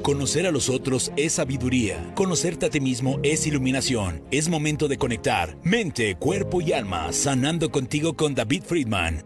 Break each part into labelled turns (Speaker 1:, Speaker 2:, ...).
Speaker 1: Conocer a los otros es sabiduría. Conocerte a ti mismo es iluminación. Es momento de conectar mente, cuerpo y alma, sanando contigo con David Friedman.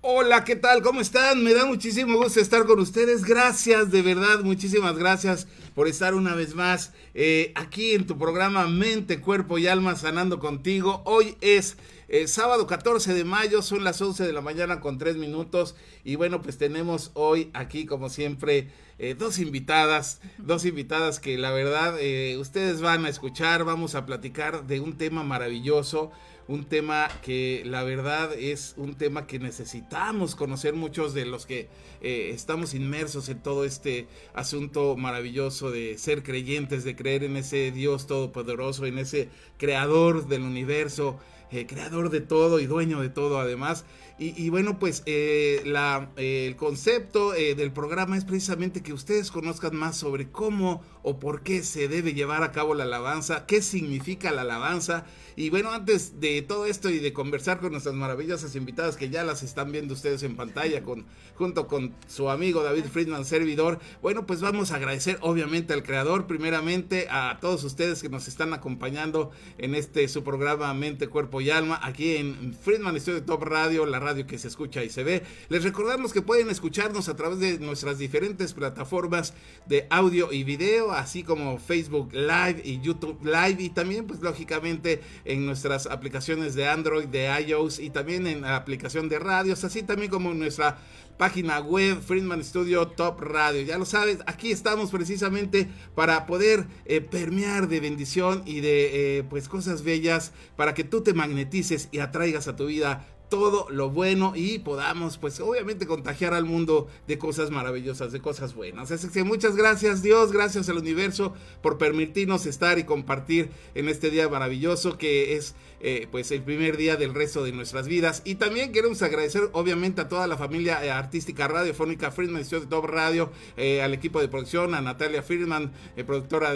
Speaker 2: Hola, ¿qué tal? ¿Cómo están? Me da muchísimo gusto estar con ustedes. Gracias, de verdad, muchísimas gracias por estar una vez más eh, aquí en tu programa Mente, Cuerpo y Alma Sanando contigo. Hoy es eh, sábado 14 de mayo, son las 11 de la mañana con 3 minutos. Y bueno, pues tenemos hoy aquí, como siempre, eh, dos invitadas, dos invitadas que la verdad ustedes van a escuchar. Vamos a platicar de un tema maravilloso un tema que la verdad es un tema que necesitamos conocer muchos de los que eh, estamos inmersos en todo este asunto maravilloso de ser creyentes, de creer en ese Dios todopoderoso, en ese creador del universo, eh, creador de todo y dueño de todo además. Y, bueno, pues eh, la, el concepto del programa es precisamente que ustedes conozcan más sobre cómo o por qué se debe llevar a cabo la alabanza, qué significa la alabanza. Y bueno, antes de todo esto y de conversar con nuestras maravillosas invitadas que ya las están viendo ustedes en pantalla con, junto con su amigo David Friedman, servidor, bueno, pues vamos a agradecer obviamente al creador, primeramente a todos ustedes que nos están acompañando en este su programa Mente, Cuerpo y Alma, aquí en Friedman Studio Top Radio, la radio que se escucha y se ve. Les recordamos que pueden escucharnos a través de nuestras diferentes plataformas de audio y video, así como Facebook Live y YouTube Live y también pues lógicamente en nuestras aplicaciones de Android, de iOS y también en la aplicación de radios, así también como en nuestra página web Friedman Studio Top Radio. Ya lo sabes, aquí estamos precisamente para poder eh, permear de bendición y de eh, pues cosas bellas para que tú te magnetices y atraigas a tu vida todo lo bueno y podamos pues obviamente contagiar al mundo de cosas maravillosas, de cosas buenas. Así que muchas gracias Dios, gracias al universo por permitirnos estar y compartir en este día maravilloso que es eh, pues el primer día del resto de nuestras vidas. Y también queremos agradecer obviamente a toda la familia eh, artística radiofónica Friedman de Top Radio, eh, al equipo de producción, a Natalia Friedman, productora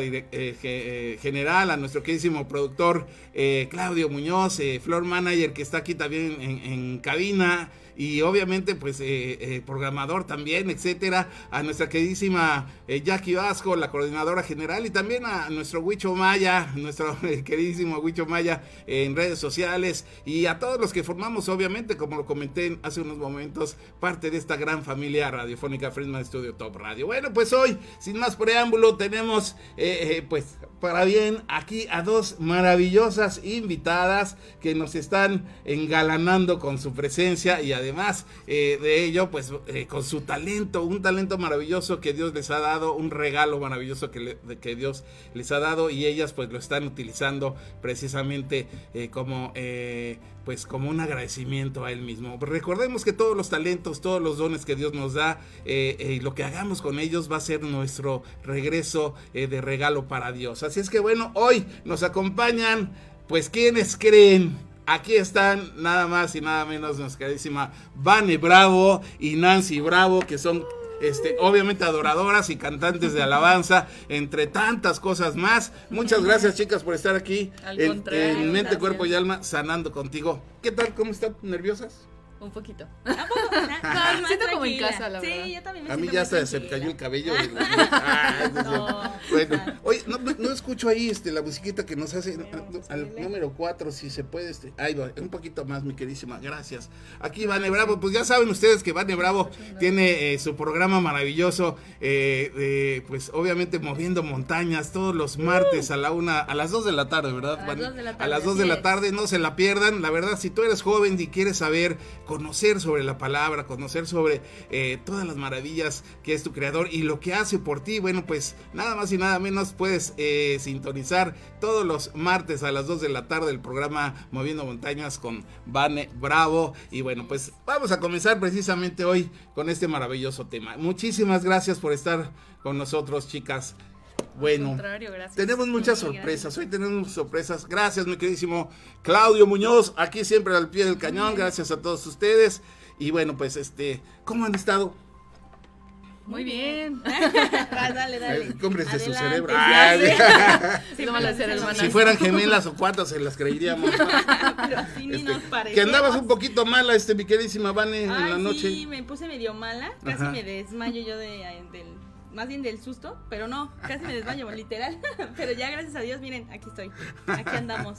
Speaker 2: general, a nuestro queridísimo productor Claudio Muñoz, Flor Manager que está aquí también en, en cabina y obviamente pues eh, eh, programador también, etcétera, a nuestra queridísima eh, Jackie Vasco, la coordinadora general y también a nuestro Huicho Maya, nuestro queridísimo Huicho Maya en redes sociales y a todos los que formamos obviamente, como lo comenté hace unos momentos, parte de esta gran familia radiofónica Friedman Studio Top Radio. Bueno, pues hoy, sin más preámbulo, tenemos pues para bien aquí a dos maravillosas invitadas que nos están engalanando con su presencia y además eh, de ello, pues eh, con su talento, un talento maravilloso que Dios les ha dado, un regalo maravilloso que, que Dios les ha dado y ellas pues lo están utilizando precisamente eh, como pues como un agradecimiento a Él mismo. Recordemos que todos los talentos, todos los dones que Dios nos da y lo que hagamos con ellos va a ser nuestro regreso de regalo para Dios. Así es que bueno, hoy nos acompañan pues quienes creen Aquí están nada más y nada menos nuestra queridísima Vane Bravo y Nancy Bravo, que son este, obviamente adoradoras y cantantes de alabanza, entre tantas cosas más. Muchas gracias, chicas, por estar aquí en, en, Mente, Cuerpo y Alma, sanando contigo. ¿Qué tal? ¿Cómo están? ¿Nerviosas?
Speaker 3: Un poquito.
Speaker 4: No, siento como en casa, la
Speaker 3: verdad. Sí, yo también me
Speaker 2: A mí ya se, se cayó el cabello.
Speaker 3: no,
Speaker 2: bueno, oye, no, no, escucho ahí este, la musiquita que nos hace al número 4, si se puede. Este, ahí va, un poquito más, mi queridísima. Gracias. Aquí Vane Bravo. Pues ya saben ustedes que Vane Bravo tiene eh, su programa maravilloso, eh, de, pues obviamente moviendo montañas todos los martes a la una, a las 2 de la tarde, ¿verdad?
Speaker 3: A las 2 de la tarde.
Speaker 2: A las 2 de la tarde, no se la pierdan. La verdad, si tú eres joven y quieres saber conocer sobre la palabra, conocer sobre eh, todas las maravillas que es tu creador y lo que hace por ti. Bueno, pues nada más y nada menos puedes eh, sintonizar todos los martes a las 2 de la tarde el programa Moviendo Montañas con Vane Bravo. Y bueno, pues vamos a comenzar precisamente hoy con este maravilloso tema. Muchísimas gracias por estar con nosotros, chicas. Bueno, tenemos muchas sorpresas. Hoy tenemos sorpresas. Gracias, mi queridísimo Claudio Muñoz, aquí siempre al pie del cañón. Gracias a todos ustedes. Y bueno, pues este, ¿cómo han estado?
Speaker 3: Muy bien.
Speaker 4: dale, dale.
Speaker 2: Eh, cómprese su cerebro. si fueran gemelas o cuatro se las creeríamos.
Speaker 4: Pero sí, ni
Speaker 2: este,
Speaker 4: nos parece.
Speaker 2: Que andabas un poquito mala, este, mi queridísima Vane, en la noche.
Speaker 4: Sí, me puse medio mala. Casi me desmayo yo de, del más bien del susto, pero no, casi me desmayo, literal. pero ya gracias a Dios, miren, aquí estoy, aquí andamos.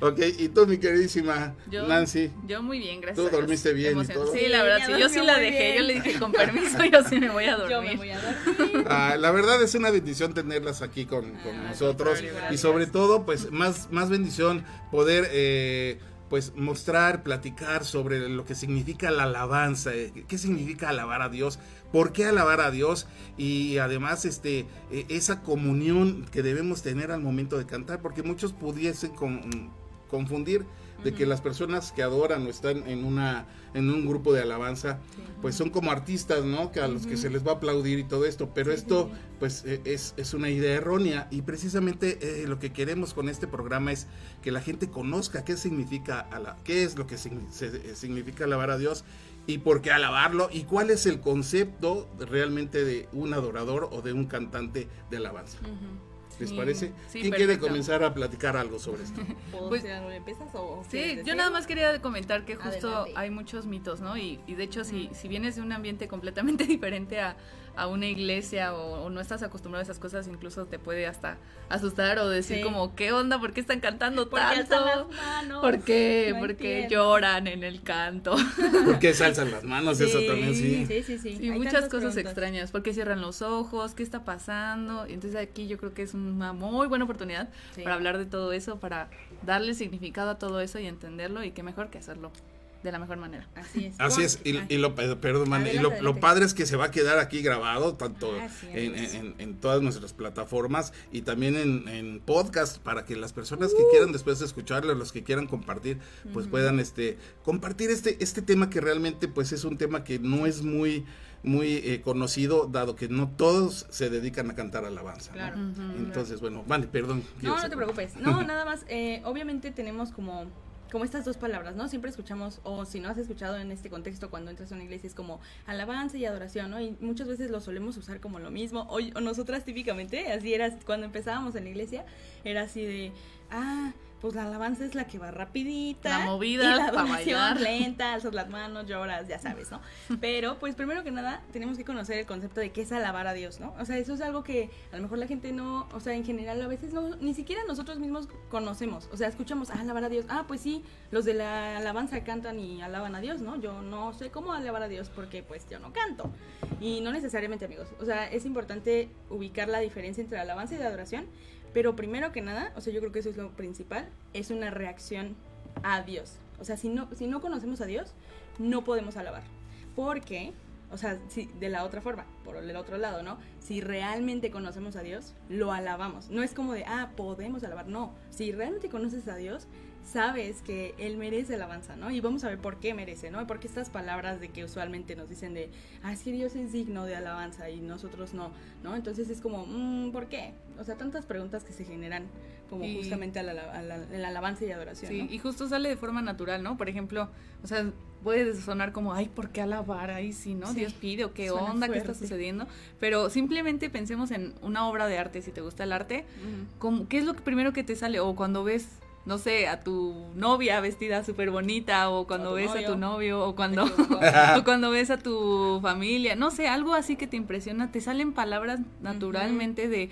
Speaker 2: ok, y tú, mi queridísima
Speaker 3: yo,
Speaker 2: Nancy.
Speaker 3: Yo muy bien, gracias.
Speaker 2: ¿Tú dormiste bien y todo?
Speaker 3: Sí, la verdad, sí, yo sí la dejé, yo le dije con permiso, yo sí me voy a dormir.
Speaker 4: Yo me voy a dormir.
Speaker 2: Ah, la verdad es una bendición tenerlas aquí con, con ah, nosotros y sobre todo, pues, más, más bendición poder... Eh, pues mostrar, platicar sobre lo que significa la alabanza, eh, qué significa alabar a Dios, por qué alabar a Dios y además este e, esa comunión que debemos tener al momento de cantar, porque muchos pudiesen confundir de que las personas que adoran o están en una en un grupo de alabanza pues son como artistas no que a los que se les va a aplaudir y todo esto. Pero esto pues e, es, es, una idea errónea. Y precisamente eh, lo que queremos con este programa es que la gente conozca qué significa qué es lo que significa alabar a Dios y por qué alabarlo y cuál es el concepto realmente de un adorador o de un cantante de alabanza. ¿Les parece? ¿Quién quiere comenzar a platicar algo sobre esto?
Speaker 3: pues, ¿Empiezas o Sí, yo nada más quería comentar que justo hay muchos mitos, ¿no? Y, y de hecho, si, si vienes de un ambiente completamente diferente a, a una iglesia o, no estás acostumbrado a esas cosas, incluso te puede hasta asustar o decir como, ¿qué onda? ¿Por qué están cantando tanto? ¿Por qué? Porque lloran en el canto.
Speaker 2: ¿Por qué salzan las manos? Eso también
Speaker 3: sí. Sí, sí, sí. Y muchas cosas extrañas. ¿Por qué cierran los ojos? ¿Qué está pasando? Entonces aquí yo creo que es una muy buena oportunidad para hablar de todo eso, para darle significado a todo eso y entenderlo y qué mejor que hacerlo de la mejor manera.
Speaker 4: Así es.
Speaker 2: Así es, y, lo, perdón, y lo, padre es que se va a quedar aquí grabado, tanto en, todas nuestras plataformas y también en, podcast, para que las personas que quieran después escucharlo, los que quieran compartir, pues puedan este compartir este, este tema que realmente pues es un tema que no es muy muy eh, conocido, dado que no todos se dedican a cantar alabanza. Claro. Entonces, bueno, vale, perdón.
Speaker 4: No, no te preocupes. No, nada más, eh, obviamente tenemos como como estas dos palabras, ¿no? Siempre escuchamos, o si no has escuchado en este contexto cuando entras a una iglesia, es como alabanza y adoración, ¿no? Y muchas veces lo solemos usar como lo mismo. O, o nosotras típicamente, así era cuando empezábamos en la iglesia, era así de, ah, pues la alabanza es la que va rapidita.
Speaker 3: La movida,
Speaker 4: y la adoración lenta, alzas las manos, lloras, ya sabes, ¿no? Pero, pues primero que nada, tenemos que conocer el concepto de qué es alabar a Dios, ¿no? O sea, eso es algo que a lo mejor la gente no, o sea, en general a veces no, ni siquiera nosotros mismos conocemos. O sea, escuchamos, ah, alabar a Dios. Ah, pues sí, los de la alabanza cantan y alaban a Dios, ¿no? Yo no sé cómo alabar a Dios porque pues yo no canto. Y no necesariamente, amigos. O sea, es importante ubicar la diferencia entre alabanza y la adoración pero primero que nada, o sea, yo creo que eso es lo principal, es una reacción a Dios. O sea, si no, si no conocemos a Dios, no podemos alabar. Porque, o sea, si, de la otra forma, por el otro lado, ¿no? Si realmente conocemos a Dios, lo alabamos. No es como de, ah, podemos alabar. No, si realmente conoces a Dios, sabes que él merece alabanza, ¿no? Y vamos a ver por qué merece, ¿no? Porque estas palabras de que usualmente nos dicen de, ah, es que Dios es digno de alabanza y nosotros no, ¿no? Entonces es como, mmm, ¿por qué? O sea, tantas preguntas que se generan como justamente a la, la, alabanza y adoración.
Speaker 3: Sí, y justo sale de forma natural, ¿no? Por ejemplo, o sea, puede sonar como, ay, ¿por qué alabar ahí sí, no? Dios pide o qué onda, qué está sucediendo. Pero simplemente pensemos en una obra de arte, si te gusta el arte, ¿qué es lo primero que te sale? O cuando ves no sé, a tu novia vestida súper bonita o cuando ves a tu novio o cuando, o cuando ves a tu familia, no sé, algo así que te impresiona, te salen palabras naturalmente de,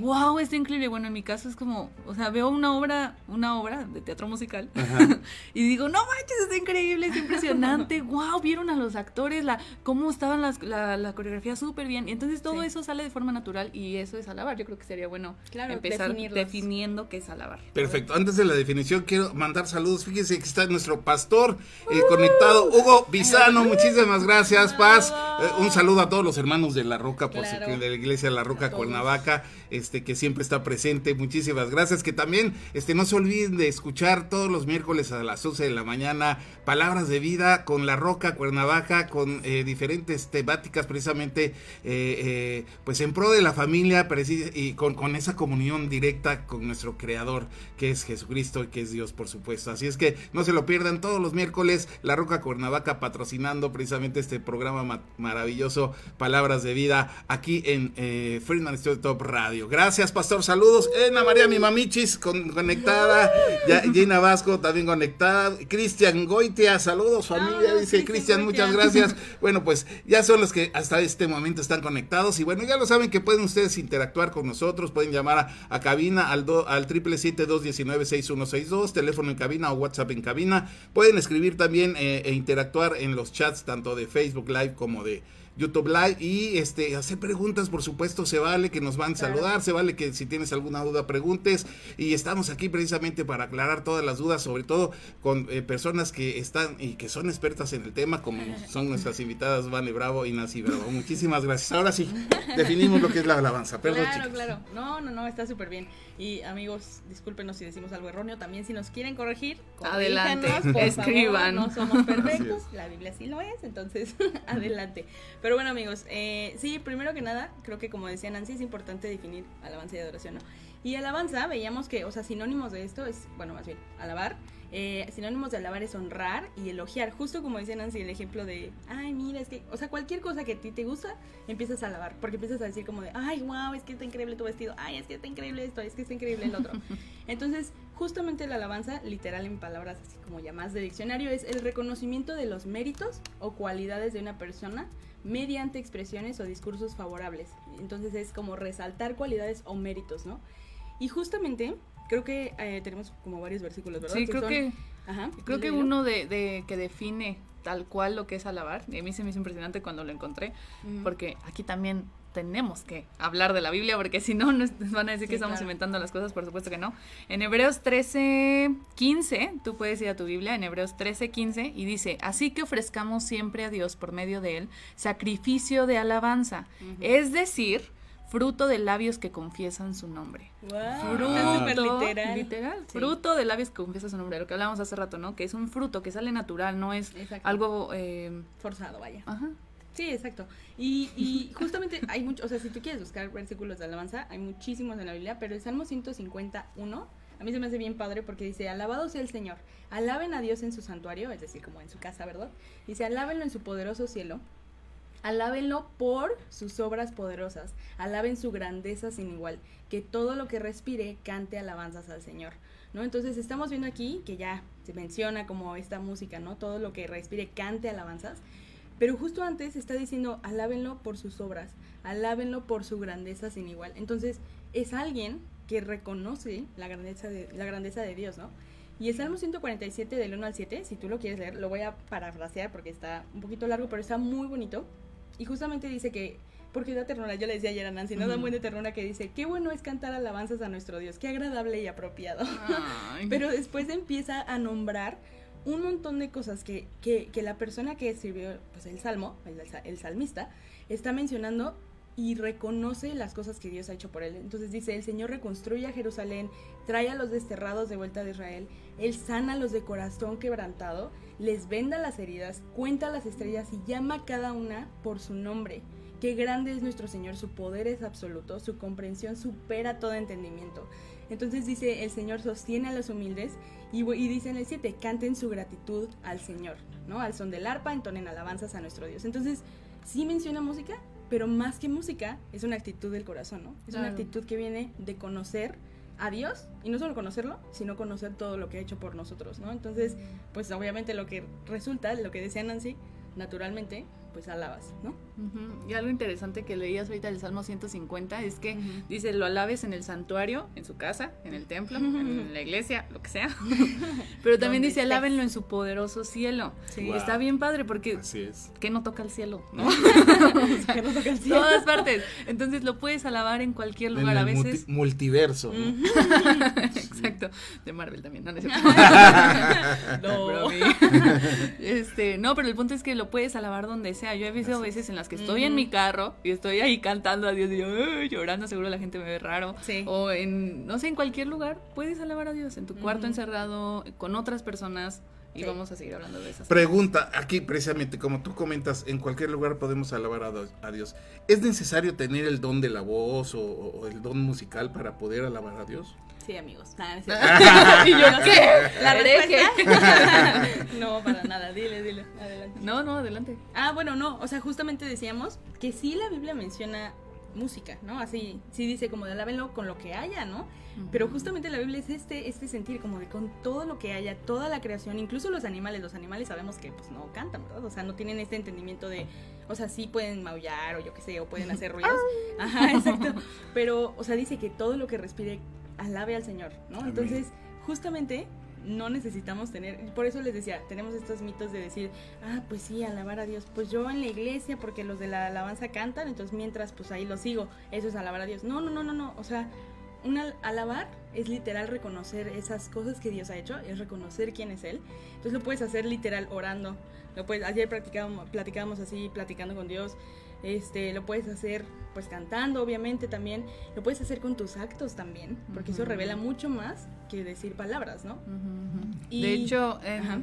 Speaker 3: wow, es increíble. Bueno, en mi caso es como, o sea, veo una obra, una obra de teatro musical y digo, no manches, es increíble, es impresionante, wow, vieron a los actores, la, cómo estaban las, la, la coreografía súper bien. Y entonces todo eso sale de forma natural y eso es alabar. Yo creo que sería bueno empezar definiendo qué es alabar.
Speaker 2: Perfecto. Antes de la definición, quiero mandar saludos. Fíjense que está nuestro pastor eh, conectado, Hugo Bizano. Muchísimas gracias, Paz. Eh, un saludo a todos los hermanos de La Roca, por de la iglesia de La Roca, Cuernavaca, este, que siempre está presente. Muchísimas gracias. Que también este, no se olviden de escuchar todos los miércoles a las 11 de la mañana Palabras de Vida con La Roca, Cuernavaca, con eh, diferentes temáticas, precisamente, pues en pro de la familia y con, con esa comunión directa con nuestro Creador, que es Jesucristo y que es Dios, por supuesto. Así es que no se lo pierdan todos los miércoles, La Roca Cuernavaca patrocinando precisamente este programa maravilloso, Palabras de Vida, aquí en eh, Friedman Studio Top Radio. Gracias, Pastor. Saludos. Ena María Mi Mamichis conectada. Ya, Gina Vasco también conectada. Cristian Goitia, saludos, familia. dice Cristian, muchas gracias. Bueno, pues ya son los que hasta este momento están conectados. Y bueno, ya lo saben que pueden ustedes interactuar con nosotros. Pueden llamar a, cabina al, do, al 777-219-6162, teléfono en cabina o WhatsApp en cabina. Pueden escribir también eh, e interactuar en los chats tanto de Facebook Live como de YouTube Live y este hacer preguntas, por supuesto, se vale que nos van a saludar, se vale que si tienes alguna duda preguntes y estamos aquí precisamente para aclarar todas las dudas, sobre todo con eh, personas que están y que son expertas en el tema, como son nuestras invitadas Vane Bravo y Nancy Bravo. Muchísimas gracias. Ahora sí, definimos lo que es la alabanza. Perdón,
Speaker 4: claro, claro. No, no, no, está súper bien. Y amigos, discúlpenos si decimos algo erróneo. También si nos quieren corregir,
Speaker 3: adelante, escriban.
Speaker 4: no somos perfectos, la Biblia sí lo es, entonces adelante. Pero bueno, amigos, eh, sí, primero que nada, creo que como decía Nancy, es importante definir alabanza y adoración, ¿no? Y alabanza, veíamos que, o sea, sinónimos de esto es, bueno, más bien, alabar. Eh, sinónimos de alabar es honrar y elogiar, justo como decía Nancy, el ejemplo de, ay, mira, es que, o sea, cualquier cosa que a ti te gusta, empiezas a alabar, porque empiezas a decir como de, ay, wow, es que está increíble tu vestido, ay, es que está increíble esto, es que está increíble el otro. Entonces, justamente la alabanza, literal en palabras así como llamadas de diccionario, es el reconocimiento de los méritos o cualidades de una persona mediante expresiones o discursos favorables. Entonces es como resaltar cualidades o méritos, ¿no? Y justamente creo que eh, tenemos como varios versículos, ¿verdad?
Speaker 3: Sí, creo que, creo que uno de, que define tal cual lo que es alabar, y a mí se me hizo impresionante cuando lo encontré, porque aquí también tenemos que hablar de la Biblia, porque si no, nos van a decir que estamos inventando las cosas, por supuesto que no. En Hebreos 13, 15, tú puedes ir a tu Biblia, en Hebreos 13, 15, y dice, así que ofrezcamos siempre a Dios por medio de él sacrificio de alabanza, es decir, fruto de labios que confiesan su nombre.
Speaker 4: fruto,
Speaker 3: literal. fruto de labios que confiesan su nombre, lo que hablábamos hace rato, ¿no? Que es un fruto que sale natural, no es algo eh,
Speaker 4: forzado, vaya. Ajá. Sí, exacto. Y, y justamente hay mucho, o sea, si tú quieres buscar versículos de alabanza, hay muchísimos en la Biblia, pero el Salmo 151 a mí se me hace bien padre porque dice, alabado sea el Señor, alaben a Dios en su santuario, es decir, como en su casa, ¿verdad? Dice, alábenlo en su poderoso cielo, alábenlo por sus obras poderosas, alaben su grandeza sin igual, que todo lo que respire cante alabanzas al Señor, ¿no? Entonces estamos viendo aquí que ya se menciona como esta música, ¿no? Todo lo que respire cante alabanzas, pero justo antes está diciendo, alábenlo por sus obras, alábenlo por su grandeza sin igual. Entonces, es alguien que reconoce la grandeza de, la grandeza de Dios, ¿no? Y el Salmo 147 del 1 al 7, si tú lo quieres leer, lo voy a parafrasear porque está un poquito largo, pero está muy bonito. Y justamente dice que, porque da ternura, yo le decía ayer a Nancy, no da muy de ternura que dice, qué bueno es cantar alabanzas a nuestro Dios, qué agradable y apropiado. pero después empieza a nombrar un montón de cosas que, que, que la persona que escribió pues, el salmo, el, salmista, está mencionando y reconoce las cosas que Dios ha hecho por él. Entonces dice, el Señor reconstruye a Jerusalén, trae a los desterrados de vuelta de Israel, Él sana a los de corazón quebrantado, les venda las heridas, cuenta las estrellas y llama a cada una por su nombre. Qué grande es nuestro Señor, su poder es absoluto, su comprensión supera todo entendimiento. Entonces dice, el Señor sostiene a los humildes y, dice en el 7, canten su gratitud al Señor, ¿no? Al son del arpa, entonen alabanzas a nuestro Dios. Entonces, sí menciona música, pero más que música, es una actitud del corazón, ¿no? Es una actitud que viene de conocer a Dios y no solo conocerlo, sino conocer todo lo que ha hecho por nosotros, ¿no? Entonces, pues obviamente lo que resulta, lo que decía Nancy, naturalmente, pues alabas, ¿no?
Speaker 3: Y algo interesante que leías ahorita del Salmo 150 es que dice, lo alabes en el santuario, en su casa, en el templo, en la iglesia, lo que sea. Pero también dice, alábenlo en su poderoso cielo. Sí. Está bien padre porque es. que no toca el cielo, ¿no? que no toca el cielo. Todas partes. Entonces lo puedes alabar en cualquier lugar. a veces.
Speaker 2: multiverso.
Speaker 3: Exacto. De Marvel también, no, no. este, no, pero el punto es que lo puedes alabar donde sea yo he visto veces en las que estoy en mi carro y estoy ahí cantando a Dios y yo llorando, seguro la gente me ve raro. O en, no sé, en cualquier lugar puedes alabar a Dios, en tu cuarto encerrado, con otras personas. Y vamos a seguir hablando de esas.
Speaker 2: Pregunta, aquí precisamente, como tú comentas, en cualquier lugar podemos alabar a, Dios. ¿Es necesario tener el don de la voz o, el don musical para poder alabar a Dios?
Speaker 4: Sí, amigos.
Speaker 3: ¿Y yo qué?
Speaker 4: ¿La no, para nada. Dile, dile. Adelante.
Speaker 3: No, no, adelante.
Speaker 4: Ah, bueno, no. O sea, justamente decíamos que sí la Biblia menciona música, ¿no? Así, sí dice como de alábenlo con lo que haya, ¿no? Pero justamente la Biblia es este, este sentir como de con todo lo que haya, toda la creación, incluso los animales, los animales sabemos que pues no cantan, ¿verdad? O sea, no tienen este entendimiento de, o sea, sí pueden maullar o yo qué sé, o pueden hacer ruidos. Ajá, exacto. Pero, o sea, dice que todo lo que respire alabe al Señor, ¿no? Entonces, justamente no necesitamos tener, por eso les decía, tenemos estos mitos de decir, ah, pues sí, alabar a Dios, pues yo en la iglesia, porque los de la alabanza cantan, entonces mientras, pues ahí lo sigo, eso es alabar a Dios. No, no, no, no, no, o sea, un alabar es literal reconocer esas cosas que Dios ha hecho, es reconocer quién es Él. Entonces lo puedes hacer literal orando. Lo puedes, ayer platicábamos, platicábamos así, platicando con Dios. Este, lo puedes hacer pues cantando, obviamente también. Lo puedes hacer con tus actos también, porque eso revela mucho más que decir palabras, ¿no?
Speaker 3: de hecho,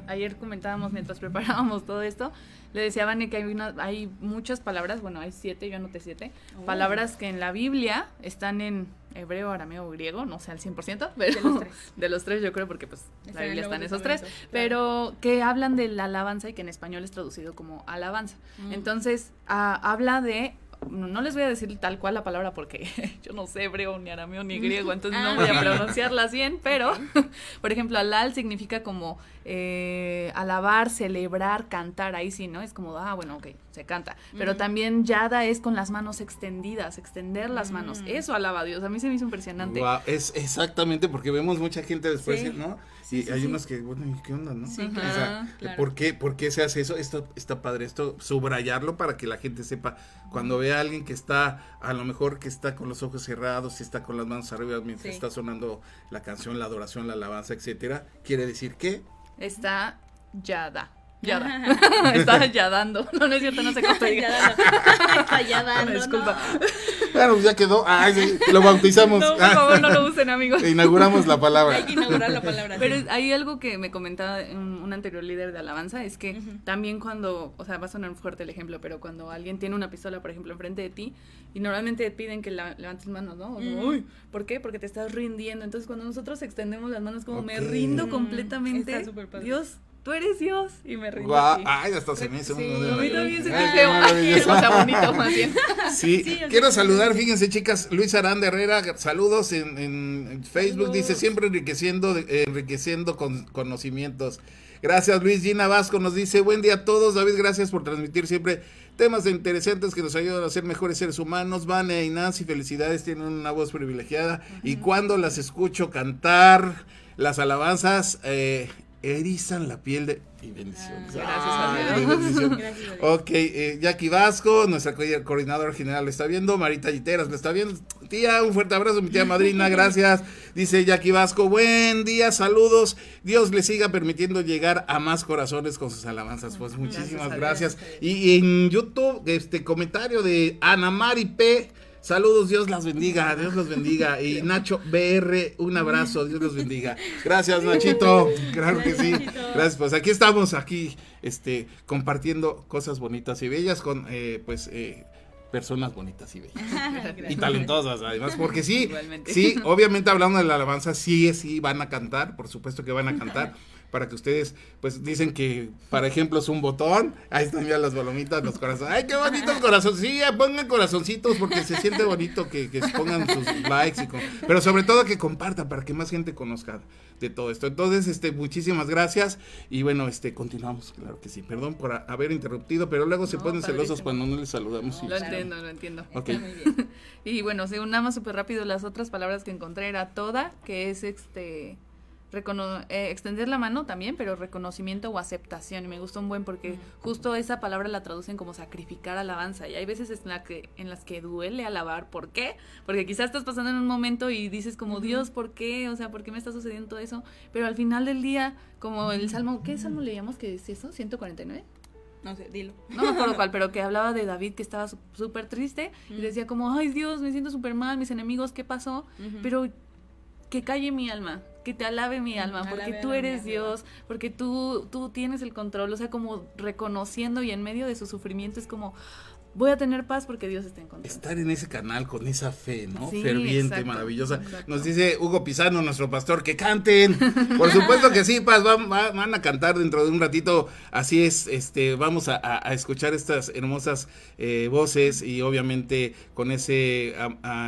Speaker 3: ayer comentábamos mientras preparábamos todo esto, le decía a que hay, una, hay muchas palabras, bueno, hay siete, yo anoté siete, oh. palabras que en la Biblia están en hebreo, arameo o griego, no sé al 100%, pero de los tres, de los tres yo creo porque pues la Biblia está en esos tres, pero que hablan de la alabanza y que en español es traducido como alabanza. Mm. Entonces, ah, habla de no les voy a decir tal cual la palabra porque yo no sé hebreo, ni arameo, ni griego, entonces no ah, voy a pronunciarlas bien, pero, por ejemplo, alal significa como eh, alabar, celebrar, cantar, ahí sí, ¿no? Es como, ah, bueno, ok, se canta. Pero también yada es con las manos extendidas, extender las manos. Mm. Eso alaba a Dios, a mí se me hizo impresionante.
Speaker 2: es exactamente porque vemos mucha gente después, ¿no? Y hay unos que, bueno, ¿qué onda, no? Sí, ¿por, qué, ¿por qué se hace eso? Esto está padre, esto, subrayarlo para que la gente sepa, cuando ve a alguien que está, a lo mejor que está con los ojos cerrados, y está con las manos arriba mientras está sonando la canción, la adoración, la alabanza, etcétera, quiere decir que
Speaker 3: está yada. Yada. Está yadando. No, no es cierto, no sé cómo está
Speaker 4: Está yadando.
Speaker 2: Disculpa. Bueno, pues ya quedó. Ay, lo bautizamos.
Speaker 3: No, por favor, no lo usen, amigos.
Speaker 2: Inauguramos la palabra.
Speaker 4: Hay que inaugurar la palabra.
Speaker 3: Pero hay algo que me comentaba un, anterior líder de alabanza, es que también cuando, o sea, va a sonar fuerte el ejemplo, pero cuando alguien tiene una pistola, por ejemplo, enfrente de ti, y normalmente piden que la, levantes manos, ¿no? Uy, ¿por qué? Porque te estás rindiendo. Entonces, cuando nosotros extendemos las manos, como me rindo completamente, Dios tú eres Dios. Y me rindo.
Speaker 2: Ay, hasta se me hizo
Speaker 3: sí, A mí también se me feo. O sea, bonito más bien.
Speaker 2: Sí, quiero saludar, fíjense chicas, Luis Aranda Herrera, saludos en, en Facebook, dice siempre enriqueciendo, enriqueciendo con conocimientos. Gracias Luis Gina Vasco nos dice, buen día a todos, David, gracias por transmitir siempre temas interesantes que nos ayudan a ser mejores seres humanos. Vane y Nancy, felicidades, tienen una voz privilegiada. Y cuando las escucho cantar las alabanzas, eh, erizan la piel de... Y bendiciones.
Speaker 3: Ah, gracias a Dios.
Speaker 2: Ok, eh, Jackie Vasco, nuestra coordinadora general lo está viendo, Marita Giteras lo está viendo. Tía, un fuerte abrazo, mi tía madrina, gracias. Dice Jackie Vasco, buen día, saludos. Dios le siga permitiendo llegar a más corazones con sus alabanzas. Pues muchísimas gracias. Y, y, en YouTube, este comentario de Ana Mari P. Saludos, Dios las bendiga, Dios los bendiga. Y Nacho BR, un abrazo, Dios los bendiga. Gracias, Nachito. Claro que sí. Gracias, pues aquí estamos, aquí, este, compartiendo cosas bonitas y bellas con, eh, pues, eh, personas bonitas y bellas. y talentosas, además, porque sí, sí, obviamente hablando de la alabanza, sí, sí, van a cantar, por supuesto que van a cantar para que ustedes, pues dicen que, por ejemplo, es un botón, ahí están ya las balomitas, los corazones, ay, qué bonitos corazones, sí, pongan corazoncitos porque se siente bonito que, que pongan sus likes, y pero sobre todo que compartan para que más gente conozca de todo esto. Entonces, este, muchísimas gracias y bueno, este, continuamos, claro que sí, perdón por haber interrumpido, pero luego se ponen celosos cuando no les saludamos.
Speaker 3: lo entiendo, lo entiendo. y bueno, según nada más súper rápido, las otras palabras que encontré era toda, que es este eh, extender la mano también, pero reconocimiento o aceptación. Y me gustó un buen porque justo esa palabra la traducen como sacrificar alabanza. Y hay veces en, la que, en las que duele alabar. ¿Por qué? Porque quizás estás pasando en un momento y dices como, Dios, ¿por qué? O sea, ¿por qué me está sucediendo todo eso? Pero al final del día, como el salmo, ¿qué salmo leíamos que es eso? ¿149?
Speaker 4: No sé, dilo.
Speaker 3: No me acuerdo cuál, pero que hablaba de David que estaba súper triste y decía como, ay Dios, me siento súper mal, mis enemigos, ¿qué pasó? Pero que calle mi alma, que te alabe mi alma, porque tú eres Dios, porque tú, tú tienes el control, o sea, como reconociendo y en medio de su sufrimiento es como, voy a tener paz porque Dios está en control.
Speaker 2: Estar en ese canal con esa fe, ¿no? Ferviente, maravillosa. Nos dice Hugo Pizano, nuestro pastor, que canten. Por supuesto que sí, Paz, van, van, a cantar dentro de un ratito. Así es, este, vamos a, escuchar estas hermosas eh, voces y obviamente con ese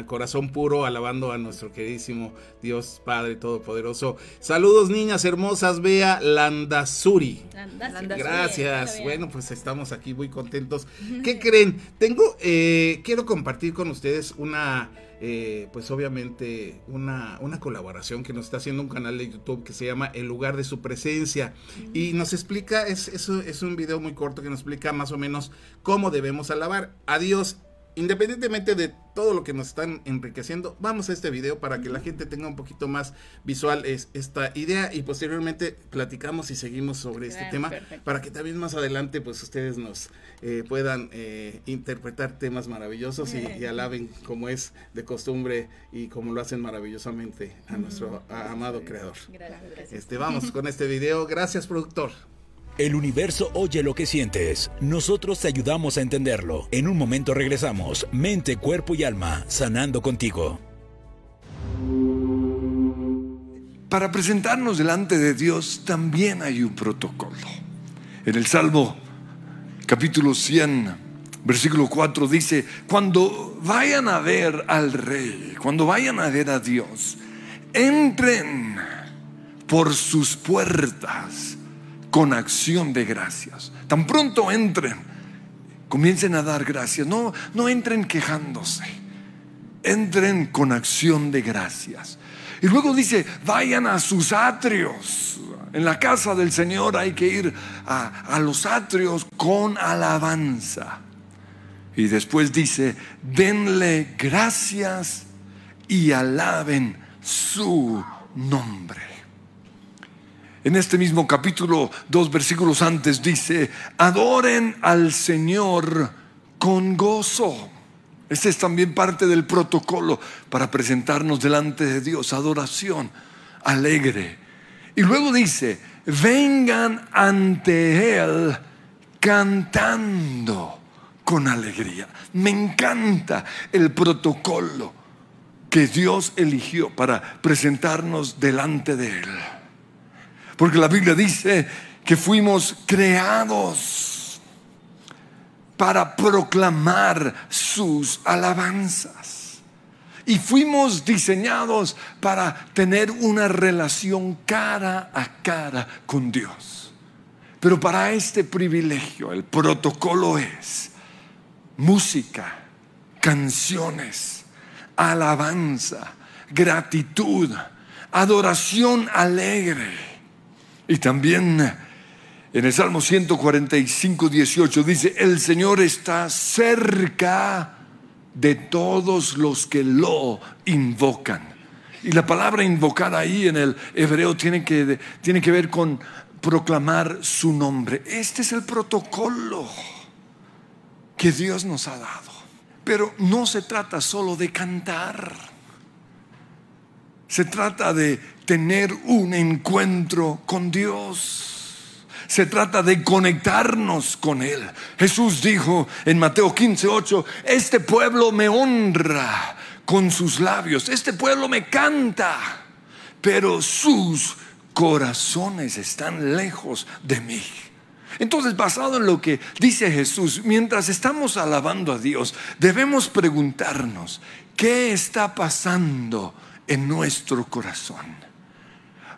Speaker 2: corazón puro alabando a nuestro queridísimo Dios Padre Todopoderoso. Saludos, niñas hermosas, Bea Landazuri. Gracias. Bueno, pues estamos aquí muy contentos. ¿Qué creen? Tengo, eh, quiero compartir con ustedes una, eh, pues obviamente, una, una colaboración que nos está haciendo un canal de YouTube que se llama El lugar de su presencia. Y nos explica, es, es, es un video muy corto que nos explica más o menos cómo debemos alabar a Dios independientemente de todo lo que nos están enriqueciendo, vamos a este video para que la gente tenga un poquito más visual esta idea y posteriormente platicamos y seguimos sobre este tema para que también más adelante pues ustedes nos eh, puedan eh, interpretar temas maravillosos y, alaben como es de costumbre y como lo hacen maravillosamente a nuestro amado creador. Gracias. Este, vamos con este video. Gracias productor.
Speaker 1: El universo oye lo que sientes. Nosotros te ayudamos a entenderlo. En un momento regresamos. Mente, cuerpo y alma, sanando contigo.
Speaker 5: Para presentarnos delante de Dios también hay un protocolo. En el Salmo capítulo 100, versículo 4 dice, cuando vayan a ver al rey, cuando vayan a ver a Dios, entren por sus puertas con acción de gracias. Tan pronto entren, comiencen a dar gracias. No, no entren quejándose. Entren con acción de gracias. Y luego dice, vayan a sus atrios. En la casa del Señor hay que ir a, a los atrios con alabanza. Y después dice, denle gracias y alaben su nombre. En este mismo capítulo, dos versículos antes, dice, adoren al Señor con gozo. Este es también parte del protocolo para presentarnos delante de Dios, adoración alegre. Y luego dice, vengan ante Él cantando con alegría. Me encanta el protocolo que Dios eligió para presentarnos delante de Él. Porque la Biblia dice que fuimos creados para proclamar sus alabanzas. Y fuimos diseñados para tener una relación cara a cara con Dios. Pero para este privilegio el protocolo es música, canciones, alabanza, gratitud, adoración alegre y también en el Salmo 145, 18 dice, el Señor está cerca de todos los que lo invocan. Y la palabra invocar ahí en el hebreo tiene que, tiene que ver con proclamar su nombre. Este es el protocolo que Dios nos ha dado. Pero no se trata solo de cantar. Se trata de tener un encuentro con Dios. Se trata de conectarnos con Él. Jesús dijo en Mateo 15, 8, este pueblo me honra con sus labios, este pueblo me canta, pero sus corazones están lejos de mí. Entonces, basado en lo que dice Jesús, mientras estamos alabando a Dios, debemos preguntarnos, ¿qué está pasando en nuestro corazón?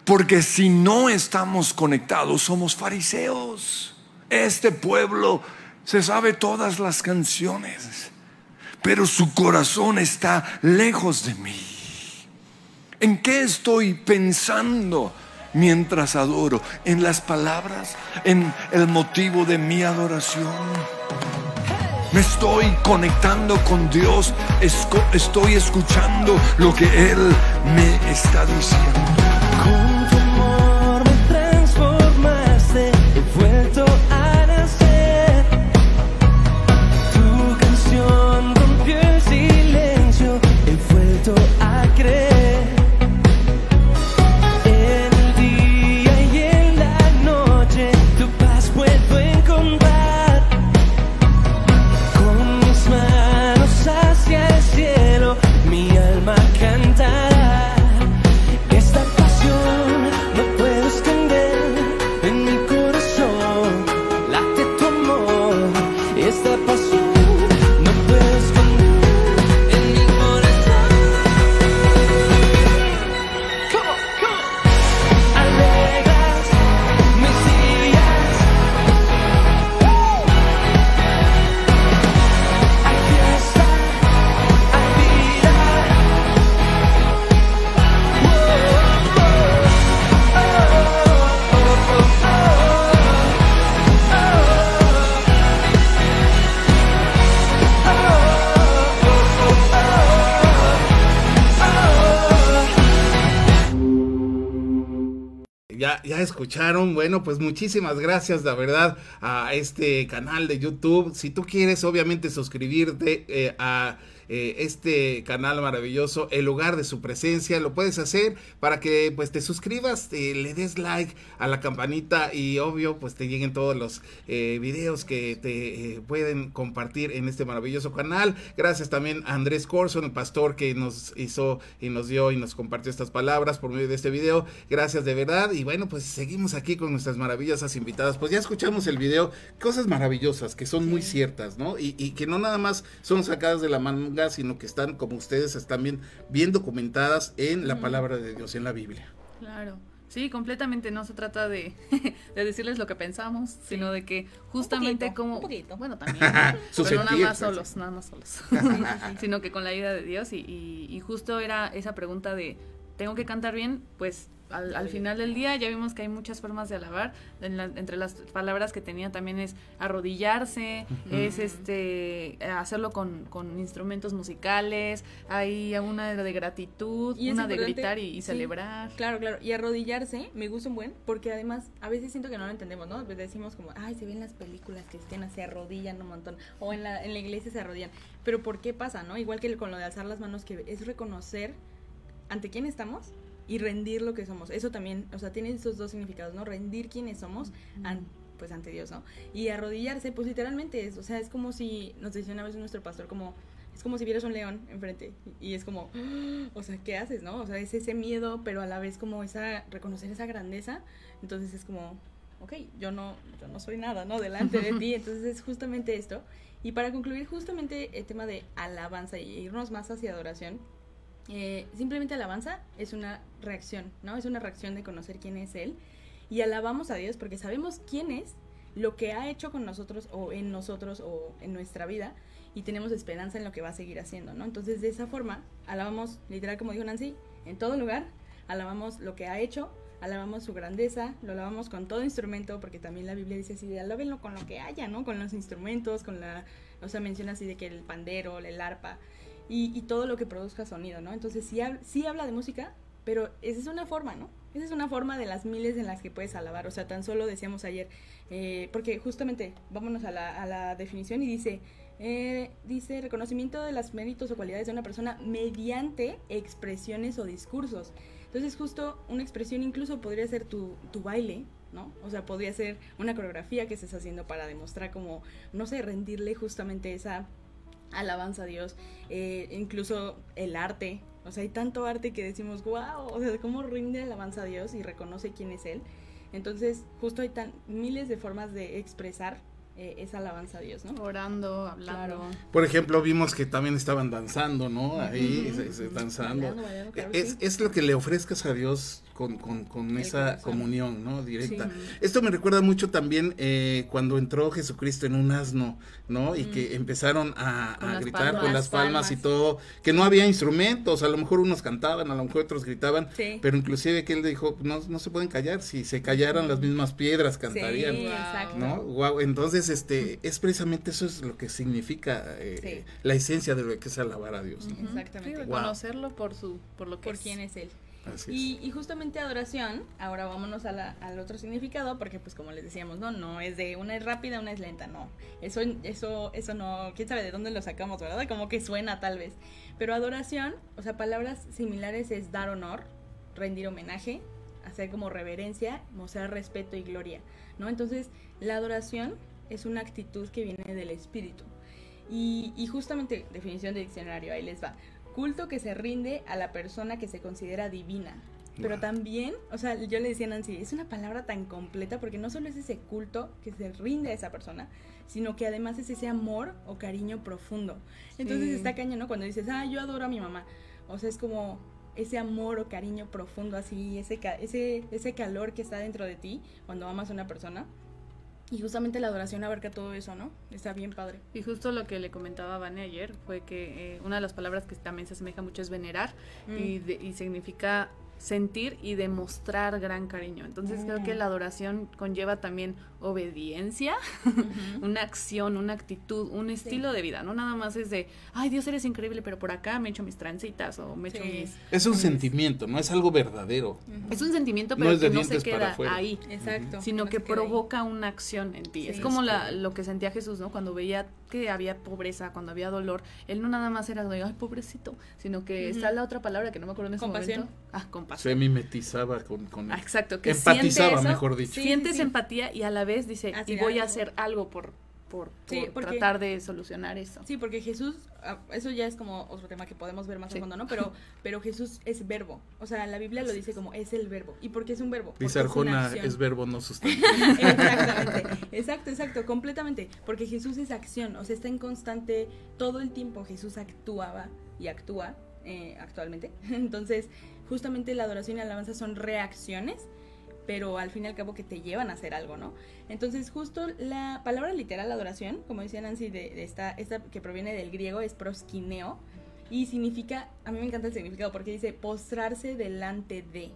Speaker 5: Porque si no estamos conectados, somos fariseos. Este pueblo se sabe todas las canciones, pero su corazón está lejos de mí. ¿En qué estoy pensando mientras adoro? ¿En las palabras? ¿En el motivo de mi adoración? Me estoy conectando con Dios, estoy escuchando lo que Él me está diciendo.
Speaker 2: Bueno, pues muchísimas gracias, la verdad, a este canal de YouTube. Si tú quieres, obviamente, suscribirte eh, a eh, este canal maravilloso, el lugar de su presencia, lo puedes hacer para que pues te suscribas, le des like a la campanita y obvio pues te lleguen todos los eh, videos que te eh, pueden compartir en este maravilloso canal. Gracias también a Andrés Corson, el pastor que nos hizo y nos dio y nos compartió estas palabras por medio de este video. Gracias de verdad y bueno pues seguimos aquí con nuestras maravillosas invitadas. Pues ya escuchamos el video, cosas maravillosas que son muy ciertas, ¿no? Y, y que no nada más son sacadas de la manga sino que están, como ustedes están bien, bien documentadas en la palabra de Dios, en la Biblia.
Speaker 3: Claro. Sí, completamente. No se trata de, decirles lo que pensamos, sino de que justamente como... Bueno, también. pero nada más solos, nada más solos. sino que con la ayuda de Dios y, y justo era esa pregunta de, ¿tengo que cantar bien? Pues al, final del día ya vimos que hay muchas formas de alabar. entre las palabras que tenía también es arrodillarse, es este hacerlo con, instrumentos musicales, hay una de gratitud, una de gritar y, celebrar.
Speaker 4: Claro, claro. Y arrodillarse me gusta un buen, porque además a veces siento que no lo entendemos, ¿no? Decimos como, ay, se ven las películas cristianas, se arrodillan un montón, o en la, en la iglesia se arrodillan. Pero ¿por qué pasa, no? Igual que con lo de alzar las manos, que es reconocer ante quién estamos y rendir lo que somos. Eso también, o sea, tiene esos dos significados, ¿no? Rendir quienes somos, pues ante Dios, ¿no? Y arrodillarse, pues literalmente es, o sea, es como si, nos decía una vez nuestro pastor, como, es como si vieras un león enfrente y es como, o sea, ¿qué haces, no? O sea, es ese miedo, pero a la vez como esa, reconocer esa grandeza, entonces es como, ok, yo no, yo no soy nada, ¿no? Delante de ti, entonces es justamente esto. Y para concluir justamente el tema de alabanza y irnos más hacia adoración, eh, simplemente alabanza es una reacción, ¿no? Es una reacción de conocer quién es Él. Y alabamos a Dios porque sabemos quién es, lo que ha hecho con nosotros o en nosotros o en nuestra vida y tenemos esperanza en lo que va a seguir haciendo, ¿no? Entonces, de esa forma, alabamos, literal como dijo Nancy, en todo lugar, alabamos lo que ha hecho, alabamos su grandeza, lo alabamos con todo instrumento, porque también la Biblia dice así, alábenlo con lo que haya, ¿no? Con los instrumentos, con la, o sea, menciona así de que el pandero, el arpa, y, todo lo que produzca sonido, ¿no? Entonces sí, sí habla de música, pero esa es una forma, ¿no? Esa es una forma de las miles en las que puedes alabar. O sea, tan solo decíamos ayer, eh, porque justamente vámonos a la, a la definición y dice, eh, dice reconocimiento de los méritos o cualidades de una persona mediante expresiones o discursos. Entonces justo una expresión incluso podría ser tu, tu baile, ¿no? O sea, podría ser una coreografía que estés haciendo para demostrar como, no sé, rendirle justamente esa alabanza a Dios, eh, incluso el arte, o sea, hay tanto arte que decimos, wow, o sea, cómo rinde alabanza a Dios y reconoce quién es Él. Entonces, justo hay tan, miles de formas de expresar eh, esa alabanza a Dios, ¿no?
Speaker 3: Orando, hablando.
Speaker 2: Por ejemplo, vimos que también estaban danzando, ¿no? Ahí, danzando. es, es, lo que le ofrezcas a Dios con, con, con esa comunión, ¿no? Directa. Esto me recuerda mucho también eh, cuando entró Jesucristo en un asno, ¿no? Y que empezaron a, gritar con las palmas, y todo, que no había instrumentos, a lo mejor unos cantaban, a lo mejor otros gritaban, pero inclusive que él dijo, no, no se pueden callar, si se callaran las mismas piedras cantarían, ¿no? Wow. Entonces, este, es precisamente eso es lo que significa eh, la esencia de lo que es alabar a Dios.
Speaker 3: Exactamente. reconocerlo por su, por lo que
Speaker 4: por quién es él. Y, justamente adoración, ahora vámonos al otro significado, porque pues como les decíamos, no, no es de una es rápida, una es lenta, no. Eso, eso, eso no, quién sabe de dónde lo sacamos, ¿verdad? Como que suena tal vez. Pero adoración, o sea, palabras similares es dar honor, rendir homenaje, hacer como reverencia, mostrar respeto y gloria, ¿no? Entonces, la adoración es una actitud que viene del espíritu. Y, y justamente, definición de diccionario, ahí les va culto que se rinde a la persona que se considera divina. Pero también, o sea, yo le decía a Nancy, es una palabra tan completa porque no solo es ese culto que se rinde a esa persona, sino que además es ese amor o cariño profundo. Entonces está caño, ¿no? Cuando dices, ah, yo adoro a mi mamá. O sea, es como ese amor o cariño profundo, así, ese, ese, ese calor que está dentro de ti cuando amas a una persona. Y justamente la adoración abarca todo eso, ¿no? Está bien padre.
Speaker 3: Y justo lo que le comentaba a Vane ayer fue que eh, una de las palabras que también se asemeja mucho es venerar mm. y, y, significa sentir y demostrar gran cariño. Entonces creo que mm. la adoración conlleva también obediencia, una acción, una actitud, un estilo de vida. No nada más es de, ay Dios eres increíble, pero por acá me echo mis trancitas o me echo mis...
Speaker 2: Es un sentimiento, no es algo verdadero.
Speaker 3: Es un sentimiento, pero que no se queda ahí. Exacto. Sino que, provoca una acción en ti. es como la, lo que sentía Jesús, ¿no? Cuando veía que había pobreza, cuando había dolor, él no nada más era de, ay pobrecito, sino que está la otra palabra que no me acuerdo en ese momento. Ah, compasión.
Speaker 2: Se mimetizaba con, con
Speaker 3: ah, exacto, que
Speaker 2: empatizaba, mejor dicho.
Speaker 3: sientes empatía y a la vez dice, y voy a hacer algo por, por, tratar de solucionar eso.
Speaker 4: Sí, porque Jesús, ah, eso ya es como otro tema que podemos ver más a fondo, ¿no? Pero, pero Jesús es verbo. O sea, la Biblia lo dice como es el verbo. ¿Y por qué es un verbo?
Speaker 2: Dice Arjona, es, verbo, no sustantivo.
Speaker 4: Exactamente. Exacto, exacto, completamente. Porque Jesús es acción, o sea, está en constante, todo el tiempo Jesús actuaba y actúa eh, actualmente. Entonces, justamente la adoración y la alabanza son reacciones, pero al fin y al cabo que te llevan a hacer algo, ¿no? Entonces, justo la palabra literal adoración, como decía Nancy, de, esta, que proviene del griego, es proskineo, y significa, a mí me encanta el significado porque dice postrarse delante de.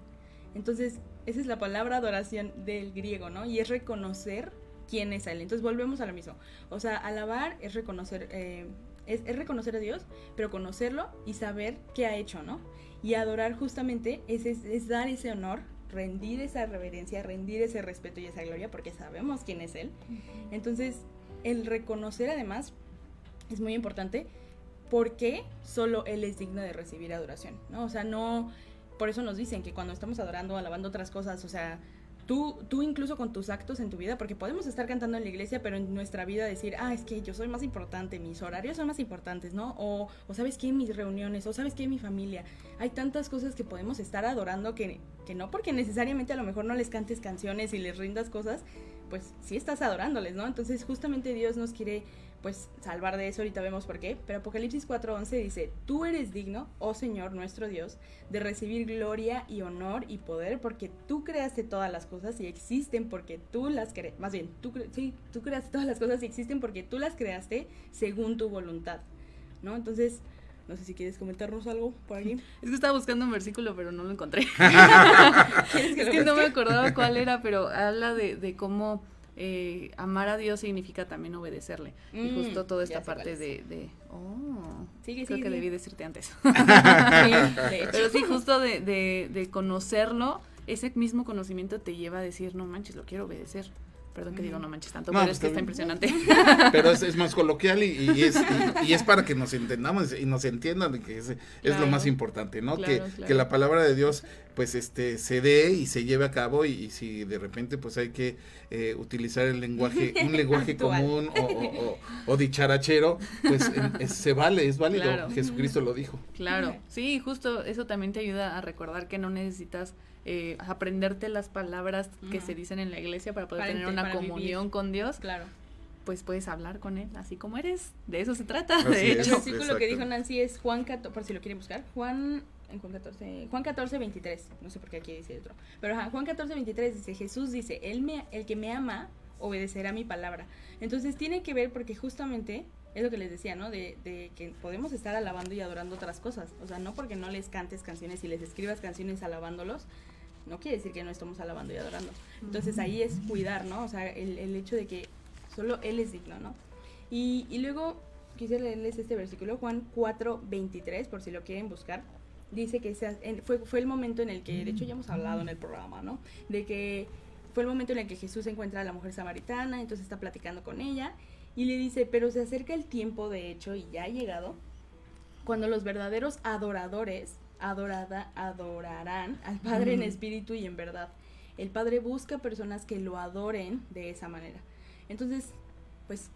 Speaker 4: Entonces, esa es la palabra adoración del griego, ¿no? Y es reconocer quién es Él. Entonces, volvemos a lo mismo. O sea, alabar es reconocer, eh, es, es, reconocer a Dios, pero conocerlo y saber qué ha hecho, ¿no? Y adorar justamente es, es, dar ese honor, rendir esa reverencia, rendir ese respeto y esa gloria, porque sabemos quién es Él. Entonces, el reconocer además es muy importante porque solo Él es digno de recibir adoración, ¿no? O sea, no, por eso nos dicen que cuando estamos adorando, alabando otras cosas, o sea, Tú, tú incluso con tus actos en tu vida, porque podemos estar cantando en la iglesia, pero en nuestra vida decir, ah, es que yo soy más importante, mis horarios son más importantes, ¿no? O, o sabes qué, mis reuniones, o sabes qué, mi familia. Hay tantas cosas que podemos estar adorando que, que no porque necesariamente a lo mejor no les cantes canciones y les rindas cosas, pues sí estás adorándoles, ¿no? Entonces justamente Dios nos quiere pues salvar de eso, ahorita vemos por qué, pero Apocalipsis 4:11 dice, tú eres digno, oh Señor nuestro Dios, de recibir gloria y honor y poder porque tú creaste todas las cosas y existen porque tú las creaste, más bien, tú, sí, tú creaste todas las cosas y existen porque tú las creaste según tu voluntad, ¿no? Entonces, no sé si quieres comentarnos algo por aquí.
Speaker 3: Es que estaba buscando un versículo, pero no lo encontré. es que no me acordaba cuál era, pero habla de, de cómo eh, amar a Dios significa también obedecerle. y mm, justo toda esta parte de, de, oh, creo que debí decirte antes. Pero sí, justo de, de, de conocerlo, ese mismo conocimiento te lleva a decir, no manches, lo quiero obedecer. Perdón que digo no manches tanto, pero es que está impresionante.
Speaker 2: Pero es, más coloquial y, es, y, es para que nos entendamos y nos entiendan que es, es lo más importante, ¿no? que, que la palabra de Dios pues este se dé y se lleve a cabo y, si de repente pues hay que eh, utilizar el lenguaje, un lenguaje común o, o, dicharachero, pues se vale, es válido, Jesucristo lo dijo.
Speaker 3: Claro, sí, justo eso también te ayuda a recordar que no necesitas eh, aprenderte las palabras que se dicen en la iglesia para poder tener una comunión con Dios.
Speaker 4: Claro.
Speaker 3: Pues puedes hablar con él así como eres. De eso se trata, de hecho.
Speaker 4: El versículo que dijo Nancy es Juan 14, por si lo quieren buscar. Juan en Juan 14, Juan 14, 23. No sé por qué aquí dice otro. Pero Juan 14, 23 dice, Jesús dice, él me, el que me ama obedecerá mi palabra. Entonces tiene que ver porque justamente es lo que les decía, ¿no? De, de, que podemos estar alabando y adorando otras cosas. O sea, no porque no les cantes canciones y les escribas canciones alabándolos, no quiere decir que no estamos alabando y adorando. Entonces ahí es cuidar, ¿no? O sea, el, el hecho de que solo Él es digno, ¿no? Y, y luego quisiera leerles este versículo, Juan 4, 23, por si lo quieren buscar. Dice que fue, fue el momento en el que, de hecho ya hemos hablado en el programa, ¿no? De que fue el momento en el que Jesús encuentra a la mujer samaritana, entonces está platicando con ella y le dice, pero se acerca el tiempo, de hecho, y ya ha llegado, cuando los verdaderos adoradores adorada, adorarán al Padre en espíritu y en verdad. El Padre busca personas que lo adoren de esa manera. Entonces, pues,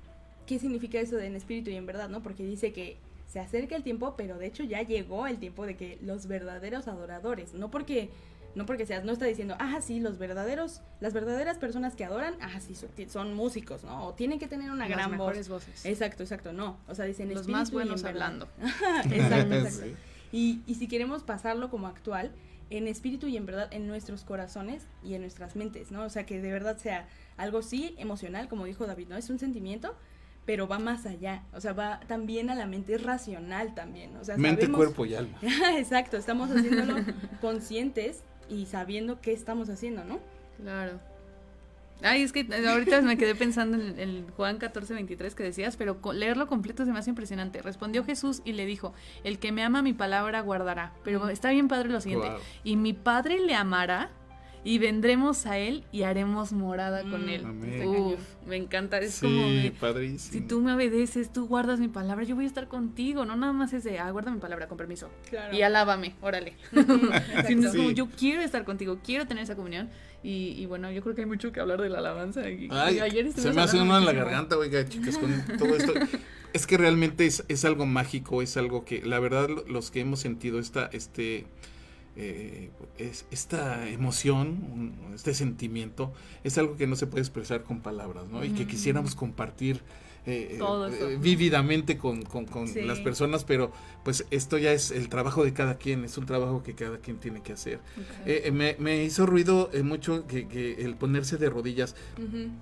Speaker 4: ¿qué significa eso de en espíritu y en verdad, no? Porque dice que se acerca el tiempo, pero de hecho ya llegó el tiempo de que los verdaderos adoradores, no porque no porque seas, no está diciendo, ah, sí, los verdaderos, las verdaderas personas que adoran, ah, sí, son, músicos, ¿no? O tienen que tener una gran voz.
Speaker 3: voces.
Speaker 4: Exacto, exacto, no. O sea, dicen
Speaker 3: los más buenos hablando.
Speaker 4: exacto, exacto. Y, y si queremos pasarlo como actual, en espíritu y en verdad en nuestros corazones y en nuestras mentes, ¿no? O sea, que de verdad sea algo sí emocional, como dijo David, ¿no? Es un sentimiento, pero va más allá, o sea, va también a la mente, es racional también, o sea,
Speaker 2: mente, cuerpo y alma.
Speaker 4: Exacto, estamos haciéndolo conscientes y sabiendo qué estamos haciendo, ¿no?
Speaker 3: Claro. Ay, es que ahorita me quedé pensando en el Juan 14, 23 que decías, pero leerlo completo se me hace impresionante. Respondió Jesús y le dijo, el que me ama mi palabra guardará. Pero está bien padre lo siguiente, y mi padre le amará y vendremos a él y haremos morada con mm, él. Uf, me encanta. Es como si tú me obedeces, tú guardas mi palabra, yo voy a estar contigo. No nada más es de, ah, guarda mi palabra, con permiso. Y alábame, órale. yo quiero estar contigo, quiero tener esa comunión. Y, bueno, yo creo que hay mucho que hablar de la alabanza.
Speaker 2: ayer se me hace uno en la garganta, oiga, chicas, con todo esto. es que realmente es, es algo mágico, es algo que, la verdad, los que hemos sentido esta, este eh, es, esta emoción, este sentimiento, es algo que no se puede expresar con palabras, ¿no? Y que quisiéramos compartir eh, eh, vívidamente con, las personas, pero pues esto ya es el trabajo de cada quien, es un trabajo que cada quien tiene que hacer. Eh, me, hizo ruido mucho que, el ponerse de rodillas.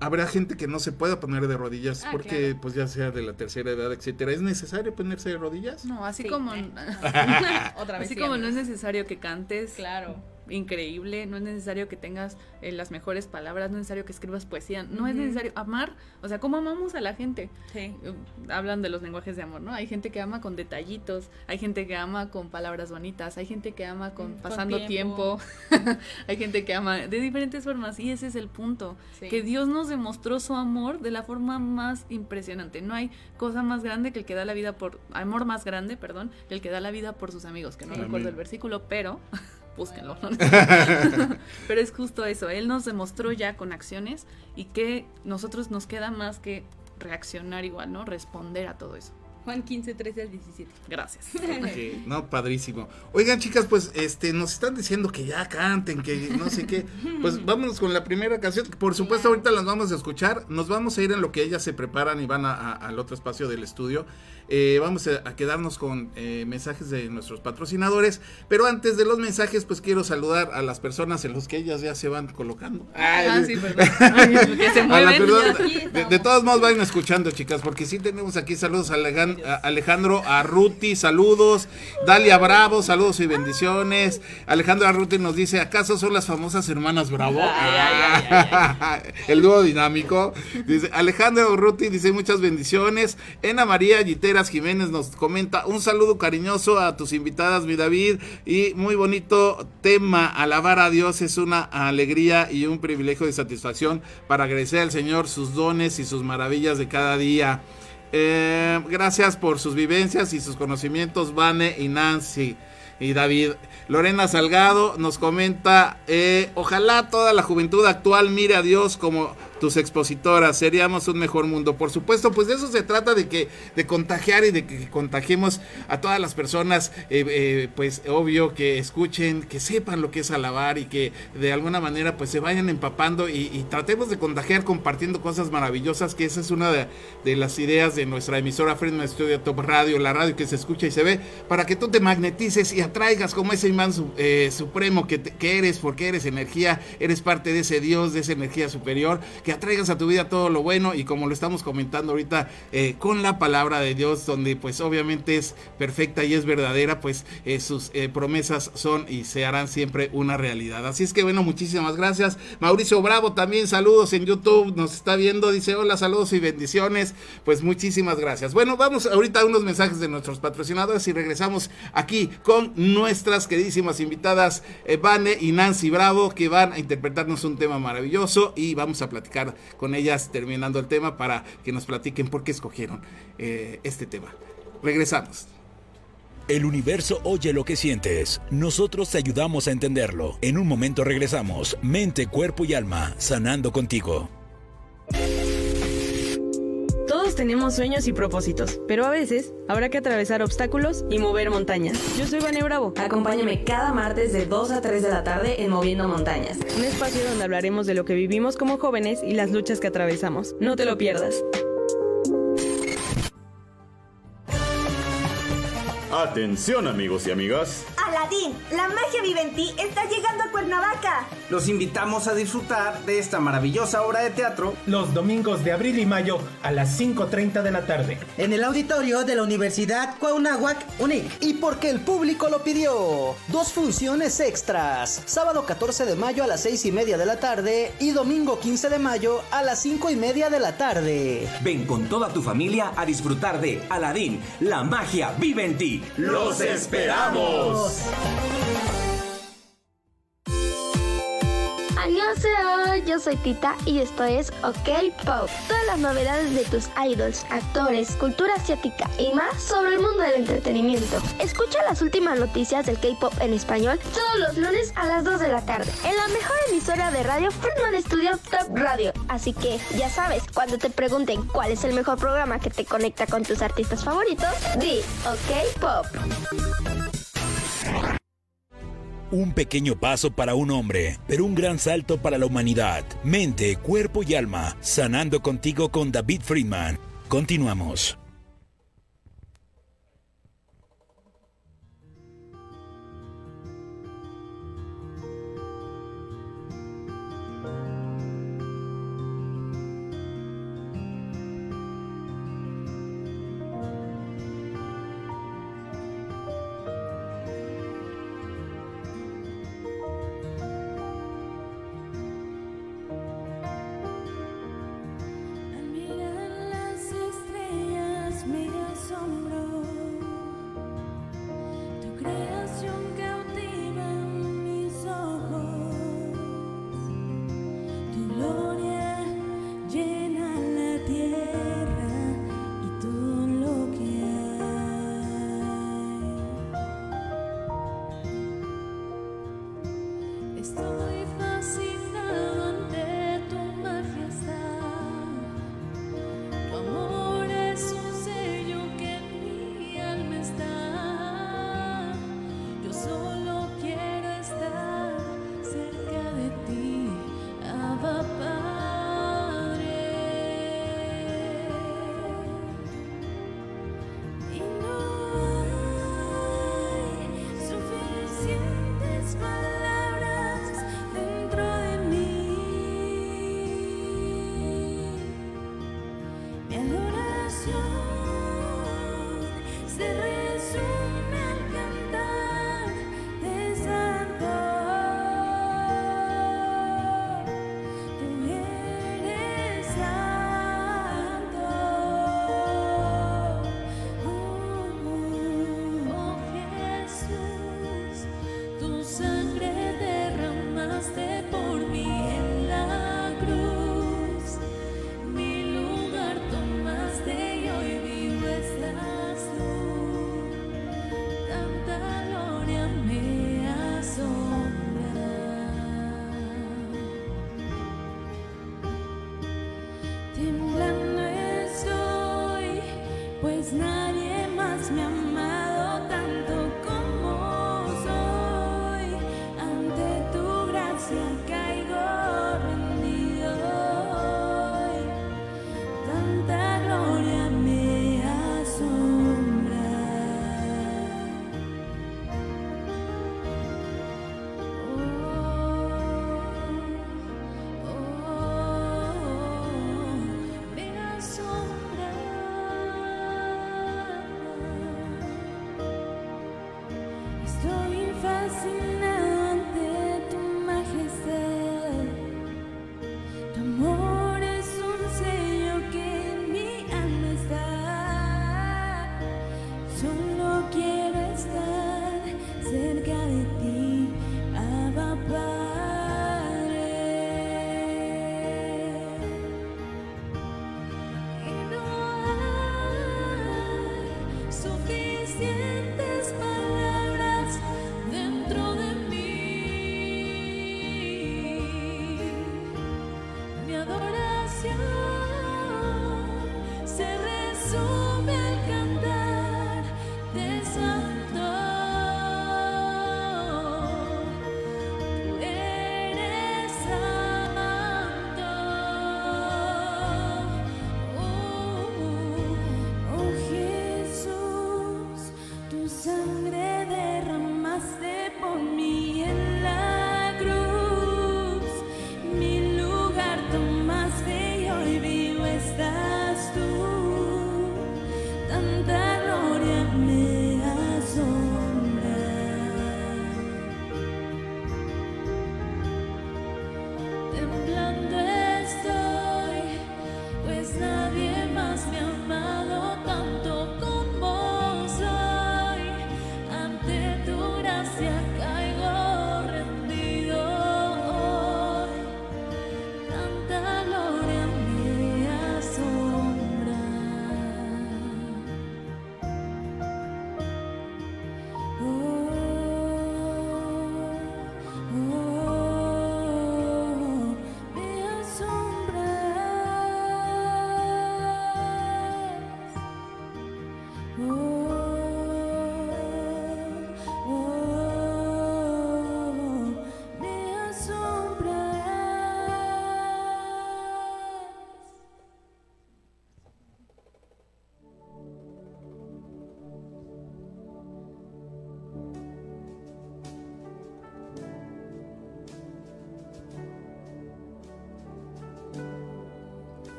Speaker 2: Habrá gente que no se pueda poner de rodillas ah, porque pues ya sea de la tercera edad, etcétera. ¿Es necesario ponerse de rodillas?
Speaker 3: No, así como así como no es necesario que cantes.
Speaker 4: Claro
Speaker 3: increíble, no es necesario que tengas eh, las mejores palabras, no es necesario que escribas poesía, no es necesario amar, o sea, ¿cómo amamos a la gente?
Speaker 4: Sí.
Speaker 3: Eh, hablan de los lenguajes de amor, ¿no? Hay gente que ama con detallitos, hay gente que ama con palabras bonitas, hay gente que ama con mm, pasando tiempo, hay gente que ama de diferentes formas y ese es el punto, que Dios nos demostró su amor de la forma más impresionante, no hay cosa más grande que el que da la vida por, amor más grande, perdón, que el que da la vida por sus amigos, que no recuerdo el versículo, pero búsquenlo. Pero es justo eso, él nos demostró ya con acciones y que nosotros nos queda más que reaccionar igual, ¿no? Responder a todo eso.
Speaker 4: Juan 15, 13 al 17.
Speaker 3: Gracias.
Speaker 2: no, padrísimo. Oigan, chicas, pues este nos están diciendo que ya canten, que no sé qué. Pues vámonos con la primera canción. Por supuesto, ahorita las vamos a escuchar. Nos vamos a ir en lo que ellas se preparan y van al otro espacio del estudio. Eh, vamos a, quedarnos con eh, mensajes de nuestros patrocinadores. Pero antes de los mensajes, pues quiero saludar a las personas en los que ellas ya se van colocando.
Speaker 3: Ah, sí, perdón. que se mueven.
Speaker 2: de, de, todos modos, vayan escuchando, chicas, porque sí tenemos aquí saludos a, Alejandro Arruti, saludos. Dalia Bravo, saludos y bendiciones. Alejandro Arruti nos dice: ¿acaso son las famosas hermanas Bravo? El dúo dinámico. Dice Alejandro Arruti dice: muchas bendiciones. Ena María Gitera Jiménez nos comenta un saludo cariñoso a tus invitadas, mi David, y muy bonito tema, alabar a Dios es una alegría y un privilegio de satisfacción para agradecer al Señor sus dones y sus maravillas de cada día. Eh, gracias por sus vivencias y sus conocimientos, Vane y Nancy y David. Lorena Salgado nos comenta, eh, ojalá toda la juventud actual mire a Dios como tus expositoras, seríamos un mejor mundo. Por supuesto, pues de eso se trata, de que de contagiar y de que contagiemos a todas las personas, eh, eh, pues obvio que escuchen, que sepan lo que es alabar y que de alguna manera pues se vayan empapando y, tratemos de contagiar compartiendo cosas maravillosas, que esa es una de, las ideas de nuestra emisora Friend Studio Top Radio, la radio que se escucha y se ve, para que tú te magnetices y atraigas como ese imán eh, supremo que, que eres, porque eres energía, eres parte de ese Dios, de esa energía superior, que atraigas a tu vida todo lo bueno y como lo estamos comentando ahorita eh, con la palabra de Dios, donde pues obviamente es perfecta y es verdadera, pues eh, sus eh, promesas son y se harán siempre una realidad. Así es que bueno, muchísimas gracias. Mauricio Bravo también saludos en YouTube, nos está viendo, dice hola, saludos y bendiciones. Pues muchísimas gracias. Bueno, vamos ahorita a unos mensajes de nuestros patrocinadores y regresamos aquí con nuestras queridísimas invitadas Vane y Nancy Bravo que van a interpretarnos un tema maravilloso y vamos a platicar con ellas terminando el tema para que nos platiquen por qué escogieron eh, este tema. Regresamos.
Speaker 1: El universo oye lo que sientes. Nosotros te ayudamos a entenderlo. En un momento regresamos. Mente, cuerpo y alma, sanando contigo.
Speaker 6: Tenemos sueños y propósitos, pero a veces habrá que atravesar obstáculos y mover montañas. Yo soy Vane Bravo. Acompáñame cada martes de 2 a 3 de la tarde en Moviendo Montañas, un espacio donde hablaremos de lo que vivimos como jóvenes y las luchas que atravesamos. No te lo pierdas.
Speaker 7: Atención amigos y amigas.
Speaker 8: Aladín, la magia vive en ti, está llegando a Cuernavaca.
Speaker 9: Los invitamos a disfrutar de esta maravillosa obra de teatro
Speaker 10: los domingos de abril y mayo a las 5.30 de la tarde.
Speaker 11: En el auditorio de la Universidad Cuauhnáhuac UNIC.
Speaker 12: Y porque el público lo pidió. Dos funciones extras. Sábado 14 de mayo a las 6 y media de la tarde y domingo 15 de mayo a las 5 y media de la tarde.
Speaker 13: Ven con toda tu familia a disfrutar de Aladín, la magia vive en ti.
Speaker 7: ¡Los esperamos!
Speaker 14: Yo soy Tita y esto es OK Pop. Todas las novedades de tus idols, actores, cultura asiática y más sobre el mundo del entretenimiento. Escucha las últimas noticias del K-Pop en español todos los lunes a las 2 de la tarde en la mejor emisora de radio Friedman Studio Top Radio. Así que ya sabes, cuando te pregunten cuál es el mejor programa que te conecta con tus artistas favoritos, di OK Pop.
Speaker 15: Un pequeño paso para un hombre, pero un gran salto para la humanidad. Mente, cuerpo y alma, sanando contigo con David Friedman. Continuamos.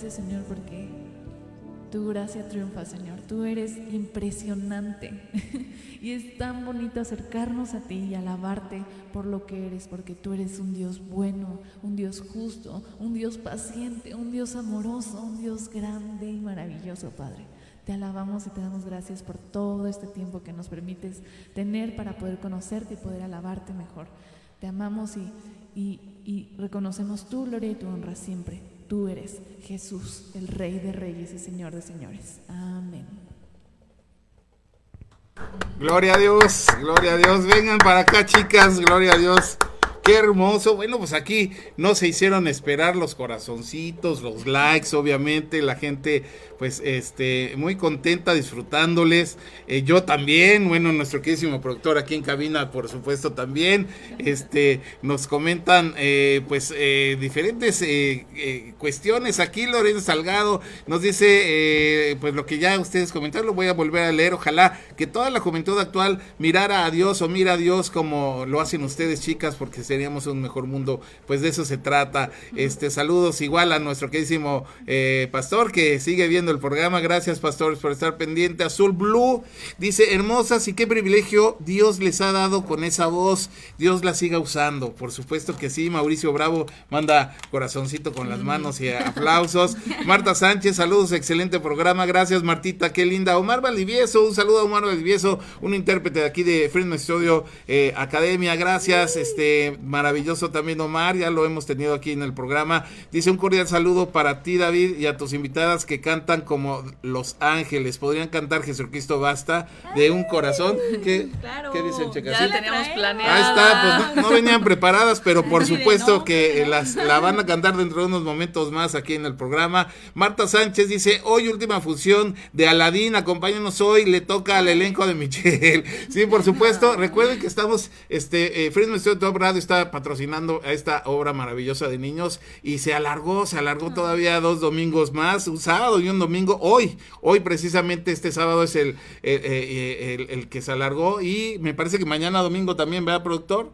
Speaker 3: gracias, Señor, porque tu gracia triunfa, Señor. Tú eres impresionante. y es tan bonito acercarnos a ti y alabarte por lo que eres, porque tú eres un Dios bueno, un Dios justo, un Dios paciente, un Dios amoroso, un Dios grande y maravilloso, Padre. Te alabamos y te damos gracias por todo este tiempo que nos permites tener para poder conocerte y poder alabarte mejor. Te amamos y, y reconocemos tu gloria y tu honra siempre
Speaker 16: tú eres Jesús, el Rey de Reyes y Señor de Señores. Amén.
Speaker 2: Gloria a Dios, gloria a Dios. Vengan para acá, chicas, gloria a Dios. Qué hermoso. Bueno, pues aquí no se hicieron esperar los corazoncitos, los likes, obviamente. La gente, pues, este, muy contenta disfrutándoles. Eh, yo también, bueno, nuestro queridísimo productor aquí en cabina, por supuesto, también. Este, nos comentan, eh, pues, eh, diferentes cuestiones. Aquí Lorenzo Salgado nos dice, pues, lo que ya ustedes comentaron, lo voy a volver a leer. Ojalá que toda la juventud actual mirara a Dios o mira a Dios como lo hacen ustedes, chicas, porque se teníamos un mejor mundo, pues de eso se trata. Este, saludos igual a nuestro queridísimo eh, pastor que sigue viendo el programa. Gracias, pastores, por estar pendiente. Azul Blue dice, hermosas y qué privilegio Dios les ha dado con esa voz. Dios la siga usando. Por supuesto que sí, Mauricio Bravo manda corazoncito con las manos y aplausos. Marta Sánchez, saludos, excelente programa. Gracias, Martita, qué linda. Omar Valdivieso, un saludo a Omar Valdivieso, un intérprete de aquí de Friend Studio eh, Academia. Gracias, este maravilloso también Omar, ya lo hemos tenido aquí en el programa. Dice un cordial saludo para ti David y a tus invitadas que cantan como los ángeles. Podrían cantar Jesucristo basta de un corazón. ¿Qué, ¿qué dicen chicas?
Speaker 3: Ya teníamos planeado.
Speaker 2: Ahí está, pues no, venían preparadas, pero por supuesto que las, la van a cantar dentro de unos momentos más aquí en el programa. Marta Sánchez dice, hoy última función de Aladín, acompáñanos hoy, le toca al elenco de Michelle. Sí, por supuesto, recuerden que estamos, este, eh, Friends Top Radio está patrocinando a esta obra maravillosa de niños y se alargó, se alargó todavía dos domingos más, un sábado y un domingo. Hoy, hoy precisamente este sábado es el, el, que se alargó y me parece que mañana domingo también, ¿verdad, productor?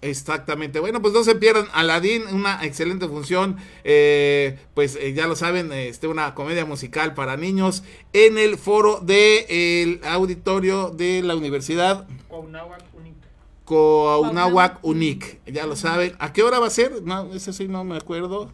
Speaker 2: Exactamente. Bueno, pues no se pierdan Aladín, una excelente función. Eh, pues eh, ya lo saben, este, una comedia musical para niños en el foro del el auditorio de la Universidad. Coaunahuac Unic, ya lo saben. ¿A qué hora va a ser? No, ese sí no me acuerdo.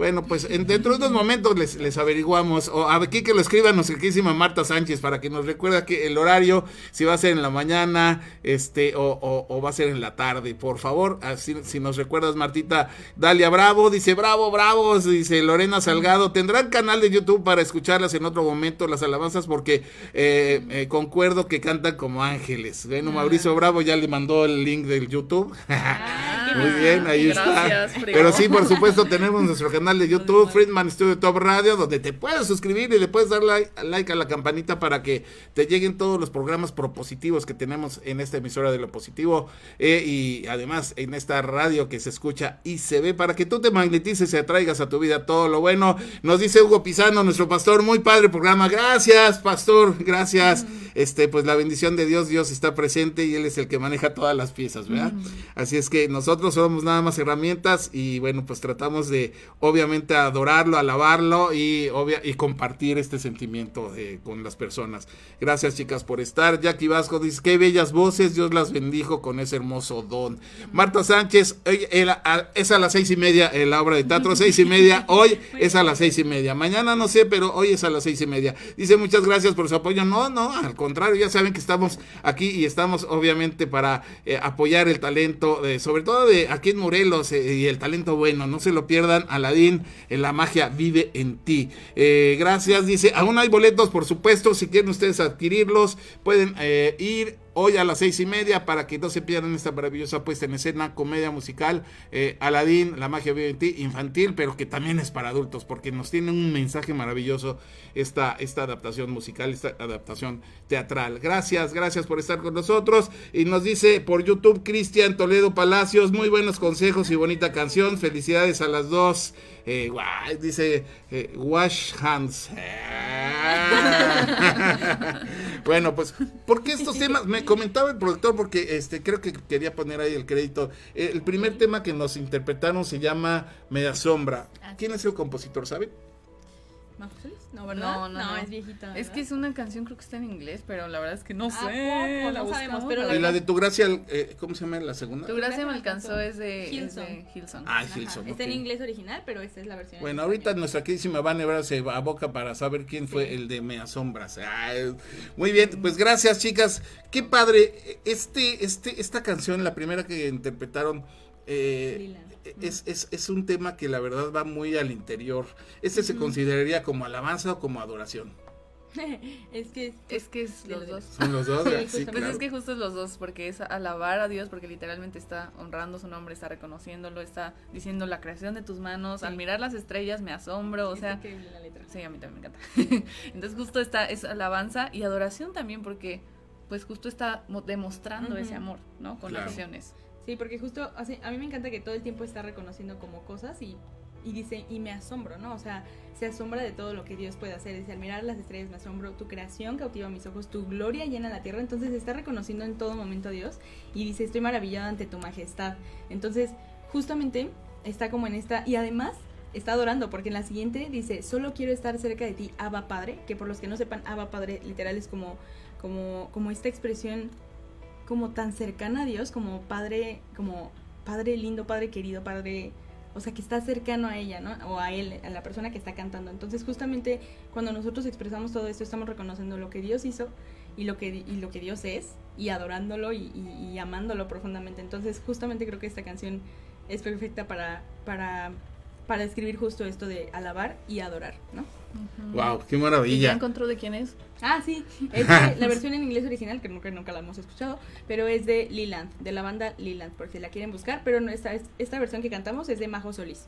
Speaker 2: Bueno, pues dentro de unos momentos les, les averiguamos, o aquí que lo escriba nuestra queridísima Marta Sánchez para que nos recuerde que el horario, si va a ser en la mañana, este, o, va a ser en la tarde, por favor, así, si nos recuerdas Martita, Dalia Bravo, dice Bravo, Bravo, dice Lorena Salgado, tendrán canal de YouTube para escucharlas en otro momento, las alabanzas, porque eh, eh, concuerdo que cantan como ángeles. Bueno, Mauricio Bravo ya le mandó el link del YouTube. Muy bien, ahí está. Pero sí, por supuesto, tenemos nuestro canal de YouTube, Friedman Studio Top Radio, donde te puedes suscribir y le puedes dar like, a la campanita para que te lleguen todos los programas propositivos que tenemos en esta emisora de lo positivo eh, y además en esta radio que se escucha y se ve para que tú te magnetices y atraigas a tu vida todo lo bueno. Nos dice Hugo Pisano, nuestro pastor, muy padre programa. Gracias, pastor, gracias. Este, pues la bendición de Dios, Dios está presente y él es el que maneja todas las piezas, ¿verdad? Así es que nosotros somos nada más herramientas y bueno, pues tratamos de obviamente adorarlo, alabarlo y, obvia, y compartir este sentimiento eh, con las personas. Gracias chicas por estar. Jackie Vasco dice, qué bellas voces, Dios las bendijo con ese hermoso don. Marta Sánchez, es a las seis y media la obra de teatro, seis y media, hoy es a las seis y media. Mañana no sé, pero hoy es a las seis y media. Dice muchas gracias por su apoyo. No, no, al contrario, ya saben que estamos aquí y estamos obviamente para eh, apoyar el talento, sobre todo de aquí en Morelos eh, y el talento bueno. No se lo pierdan, Aladín en la magia vive en ti. Eh, gracias, dice, aún hay boletos, por supuesto, si quieren ustedes adquirirlos, pueden eh, ir hoy a las seis y media para que no se pierdan esta maravillosa puesta en escena, comedia musical, eh, Aladín, La magia vive en ti, infantil, pero que también es para adultos, porque nos tiene un mensaje maravilloso esta, esta adaptación musical, esta adaptación teatral. Gracias, gracias por estar con nosotros. Y nos dice por YouTube Cristian Toledo Palacios, muy buenos consejos y bonita canción. Felicidades a las dos. Eh, dice eh, Wash Hands. bueno, pues, ¿por qué estos temas? Me comentaba el productor porque este creo que quería poner ahí el crédito. El primer tema que nos interpretaron se llama Media Sombra. Ah, ¿Quién es el compositor, sabe?
Speaker 4: No, ¿verdad? No, no, es viejita.
Speaker 3: Es que es una canción, creo que está en inglés, pero la verdad es que no sé.
Speaker 4: no sabemos, pero
Speaker 2: y la de Tu Gracia, eh, ¿cómo se llama la segunda?
Speaker 3: Tu Gracia me alcanzó es de
Speaker 4: Hilson.
Speaker 2: Ah, Hilson.
Speaker 4: Está en inglés original, pero esta es la versión.
Speaker 2: Bueno, ahorita nuestra queridísima Van se aboca para saber quién fue el de Me Asombras. muy bien, pues gracias, chicas. Qué padre. Este, este, esta canción, la primera que interpretaron Eh, es, es, es, un tema que la verdad va muy al interior. ¿Este se consideraría como alabanza o como adoración?
Speaker 4: es que
Speaker 3: es que es los dos.
Speaker 2: Son los dos.
Speaker 3: Sí, pues es que justo es los dos, porque es alabar a Dios, porque literalmente está honrando su nombre, está reconociéndolo, está diciendo la creación de tus manos. Al mirar las estrellas me asombro, o sea.
Speaker 4: La letra.
Speaker 3: Sí, a mí también me encanta. Entonces justo está es alabanza y adoración también, porque pues justo está demostrando ese amor, ¿no? Con acciones.
Speaker 4: Sí, porque justo a mí me encanta que todo el tiempo está reconociendo como cosas y y dice, y me asombro, ¿no? O sea, se asombra de todo lo que Dios puede hacer. Dice, al mirar las estrellas me asombro, tu creación cautiva mis ojos, tu gloria llena la tierra. Entonces está reconociendo en todo momento a Dios y dice, estoy maravillado ante tu majestad. Entonces, justamente está como en esta, y además está adorando, porque en la siguiente dice, solo quiero estar cerca de ti, Abba Padre, que por los que no sepan, Abba Padre literal es como, como, como esta expresión como tan cercana a Dios, como Padre, como Padre lindo, Padre querido, Padre o sea, que está cercano a ella, ¿no? O a él, a la persona que está cantando. Entonces, justamente cuando nosotros expresamos todo esto, estamos reconociendo lo que Dios hizo y lo que, y lo que Dios es, y adorándolo y, y, amándolo profundamente. Entonces, justamente creo que esta canción es perfecta para, para, para describir justo esto de alabar y adorar, ¿no?
Speaker 2: Wow, qué maravilla.
Speaker 3: ¿Ya encontró de quién es?
Speaker 4: Ah, sí, es la versión en inglés original, que nunca, nunca la hemos escuchado, pero es de Leland, de la banda Leland, por si la quieren buscar, pero no, esta, esta versión que cantamos es de Majo Solís.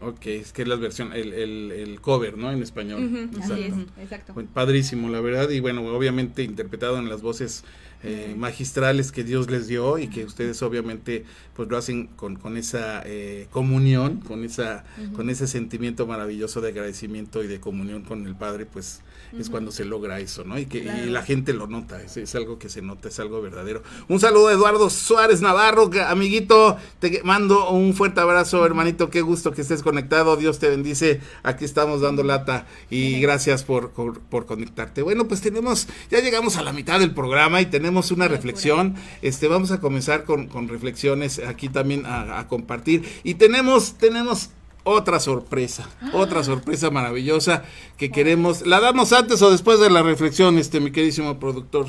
Speaker 2: Ok, es que es la versión, el, el, el cover, ¿no? En español.
Speaker 4: exacto. Así es, exacto.
Speaker 2: Padrísimo, la verdad, y bueno, obviamente interpretado en las voces eh, magistrales que Dios les dio y que ustedes obviamente pues lo hacen con, con esa eh, comunión, con esa, con ese sentimiento maravilloso de agradecimiento y de comunión con el Padre, pues es cuando se logra eso, ¿no? Y que la gente lo nota, es, es, algo que se nota, es algo verdadero. Un saludo a Eduardo Suárez Navarro, amiguito, te mando un fuerte abrazo, hermanito, qué gusto que estés conectado, Dios te bendice, aquí estamos dando lata y gracias por, por, conectarte. Bueno, pues tenemos, ya llegamos a la mitad del programa y tenemos una reflexión, este, vamos a comenzar con, con reflexiones aquí también a, a compartir y tenemos, tenemos otra sorpresa, otra sorpresa maravillosa que queremos. ¿La damos antes o después de la reflexión, este, mi queridísimo productor?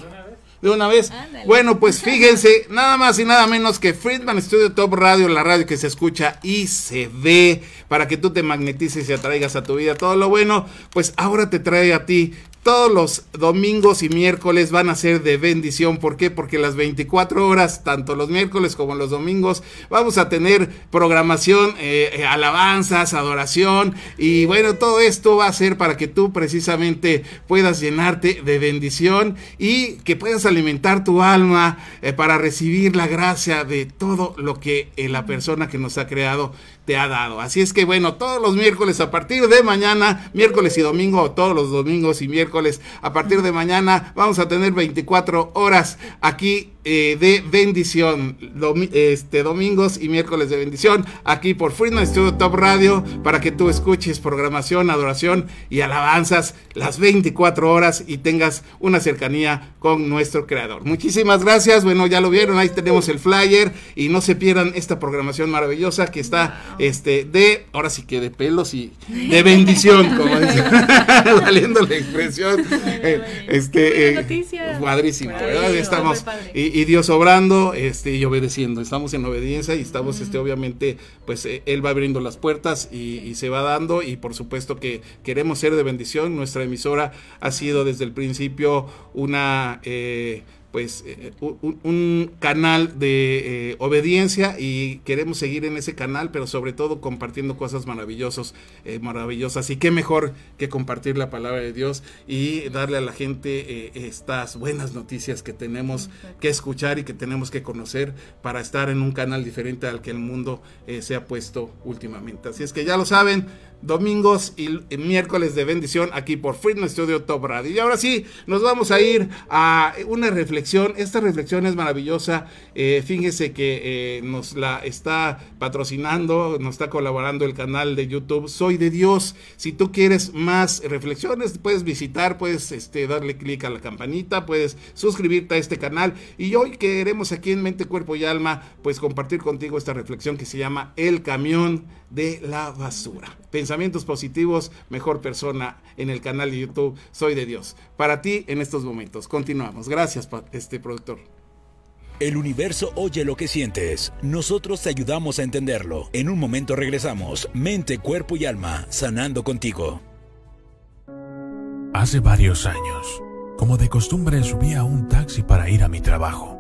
Speaker 2: De una vez. Bueno, pues fíjense, nada más y nada menos que Friedman Studio Top Radio, la radio que se escucha y se ve para que tú te magnetices y atraigas a tu vida todo lo bueno, pues ahora te trae a ti todos los domingos y miércoles van a ser de bendición. ¿Por qué? Porque las 24 horas, tanto los miércoles como los domingos, vamos a tener programación, eh, eh, alabanzas, adoración. Y bueno, todo esto va a ser para que tú precisamente puedas llenarte de bendición y que puedas alimentar tu alma eh, para recibir la gracia de todo lo que la persona que nos ha creado te ha dado. Así es que bueno, todos los miércoles a partir de mañana, miércoles y domingo, todos los domingos y miércoles a partir de mañana, vamos a tener 24 horas aquí eh, de bendición, este, domingos y miércoles de bendición, aquí por Freedom Studio Top Radio, para que tú escuches programación, adoración y alabanzas las 24 horas y tengas una cercanía con nuestro creador. Muchísimas gracias, bueno, ya lo vieron, ahí tenemos el flyer y no se pierdan esta programación maravillosa que está este, de, ahora sí que de pelos y de bendición, como dice, valiendo la expresión. Eh, este, eh, ¿verdad? Estamos. Y, y, Dios obrando este, y obedeciendo. Estamos en obediencia y estamos, este, obviamente, pues eh, Él va abriendo las puertas y, se va dando. Y por supuesto que queremos ser de bendición. Nuestra emisora ha sido desde el principio una. Eh, pues eh, un, canal de eh, obediencia y queremos seguir en ese canal, pero sobre todo compartiendo cosas maravillosas, eh, maravillosas. Y qué mejor que compartir la palabra de Dios y darle a la gente estas buenas noticias que tenemos que escuchar y que tenemos que conocer para estar en un canal diferente al que el mundo se ha puesto últimamente. Así es que ya lo saben, domingos y miércoles de bendición aquí por Freedom Studio Top Radio. Y ahora sí, nos vamos a ir a una reflexión. Esta reflexión es maravillosa. Eh, fíjese que eh, nos la está patrocinando, nos está colaborando el canal de YouTube Soy de Dios. Si tú quieres más reflexiones, puedes visitar, puedes este, darle clic a la campanita, puedes suscribirte a este canal. Y hoy queremos aquí en Mente, Cuerpo y Alma, pues compartir contigo esta reflexión que se llama El camión de la basura. Pensamientos positivos, mejor persona en el canal de YouTube Soy de Dios. Para ti en estos momentos. Continuamos. Gracias, este productor.
Speaker 1: El universo oye lo que sientes. Nosotros te ayudamos a entenderlo. En un momento regresamos. Mente, cuerpo y alma, sanando contigo.
Speaker 17: Hace varios años, como de costumbre, subí a un taxi para ir a mi trabajo.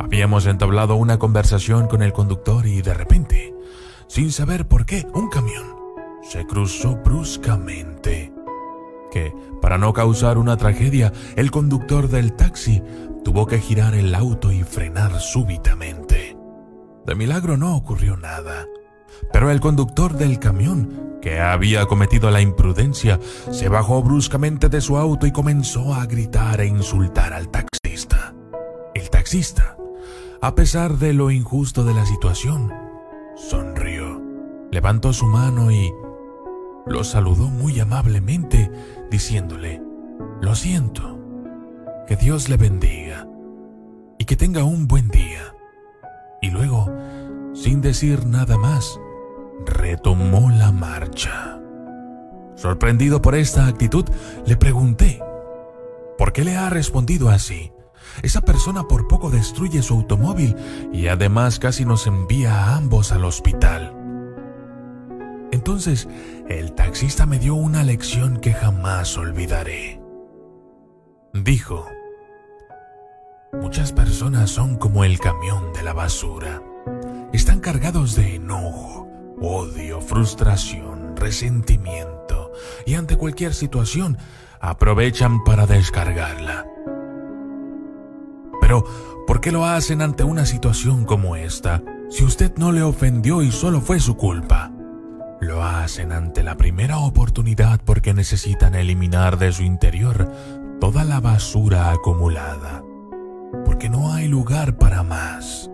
Speaker 17: Habíamos entablado una conversación con el conductor y de repente, sin saber por qué, un camión se cruzó bruscamente. Que, para no causar una tragedia, el conductor del taxi tuvo que girar el auto y frenar súbitamente. De milagro no ocurrió nada, pero el conductor del camión, que había cometido la imprudencia, se bajó bruscamente de su auto y comenzó a gritar e insultar al taxista. El taxista, a pesar de lo injusto de la situación, sonrió, levantó su mano y lo saludó muy amablemente, diciéndole, lo siento, que Dios le bendiga y que tenga un buen día. Y luego, sin decir nada más, retomó la marcha. Sorprendido por esta actitud, le pregunté, ¿por qué le ha respondido así? Esa persona por poco destruye su automóvil y además casi nos envía a ambos al hospital. Entonces, el taxista me dio una lección que jamás olvidaré. Dijo, muchas personas son como el camión de la basura. Están cargados de enojo, odio, frustración, resentimiento y ante cualquier situación aprovechan para descargarla. Pero, ¿por qué lo hacen ante una situación como esta si usted no le ofendió y solo fue su culpa? Lo hacen ante la primera oportunidad porque necesitan eliminar de su interior toda la basura acumulada, porque no hay lugar para más.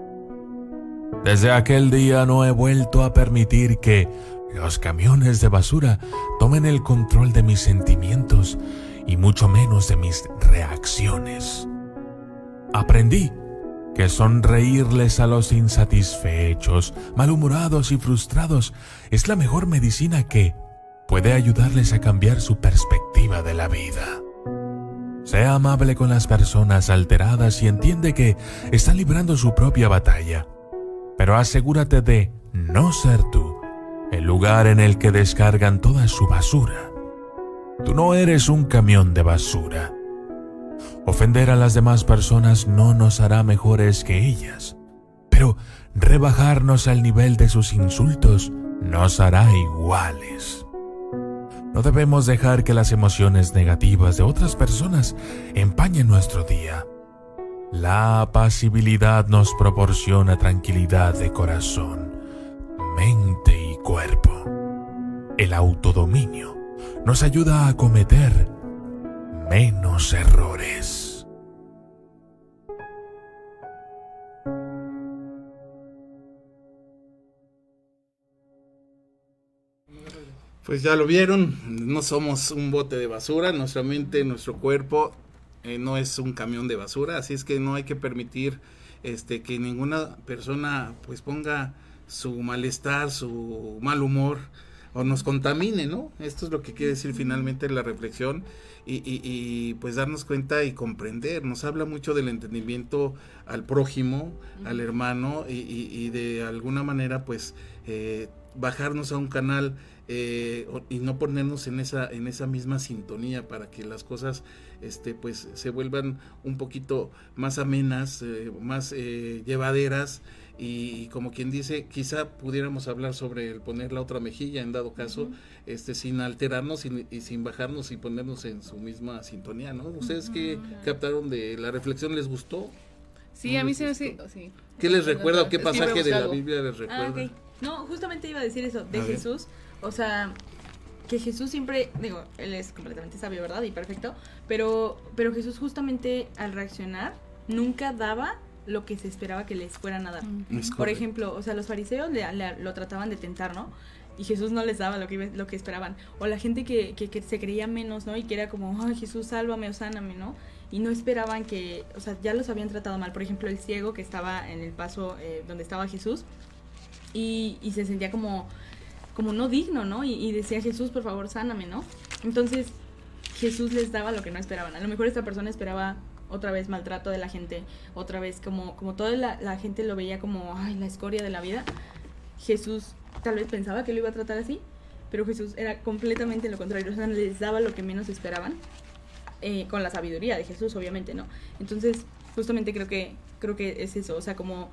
Speaker 17: Desde aquel día no he vuelto a permitir que los camiones de basura tomen el control de mis sentimientos y mucho menos de mis reacciones. Aprendí que sonreírles a los insatisfechos, malhumorados y frustrados es la mejor medicina que puede ayudarles a cambiar su perspectiva de la vida. Sea amable con las personas alteradas y entiende que están librando su propia batalla, pero asegúrate de no ser tú el lugar en el que descargan toda su basura. Tú no eres un camión de basura. Ofender a las demás personas no nos hará mejores que ellas, pero rebajarnos al nivel de sus insultos nos hará iguales. No debemos dejar que las emociones negativas de otras personas empañen nuestro día. La apacibilidad nos proporciona tranquilidad de corazón, mente y cuerpo. El autodominio nos ayuda a cometer menos errores.
Speaker 2: Pues ya lo vieron, no somos un bote de basura, nuestra mente, nuestro cuerpo eh, no es un camión de basura, así es que no hay que permitir este que ninguna persona pues ponga su malestar, su mal humor o nos contamine, ¿no? Esto es lo que quiere decir finalmente la reflexión y, y, pues darnos cuenta y comprender. Nos habla mucho del entendimiento al prójimo, al hermano y, y, de alguna manera pues eh, bajarnos a un canal eh, y no ponernos en esa en esa misma sintonía para que las cosas este pues se vuelvan un poquito más amenas eh, más eh, llevaderas y, como quien dice quizá pudiéramos hablar sobre el poner la otra mejilla en dado caso este sin alterarnos y, sin bajarnos y ponernos en su misma sintonía no ustedes qué captaron de la reflexión les gustó
Speaker 3: sí a mí se me sí.
Speaker 2: qué les recuerda o qué pasaje de la Biblia les ah, recuerda
Speaker 4: no justamente iba a decir eso de Jesús. O sea, que Jesús siempre, digo, él es completamente sabio, ¿verdad? Y perfecto, pero, pero Jesús justamente al reaccionar nunca daba lo que se esperaba que les fueran a dar. Por ejemplo, o sea, los fariseos lo trataban de tentar, ¿no? Y Jesús no les daba lo que, lo que esperaban. O la gente que, que, se creía menos, ¿no? Y que era como, ay, Jesús, sálvame o sáname, ¿no? Y no esperaban que, o sea, ya los habían tratado mal. Por ejemplo, el ciego que estaba en el paso eh, donde estaba Jesús y, y se sentía como como no digno, ¿no? Y, decía Jesús, por favor, sáname, ¿no? Entonces Jesús les daba lo que no esperaban. A lo mejor esta persona esperaba otra vez maltrato de la gente, otra vez como, como toda la, la gente lo veía como, ay, la escoria de la vida, Jesús tal vez pensaba que lo iba a tratar así, pero Jesús era completamente lo contrario, o sea, les daba lo que menos esperaban, eh, con la sabiduría de Jesús, obviamente, ¿no? Entonces, justamente creo que, creo que es eso, o sea, como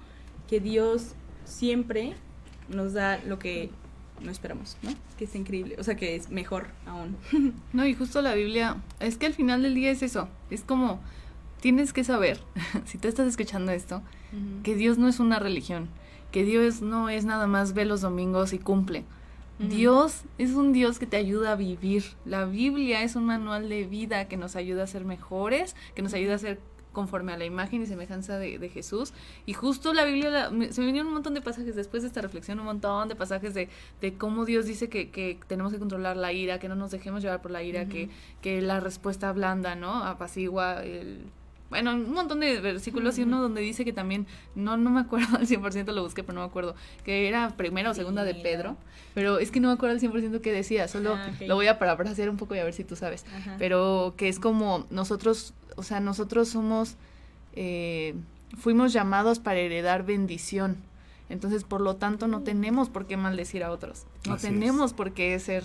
Speaker 4: que Dios siempre nos da lo que no esperamos, ¿no? Que es increíble, o sea, que es mejor aún.
Speaker 3: no, y justo la Biblia, es que al final del día es eso, es como, tienes que saber, si te estás escuchando esto, que Dios no es una religión, que Dios no es nada más ve los domingos y cumple. Dios es un Dios que te ayuda a vivir. La Biblia es un manual de vida que nos ayuda a ser mejores, que nos ayuda a ser conforme a la imagen y semejanza de, Jesús. Y justo la Biblia, se me vinieron un montón de pasajes después de esta reflexión, un montón de pasajes de, de cómo Dios dice que, que, tenemos que controlar la ira, que no nos dejemos llevar por la ira, que, que la respuesta blanda, ¿no? Apacigua el bueno, un montón de versículos y uno donde dice que también, no, no me acuerdo al 100%, lo busqué, pero no me acuerdo, que era primera o segunda de Pedro, pero es que no me acuerdo al 100% qué decía, solo ah, lo voy a parafrasear un poco y a ver si tú sabes, pero que es como nosotros, o sea, nosotros somos, eh, fuimos llamados para heredar bendición, entonces por lo tanto no tenemos por qué maldecir a otros, no tenemos por qué ser,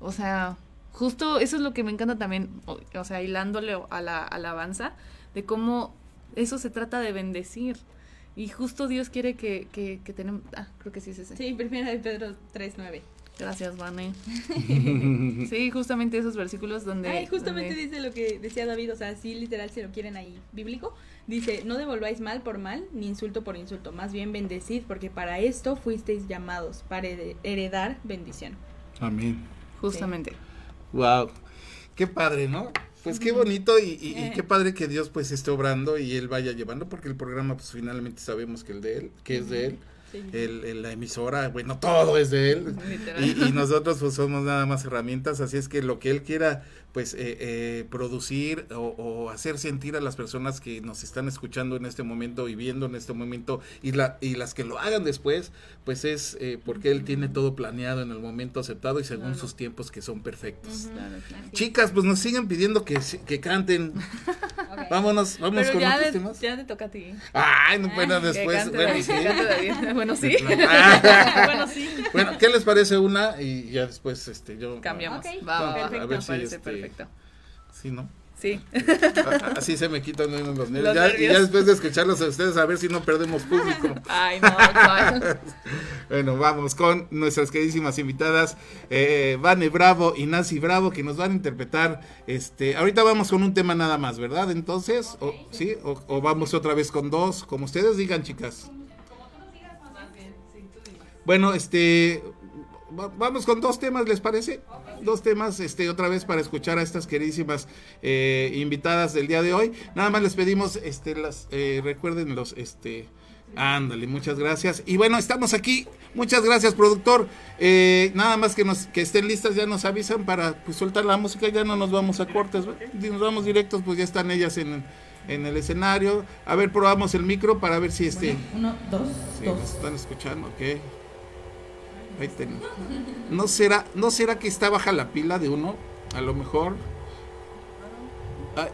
Speaker 3: o sea, justo eso es lo que me encanta también, o, sea, hilándole a la alabanza, de cómo eso se trata de bendecir. Y justo Dios quiere que, que, que tenemos... Ah, creo que sí es ese.
Speaker 4: Sí, primera de Pedro 3.9.
Speaker 3: Gracias, Vane. sí, justamente esos versículos donde...
Speaker 4: Ay, justamente dice lo que decía David, o sea, sí literal si lo quieren ahí bíblico. Dice, no devolváis mal por mal, ni insulto por insulto, más bien bendecid, porque para esto fuisteis llamados, para heredar bendición.
Speaker 2: Amén.
Speaker 3: Justamente.
Speaker 2: Wow. Qué padre, ¿no? Pues qué bonito y, y, qué padre que Dios pues esté obrando y él vaya llevando porque el programa pues finalmente sabemos que el de él, que es de él el, la emisora, bueno, todo es de él. Y, nosotros pues somos nada más herramientas, así es que lo que él quiera pues eh, eh, producir o, hacer sentir a las personas que nos están escuchando en este momento y viendo en este momento y, la, y las que lo hagan después, pues es eh, porque él tiene todo planeado en el momento aceptado y según sus tiempos que son perfectos. Chicas, pues nos siguen pidiendo que, que canten. Vámonos, vamos con
Speaker 3: ya otros temas. Ya te toca a ti.
Speaker 2: Ay, no, bueno, después, bueno, sí.
Speaker 3: bueno, sí.
Speaker 2: bueno, sí. Bueno, ¿qué les parece una? Y ya después, este, yo.
Speaker 3: Cambiamos. Va, perfecto. A ver si, este, perfecto.
Speaker 2: Sí, ¿no?
Speaker 3: Sí.
Speaker 2: Así se me quitan los nervios. ya, Y ya después de escucharlos a ustedes, a ver si no perdemos público.
Speaker 3: Ay, no,
Speaker 2: Bueno, vamos con nuestras queridísimas invitadas, eh, Vane Bravo y Nancy Bravo, que nos van a interpretar. este Ahorita vamos con un tema nada más, ¿verdad? Entonces, o, ¿sí? O, vamos otra vez con dos, como ustedes digan, chicas. Bueno, este, vamos con dos temas, ¿les parece? Dos temas, este, otra vez para escuchar a estas queridísimas eh, invitadas del día de hoy. Nada más les pedimos, este, las, eh, recuerden los, este, ándale, muchas gracias. Y bueno, estamos aquí. Muchas gracias, productor. Eh, nada más que nos, que estén listas, ya nos avisan para pues, soltar la música. Ya no nos vamos a cortes, nos vamos directos, pues ya están ellas en, en el escenario. A ver, probamos el micro para ver si este.
Speaker 4: uno, dos, dos.
Speaker 2: están escuchando, ok. ¿No será, ¿No será que está baja la pila de uno? A lo mejor.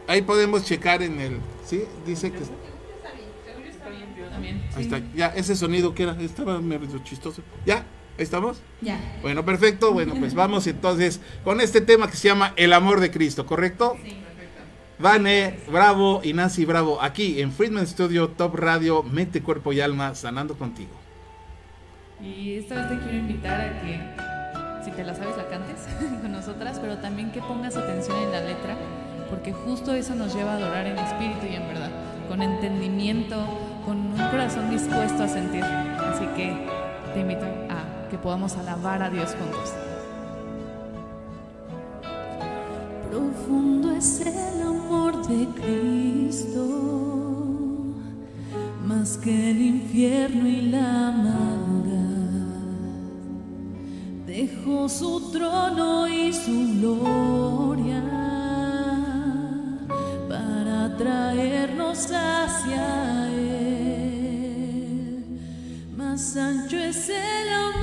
Speaker 2: Ahí podemos checar en el. ¿Sí? Dice que. Ahí está. Ya, ese sonido que era. Estaba medio chistoso. ¿Ya? ¿Ahí estamos?
Speaker 4: Ya.
Speaker 2: Bueno, perfecto. Bueno, pues vamos entonces con este tema que se llama El amor de Cristo, ¿correcto?
Speaker 4: Sí, perfecto.
Speaker 2: Vane, Bravo y Nancy Bravo, aquí en Friedman Studio Top Radio, Mente, Cuerpo y Alma, sanando contigo.
Speaker 16: Y esta vez te quiero invitar a que, si te la sabes, la cantes con nosotras, pero también que pongas atención en la letra, porque justo eso nos lleva a adorar en espíritu y en verdad, con entendimiento, con un corazón dispuesto a sentir. Así que te invito a que podamos alabar a Dios juntos.
Speaker 15: Profundo es el amor de Cristo, más que el infierno y la amargura dejó su trono y su gloria para traernos hacia Él. Más ancho es el amor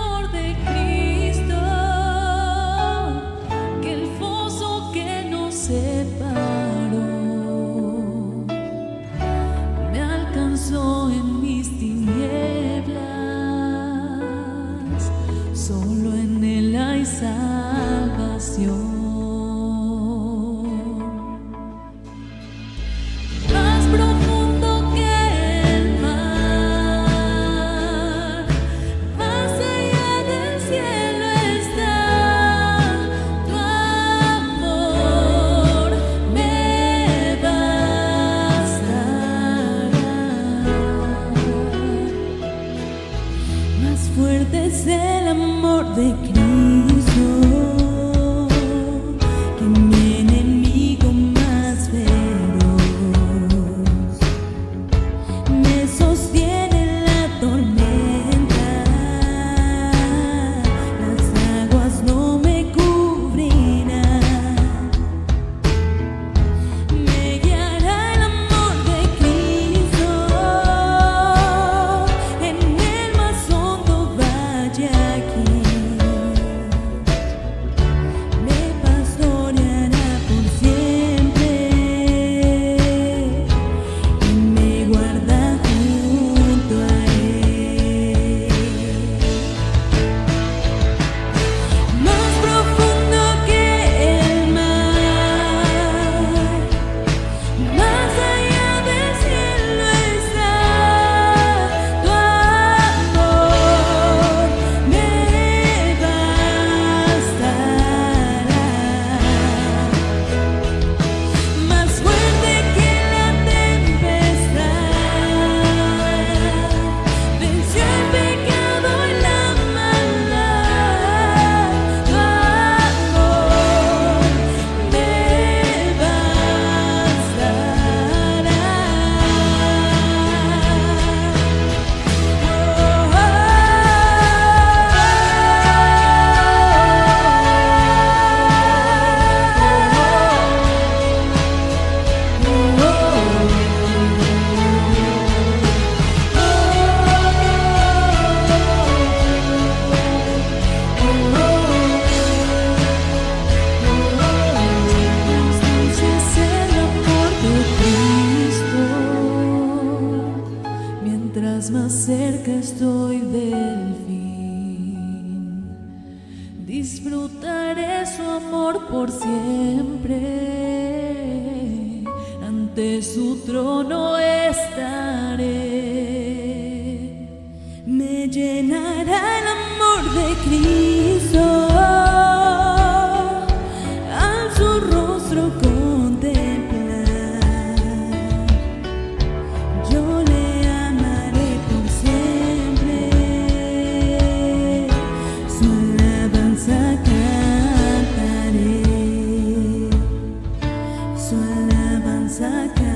Speaker 15: alabanza.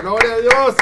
Speaker 2: ¡Gloria a Dios!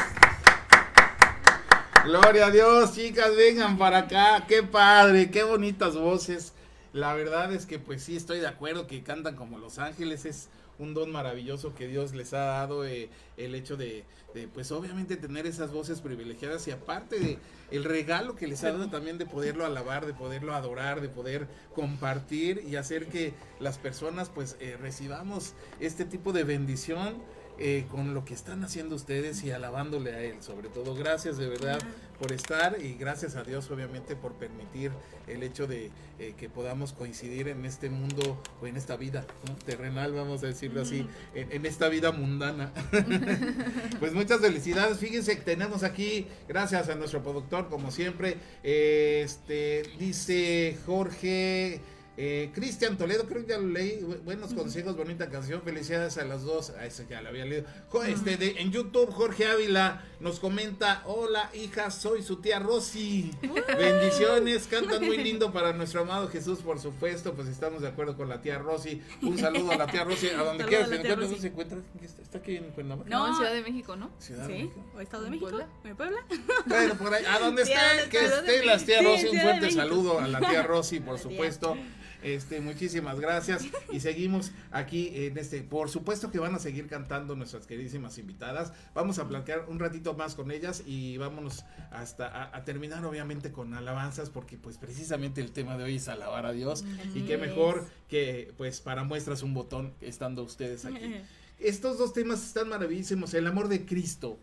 Speaker 2: Gloria a Dios, chicas, vengan para acá. Qué padre, qué bonitas voces. La verdad es que pues sí estoy de acuerdo que cantan como Los Ángeles. Es un don maravilloso que Dios les ha dado eh, el hecho de, de, pues obviamente tener esas voces privilegiadas y aparte de el regalo que les ha dado también de poderlo alabar, de poderlo adorar, de poder compartir y hacer que las personas pues eh, recibamos este tipo de bendición eh, con lo que están haciendo ustedes y alabándole a Él. Sobre todo, gracias de verdad por estar y gracias a Dios obviamente por permitir el hecho de eh, que podamos coincidir en este mundo o en esta vida ¿no? terrenal, vamos a decirlo así, en, en esta vida mundana. pues muchas felicidades. Fíjense que tenemos aquí, gracias a nuestro productor, como siempre, eh, este dice Jorge. Eh, Cristian Toledo, creo que ya lo leí. Bu- Buenos consejos, bonita canción. Felicidades a las dos. A ese ya lo había leído. Jo- este, de- en YouTube, Jorge Ávila nos comenta: Hola, hija, soy su tía Rosy. Bendiciones, cantan muy lindo para nuestro amado Jesús, por supuesto. Pues estamos de acuerdo con la tía Rosy. Un saludo a la tía Rosy, a donde
Speaker 3: Saludo
Speaker 2: quiera
Speaker 3: a
Speaker 2: se
Speaker 3: la tía
Speaker 2: encuentre.
Speaker 3: Rosy.
Speaker 2: ¿Se encuentra? ¿Está- ¿Está aquí en Cuernavaca?
Speaker 3: No, en Ciudad de México, ¿no?
Speaker 2: Ciudad de
Speaker 4: ¿Sí?
Speaker 2: México.
Speaker 4: ¿O Estado de México?
Speaker 3: Puebla?
Speaker 4: ¿En Puebla?
Speaker 2: Bueno, por ahí, a donde esté, que
Speaker 4: esté.
Speaker 2: la tía
Speaker 4: Sí,
Speaker 2: Rosy, un
Speaker 4: de
Speaker 2: fuerte saludo a la tía Rosy, por
Speaker 4: La tía.
Speaker 2: supuesto. Este, muchísimas gracias y seguimos aquí en este. Por supuesto que van a seguir cantando nuestras queridísimas invitadas. Vamos a plantear un ratito más con ellas y vámonos hasta a, a terminar obviamente con alabanzas porque pues precisamente el tema de hoy es alabar a Dios y qué mejor que pues para muestras un botón estando ustedes aquí. Estos dos temas están maravillosos. El amor de Cristo.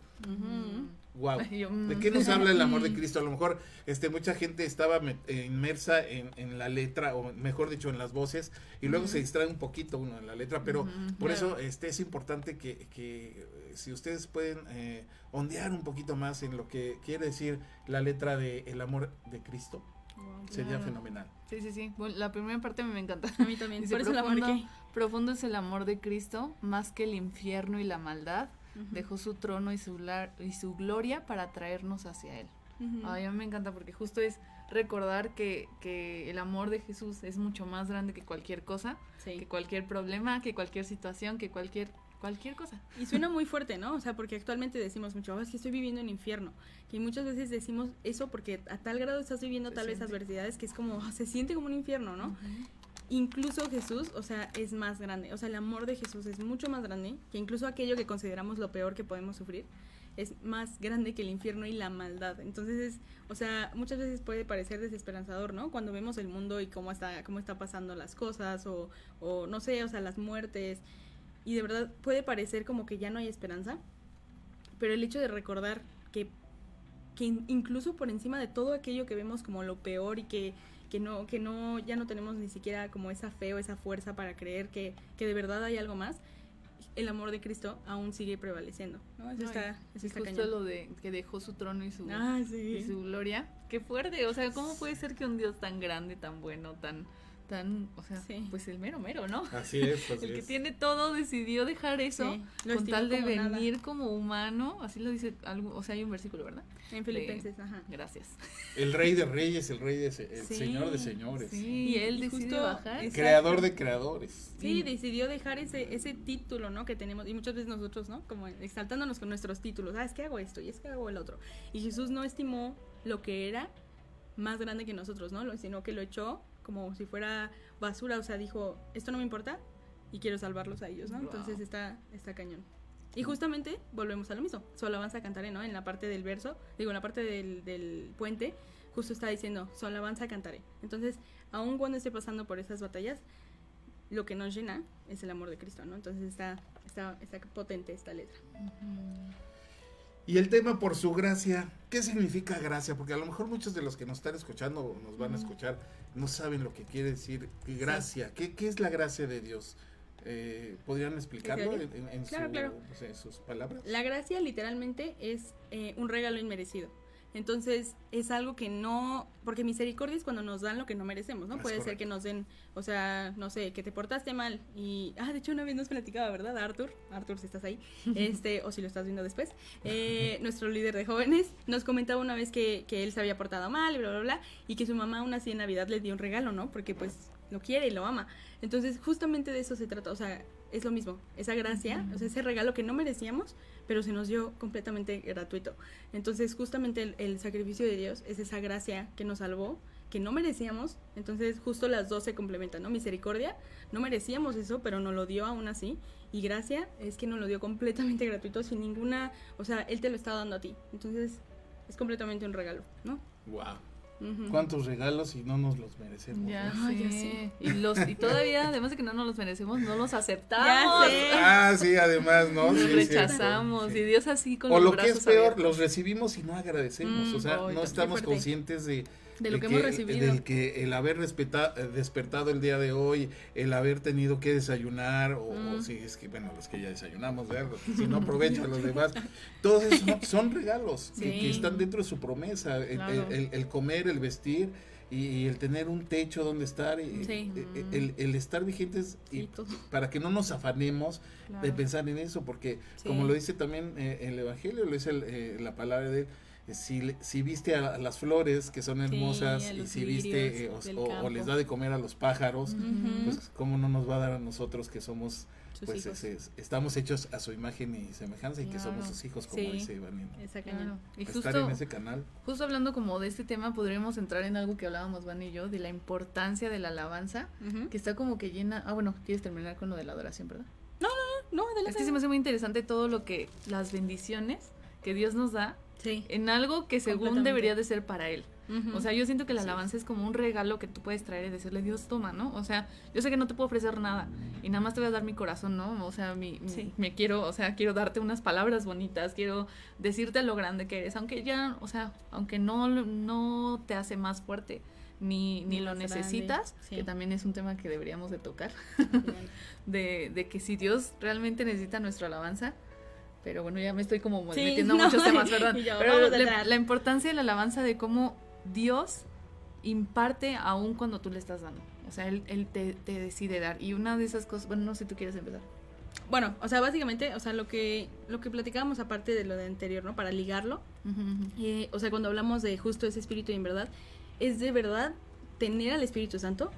Speaker 2: Wow. ¿De qué nos habla el amor de Cristo? A lo mejor este, mucha gente estaba eh, inmersa en, en, la letra, o mejor dicho, en las voces, y luego se distrae un poquito uno en la letra, pero por eso este, es importante que, que eh, si ustedes pueden eh, ondear un poquito más en lo que quiere decir la letra de El amor de Cristo. Wow, sería claro. fenomenal.
Speaker 3: Sí, sí, sí. Bueno, la primera parte me encanta.
Speaker 4: A mí también.
Speaker 3: Dice,
Speaker 4: Por eso
Speaker 3: profundo,
Speaker 4: la marqué.
Speaker 3: profundo es el amor de Cristo, más que el infierno y la maldad. Uh -huh. Dejó su trono y su, y su gloria para traernos hacia Él. Uh -huh. Ay, a mí me encanta porque justo es recordar que, que, el amor de Jesús es mucho más grande que cualquier cosa, sí. que cualquier problema, que cualquier situación, que cualquier cualquier cosa.
Speaker 4: Y suena muy fuerte, ¿no? O sea, porque actualmente decimos mucho, oh, es que estoy viviendo en infierno. Y muchas veces decimos eso porque a tal grado estás viviendo se tal siente. vez adversidades que es como, oh, se siente como un infierno, ¿no? Uh -huh. Incluso Jesús, o sea, es más grande. O sea, el amor de Jesús es mucho más grande que incluso aquello que consideramos lo peor que podemos sufrir. Es más grande que el infierno y la maldad. Entonces, es, o sea, muchas veces puede parecer desesperanzador, ¿no? Cuando vemos el mundo y cómo está, cómo está pasando las cosas, o, o no sé, o sea, las muertes y de verdad puede parecer como que ya no hay esperanza, pero el hecho de recordar que, que incluso por encima de todo aquello que vemos como lo peor y que, que, no, que no, ya no tenemos ni siquiera como esa fe o esa fuerza para creer que, que de verdad hay algo más, el amor de Cristo aún sigue prevaleciendo, ¿no? Eso
Speaker 3: Ay,
Speaker 4: está, eso está
Speaker 3: justo
Speaker 4: cañón.
Speaker 3: lo de que dejó su trono y su,
Speaker 4: ah, sí.
Speaker 3: y su gloria, qué fuerte, o sea, ¿cómo puede ser que un Dios tan grande, tan bueno, tan tan, o sea, sí. pues el mero mero, ¿no?
Speaker 2: Así es, así
Speaker 3: El que
Speaker 2: es.
Speaker 3: tiene todo decidió dejar eso
Speaker 4: sí,
Speaker 3: con tal de
Speaker 4: como
Speaker 3: venir
Speaker 4: nada.
Speaker 3: como humano, así lo dice algo, o sea, hay un versículo, ¿verdad?
Speaker 4: En Filipenses, de, ajá.
Speaker 3: Gracias.
Speaker 2: El rey de reyes, el rey de el sí, señor de señores.
Speaker 3: Sí, y él decidió bajar.
Speaker 2: Creador de creadores.
Speaker 4: Sí, decidió dejar ese ese título, ¿no? Que tenemos y muchas veces nosotros, ¿no? Como exaltándonos con nuestros títulos. Ah, es que hago esto y es que hago el otro. Y Jesús no estimó lo que era más grande que nosotros, ¿no? Sino que lo echó como si fuera basura, o sea, dijo, esto no me importa y quiero salvarlos a ellos, ¿no? Wow. Entonces está, está cañón. Y justamente volvemos a lo mismo, su alabanza cantaré, ¿no? En la parte del verso, digo, en la parte del, del puente, justo está diciendo, su alabanza cantaré. Entonces, aun cuando esté pasando por esas batallas, lo que nos llena es el amor de Cristo, ¿no? Entonces está, está, está potente esta letra. Uh -huh.
Speaker 2: Y el tema por su gracia, ¿qué significa gracia? Porque a lo mejor muchos de los que nos están escuchando o nos van a escuchar no saben lo que quiere decir gracia. Sí. ¿Qué, ¿Qué, es la gracia de Dios? Eh, ¿Podrían explicarlo en, en,
Speaker 4: claro,
Speaker 2: su,
Speaker 4: claro.
Speaker 2: En, sus palabras?
Speaker 4: La gracia literalmente es eh, un regalo inmerecido. Entonces es algo que no, porque misericordia es cuando nos dan lo que no merecemos, ¿no? Es Puede correcto. ser que nos den, o sea, no sé, que te portaste mal y, ah, de hecho una vez nos platicaba, ¿verdad? Arthur, Arthur si estás ahí, este, o si lo estás viendo después, eh, nuestro líder de jóvenes nos comentaba una vez que, que él se había portado mal y bla, bla, bla, y que su mamá aún así en Navidad le dio un regalo, ¿no? Porque pues lo quiere y lo ama. Entonces justamente de eso se trata, o sea, es lo mismo, esa gracia, o sea, ese regalo que no merecíamos, pero se nos dio completamente gratuito. Entonces, justamente el, sacrificio de Dios es esa gracia que nos salvó, que no merecíamos. Entonces, justo las dos se complementan, ¿no? Misericordia, no merecíamos eso, pero nos lo dio aún así. Y gracia es que nos lo dio completamente gratuito, sin ninguna, o sea, Él te lo está dando a ti. Entonces, es completamente un regalo, ¿no?
Speaker 2: Wow. Uh -huh. ¿Cuántos regalos y no nos los merecemos?
Speaker 3: Ya, ya sí. Y, los, y todavía, además de que no nos los merecemos, no los aceptamos.
Speaker 2: Ah, sí, además, ¿no?
Speaker 3: Los
Speaker 2: sí,
Speaker 3: rechazamos.
Speaker 2: Sí.
Speaker 3: Y Dios así con
Speaker 2: o
Speaker 3: los
Speaker 2: lo que es peor,
Speaker 3: abiertos.
Speaker 2: los recibimos y no agradecemos. Mm, o sea, oh, no estamos conscientes de,
Speaker 4: de lo que, que, hemos recibido.
Speaker 2: Del que el haber respeta, despertado el día de hoy, el haber tenido que desayunar, o, mm. o si es que, bueno, los que ya desayunamos, ¿verdad? si no aprovecho a los demás. Todos son, son regalos sí. que, que, están dentro de su promesa. El, claro. el, el, el comer, el vestir y, y, el tener un techo donde estar, y,
Speaker 4: sí.
Speaker 2: el, el, estar vigentes y para que no nos afanemos claro. de pensar en eso, porque como lo dice también eh, el Evangelio, lo dice eh, la palabra de si, si viste a las flores que son hermosas
Speaker 4: sí,
Speaker 2: y si viste eh, o, o, o, les da de comer a los pájaros, uh -huh. pues cómo no nos va a dar a nosotros que somos pues estamos hechos a su imagen y semejanza y que somos sus hijos, como dice Iván.
Speaker 3: Y justo, en ese canal. Justo hablando como de este tema, podríamos entrar en algo que hablábamos Van y yo, de la importancia de la alabanza, que está como que llena... Ah, bueno, quieres terminar con lo de la adoración, ¿verdad?
Speaker 4: No, no, no, no, adelante.
Speaker 3: Es que se me hace muy interesante todo lo que, las bendiciones que Dios nos da en algo que según debería de ser para Él. O sea, yo siento que la alabanza es como un regalo que tú puedes traer y decirle, Dios, toma, ¿no? O sea, yo sé que no te puedo ofrecer nada y nada más te voy a dar mi corazón, ¿no? O sea, mi, me quiero, o sea, quiero darte unas palabras bonitas, quiero decirte lo grande que eres, aunque ya, o sea, aunque no, no te hace más fuerte. Ni, ni, lo necesitas, que también es un tema que deberíamos de tocar, de, de que si Dios realmente necesita nuestra alabanza, pero bueno, ya me estoy como metiendo muchos temas, ¿verdad? Pero la, importancia de la alabanza de cómo Dios imparte aún cuando tú le estás dando. O sea, Él, él te, decide dar. Y una de esas cosas, bueno, no sé si tú quieres empezar.
Speaker 4: Bueno, o sea, básicamente, o sea, lo que, lo que platicábamos aparte de lo de anterior, ¿no? Para ligarlo. Eh, o sea, cuando hablamos de justo ese espíritu y en verdad, es de verdad tener al Espíritu Santo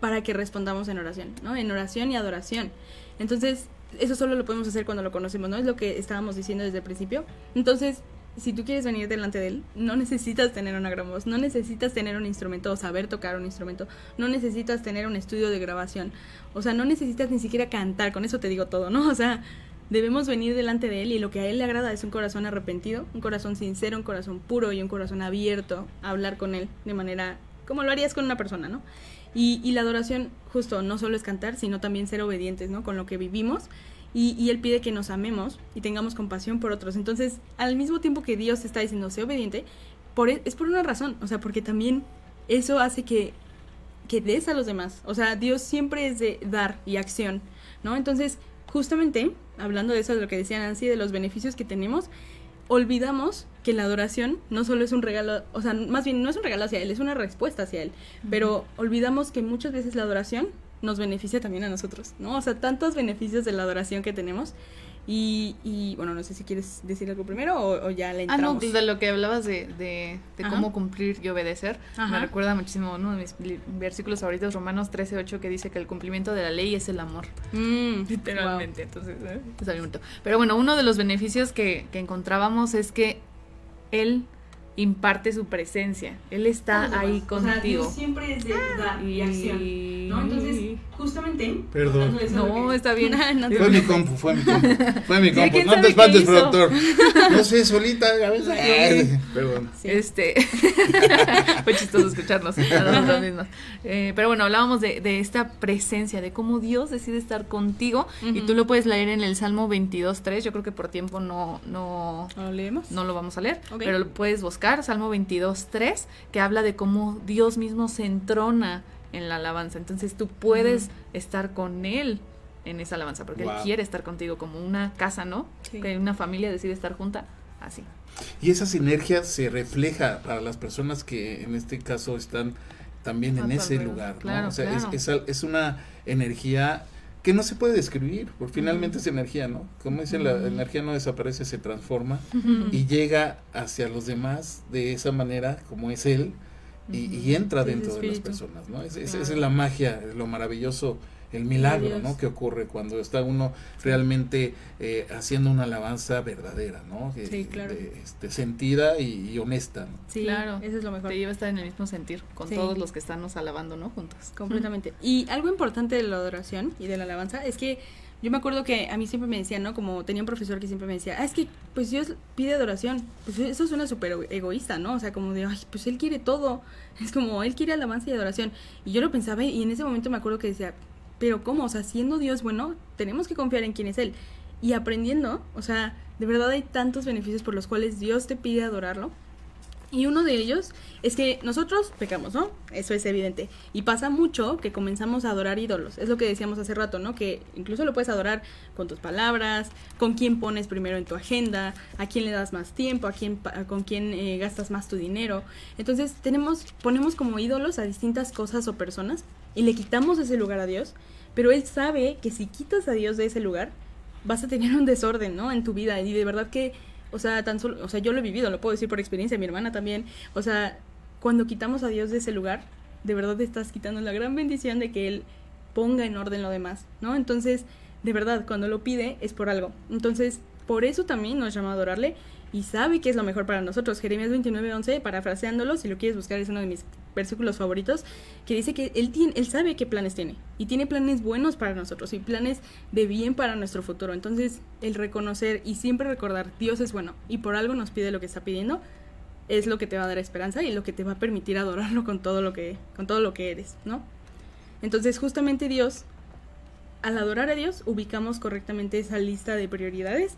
Speaker 4: para que respondamos en oración, ¿no? En oración y adoración. Entonces, eso solo lo podemos hacer cuando lo conocemos, ¿no? Es lo que estábamos diciendo desde el principio. Entonces, si tú quieres venir delante de él, no necesitas tener una gran voz, no necesitas tener un instrumento o saber tocar un instrumento, no necesitas tener un estudio de grabación, o sea, no necesitas ni siquiera cantar, con eso te digo todo, ¿no? O sea, debemos venir delante de él y lo que a él le agrada es un corazón arrepentido, un corazón sincero, un corazón puro y un corazón abierto a hablar con él de manera como lo harías con una persona, ¿no? Y, y la adoración justo no solo es cantar, sino también ser obedientes, ¿no? Con lo que vivimos y, Él pide que nos amemos y tengamos compasión por otros. Entonces, al mismo tiempo que Dios está diciendo, sé obediente, por, e, es por una razón, o sea, porque también eso hace que, que des a los demás. O sea, Dios siempre es de dar y acción, ¿no? Entonces, justamente, hablando de eso, de lo que decía Nancy, de los beneficios que tenemos, olvidamos que la adoración no solo es un regalo, o sea, más bien no es un regalo hacia Él, es una respuesta hacia Él, pero olvidamos que muchas veces la adoración nos beneficia también a nosotros, ¿no? O sea, tantos beneficios de la adoración que tenemos. Y, y bueno, no sé si quieres decir algo primero o, ya le entramos. Ah, no,
Speaker 3: pues de lo que hablabas de, de, cómo cumplir y obedecer, me recuerda muchísimo uno de mis versículos favoritos, Romanos 13.8, que dice que el cumplimiento de la ley es el amor. Mm, Literalmente, entonces, ¿eh? Pero bueno, uno de los beneficios que, que encontrábamos es que él imparte su presencia. Él está ahí contigo.
Speaker 4: siempre es de dar y acción. ¿no? Entonces, justamente.
Speaker 2: Perdón.
Speaker 3: No, está bien.
Speaker 2: fue mi compu, fue mi compu. Fue mi compu. No te espantes, productor. No sé, solita, a veces. perdón.
Speaker 3: Este. fue chistoso escucharnos. Eh, pero bueno, hablábamos de, de, esta presencia, de cómo Dios decide estar contigo. Y tú lo puedes leer en el Salmo 22.3. Yo creo que por tiempo no, no,
Speaker 4: ¿Lo leemos?
Speaker 3: No lo vamos a leer. Pero lo puedes buscar, Salmo 22.3, que habla de cómo Dios mismo se entrona en la alabanza. Entonces tú puedes estar con Él en esa alabanza, porque Él quiere estar contigo como una casa, ¿no? Que una familia decide estar junta, así.
Speaker 2: Y esa sinergia se refleja para las personas que en este caso están también en ese lugar, ¿no? o sea, es, es, una energía que no se puede describir, porque finalmente es energía, ¿no? Como dicen, la energía no desaparece, se transforma y llega hacia los demás de esa manera como es Él y, entra dentro de las personas, ¿no? Es, Esa es la magia, lo maravilloso, el milagro, ¿no? Que ocurre cuando está uno realmente eh, haciendo una alabanza verdadera, ¿no?
Speaker 4: Sí, claro.
Speaker 2: este, sentida y, honesta, ¿no?
Speaker 3: Sí, claro. Eso es lo mejor. Te lleva a estar en el mismo sentir con todos los que están nos alabando, ¿no? Juntos.
Speaker 4: Completamente. Y algo importante de la adoración y de la alabanza es que yo me acuerdo que a mí siempre me decían, ¿no? Como tenía un profesor que siempre me decía, ah, es que pues Dios pide adoración. Pues eso suena súper egoísta, ¿no? O sea, como de, ay, pues Él quiere todo. Es como, Él quiere alabanza y adoración. Y yo lo pensaba y en ese momento me acuerdo que decía, pero ¿cómo? O sea, siendo Dios bueno, tenemos que confiar en quién es Él. Y aprendiendo, o sea, de verdad hay tantos beneficios por los cuales Dios te pide adorarlo y uno de ellos es que nosotros pecamos, ¿no? Eso es evidente. Y pasa mucho que comenzamos a adorar ídolos. Es lo que decíamos hace rato, ¿no? Que incluso lo puedes adorar con tus palabras, con quién pones primero en tu agenda, a quién le das más tiempo, a quién, con quién eh, gastas más tu dinero. Entonces tenemos, ponemos como ídolos a distintas cosas o personas y le quitamos ese lugar a Dios. Pero Él sabe que si quitas a Dios de ese lugar, vas a tener un desorden, ¿no? En tu vida. Y de verdad que o sea, tan solo, o sea, yo lo he vivido, lo puedo decir por experiencia, mi hermana también. O sea, cuando quitamos a Dios de ese lugar, de verdad estás quitando la gran bendición de que Él ponga en orden lo demás, ¿no? Entonces, de verdad, cuando lo pide es por algo. Entonces, por eso también nos llama a adorarle y sabe que es lo mejor para nosotros. Jeremías 29:11, parafraseándolo, si lo quieres buscar, es uno de mis versículos favoritos, que dice que él, tiene, él sabe qué planes tiene y tiene planes buenos para nosotros y planes de bien para nuestro futuro. Entonces, el reconocer y siempre recordar, Dios es bueno y por algo nos pide lo que está pidiendo, es lo que te va a dar esperanza y lo que te va a permitir adorarlo con todo lo que, con todo lo que eres, ¿no? Entonces, justamente Dios, al adorar a Dios, ubicamos correctamente esa lista de prioridades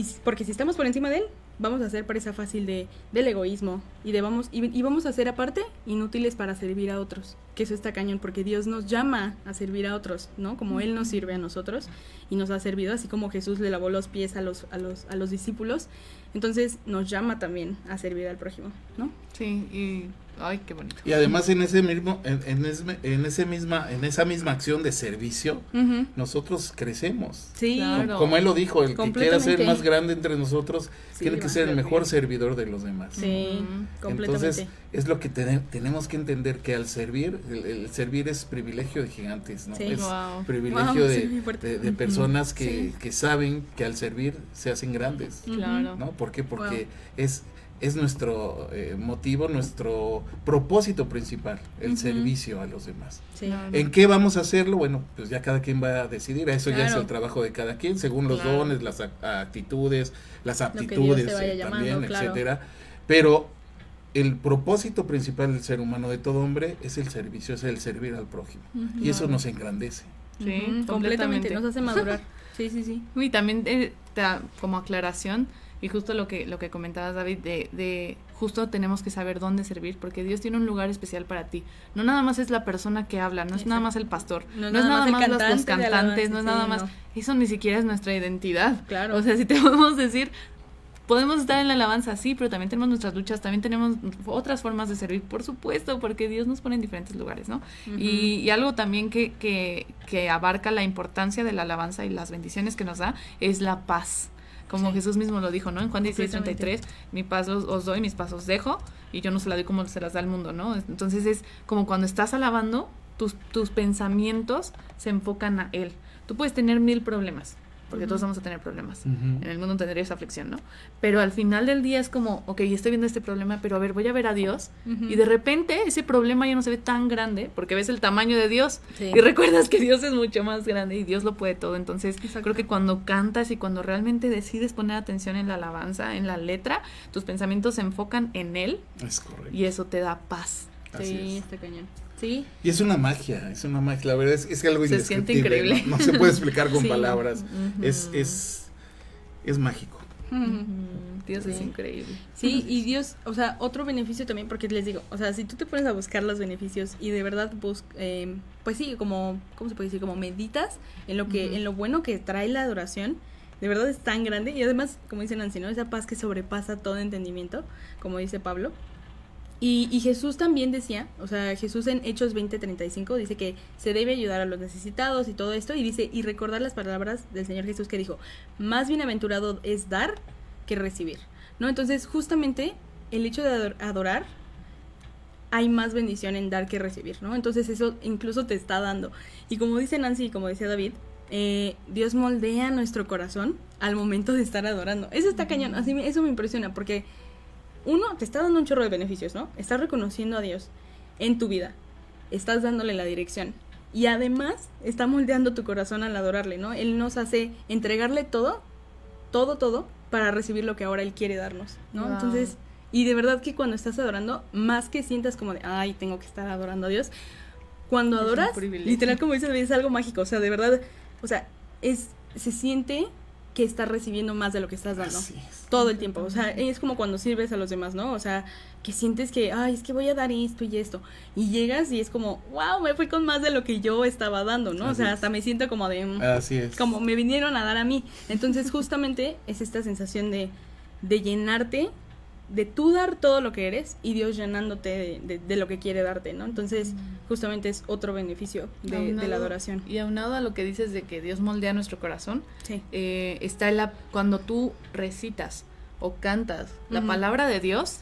Speaker 4: y porque si estamos por encima de él, vamos a hacer presa fácil de, del egoísmo y, de vamos, y, y vamos a ser aparte inútiles para servir a otros. Que eso está cañón, porque Dios nos llama a servir a otros, ¿no? Como Él nos sirve a nosotros y nos ha servido, así como Jesús le lavó los pies a los, a los, a los discípulos. Entonces nos llama también a servir al prójimo, ¿no?
Speaker 3: Sí, y Ay, qué bonito.
Speaker 2: Y además en ese mismo, en, en, ese, en ese misma, en esa misma acción de servicio, nosotros crecemos.
Speaker 4: Sí,
Speaker 2: Como- Como él lo dijo, el que quiera ser más grande entre nosotros
Speaker 4: Sí,
Speaker 2: tiene que ser el mejor servidor de los demás.
Speaker 4: Sí, completamente.
Speaker 2: Entonces, es lo que tene- tenemos que entender que al servir, el, el servir es privilegio de gigantes, ¿no?
Speaker 4: Sí.
Speaker 2: Es
Speaker 4: Wow.
Speaker 2: privilegio
Speaker 4: Wow,
Speaker 2: de,
Speaker 4: sí,
Speaker 2: personas que,
Speaker 4: Sí.
Speaker 2: que saben que al servir se hacen grandes.
Speaker 3: Claro.
Speaker 2: ¿No? ¿Por qué? Porque
Speaker 3: Wow.
Speaker 2: es, es nuestro eh, motivo, nuestro propósito principal, el servicio a los demás.
Speaker 4: Sí.
Speaker 2: ¿En qué vamos a hacerlo? Bueno, pues ya cada quien va a decidir, eso ya es el trabajo de cada quien, según los
Speaker 4: Claro.
Speaker 2: dones, las ac- actitudes, las aptitudes eh,
Speaker 4: llamando,
Speaker 2: también,
Speaker 4: claro.
Speaker 2: etcétera. Pero el propósito principal del ser humano, de todo hombre, es el servicio, es el servir al prójimo. Y eso nos engrandece.
Speaker 3: Sí,
Speaker 4: completamente, nos hace madurar. Sí, sí, sí.
Speaker 3: Y también eh, te como aclaración, y justo lo que, lo que comentabas, David, de, de justo tenemos que saber dónde servir, porque Dios tiene un lugar especial para ti. No nada más es la persona que habla, no es nada más el pastor,
Speaker 4: No
Speaker 3: no,
Speaker 4: es nada
Speaker 3: nada
Speaker 4: más
Speaker 3: los- cantantes, no es nada más,
Speaker 4: no.
Speaker 3: eso ni siquiera es nuestra identidad.
Speaker 4: Claro.
Speaker 3: O sea, si te podemos decir, podemos estar en la alabanza, sí, pero también tenemos nuestras luchas, también tenemos otras formas de servir, por supuesto, porque Dios nos pone en diferentes lugares, ¿no? Y, y algo también que, que, que abarca la importancia de la alabanza y las bendiciones que nos da es la paz. Como
Speaker 4: Sí.
Speaker 3: Jesús mismo lo dijo, ¿no? En Juan 16,
Speaker 4: Completamente.
Speaker 3: 33, mi paz os, os doy, mis paz os dejo, y yo no se la doy como se las da el mundo, ¿no? Entonces es como cuando estás alabando, tus, tus pensamientos se enfocan a Él. Tú puedes tener mil problemas, porque todos vamos a tener problemas. En el mundo tendría aflicción, ¿no? Pero al final del día es como, ok, estoy viendo este problema, pero a ver, voy a ver a Dios. Y de repente ese problema ya no se ve tan grande, porque ves el tamaño de Dios.
Speaker 4: Sí.
Speaker 3: Y recuerdas que Dios es mucho más grande y Dios lo puede todo. Entonces, creo que cuando cantas y cuando realmente decides poner atención en la alabanza, en la letra, tus pensamientos se enfocan en Él
Speaker 2: Es correcto.
Speaker 3: y eso te da paz.
Speaker 2: Así
Speaker 4: Sí,
Speaker 2: es.
Speaker 4: está cañón. Sí.
Speaker 2: Y es una magia, es una magia. La verdad es, es que algo
Speaker 3: Se siente
Speaker 2: indescriptible.
Speaker 3: increíble.
Speaker 2: No, No se puede explicar con
Speaker 3: Sí.
Speaker 2: palabras. Es, es, es mágico.
Speaker 3: Dios es
Speaker 4: Sí.
Speaker 3: increíble.
Speaker 4: Sí, y Dios, o sea, otro beneficio también, porque les digo, o sea, si tú te pones a buscar los beneficios y de verdad bus eh, pues sí, como, ¿cómo se puede decir? Como meditas en lo que, en lo bueno que trae la adoración, de verdad es tan grande y además, como dice Nancy, ¿no? Esa paz que sobrepasa todo entendimiento, como dice Pablo. Y, y Jesús también decía, o sea, Jesús en Hechos 20:35 dice que se debe ayudar a los necesitados y todo esto, y dice, y recordar las palabras del Señor Jesús que dijo, más bienaventurado es dar que recibir, ¿no? Entonces, justamente el hecho de ador- adorar, hay más bendición en dar que recibir, ¿no? Entonces eso incluso te está dando. Y como dice Nancy y como decía David, eh, Dios moldea nuestro corazón al momento de estar adorando. Eso está cañón, así me- eso me impresiona porque uno, te está dando un chorro de beneficios, ¿no? Estás reconociendo a Dios en tu vida, estás dándole la dirección y además está moldeando tu corazón al adorarle, ¿no? Él nos hace entregarle todo, todo, todo, para recibir lo que ahora Él quiere darnos, ¿no?
Speaker 3: Wow.
Speaker 4: Entonces, y de verdad que cuando estás adorando, más que sientas como de, ay, tengo que estar adorando a Dios, cuando adoras, literal como dices, es algo mágico, o sea, de verdad, o sea, es, se siente que estás recibiendo más de lo que estás dando.
Speaker 2: Así es.
Speaker 4: Todo el tiempo. O sea, es como cuando sirves a los demás, ¿no? O sea, que sientes que, ay, es que voy a dar esto y esto. Y llegas y es como, wow, me fui con más de lo que yo estaba dando, ¿no? o sea,
Speaker 2: es.
Speaker 4: hasta me siento como de, mm,
Speaker 2: Así es.
Speaker 4: como me vinieron a dar a mí. Entonces, justamente es esta sensación de, de llenarte, de tú dar todo lo que eres y Dios llenándote de, de- de lo que quiere darte, ¿no? Entonces, justamente es otro beneficio de, de la adoración.
Speaker 3: Y aunado a lo que dices de que Dios moldea nuestro corazón,
Speaker 4: Sí.
Speaker 3: eh, está la, cuando tú recitas o cantas la palabra de Dios,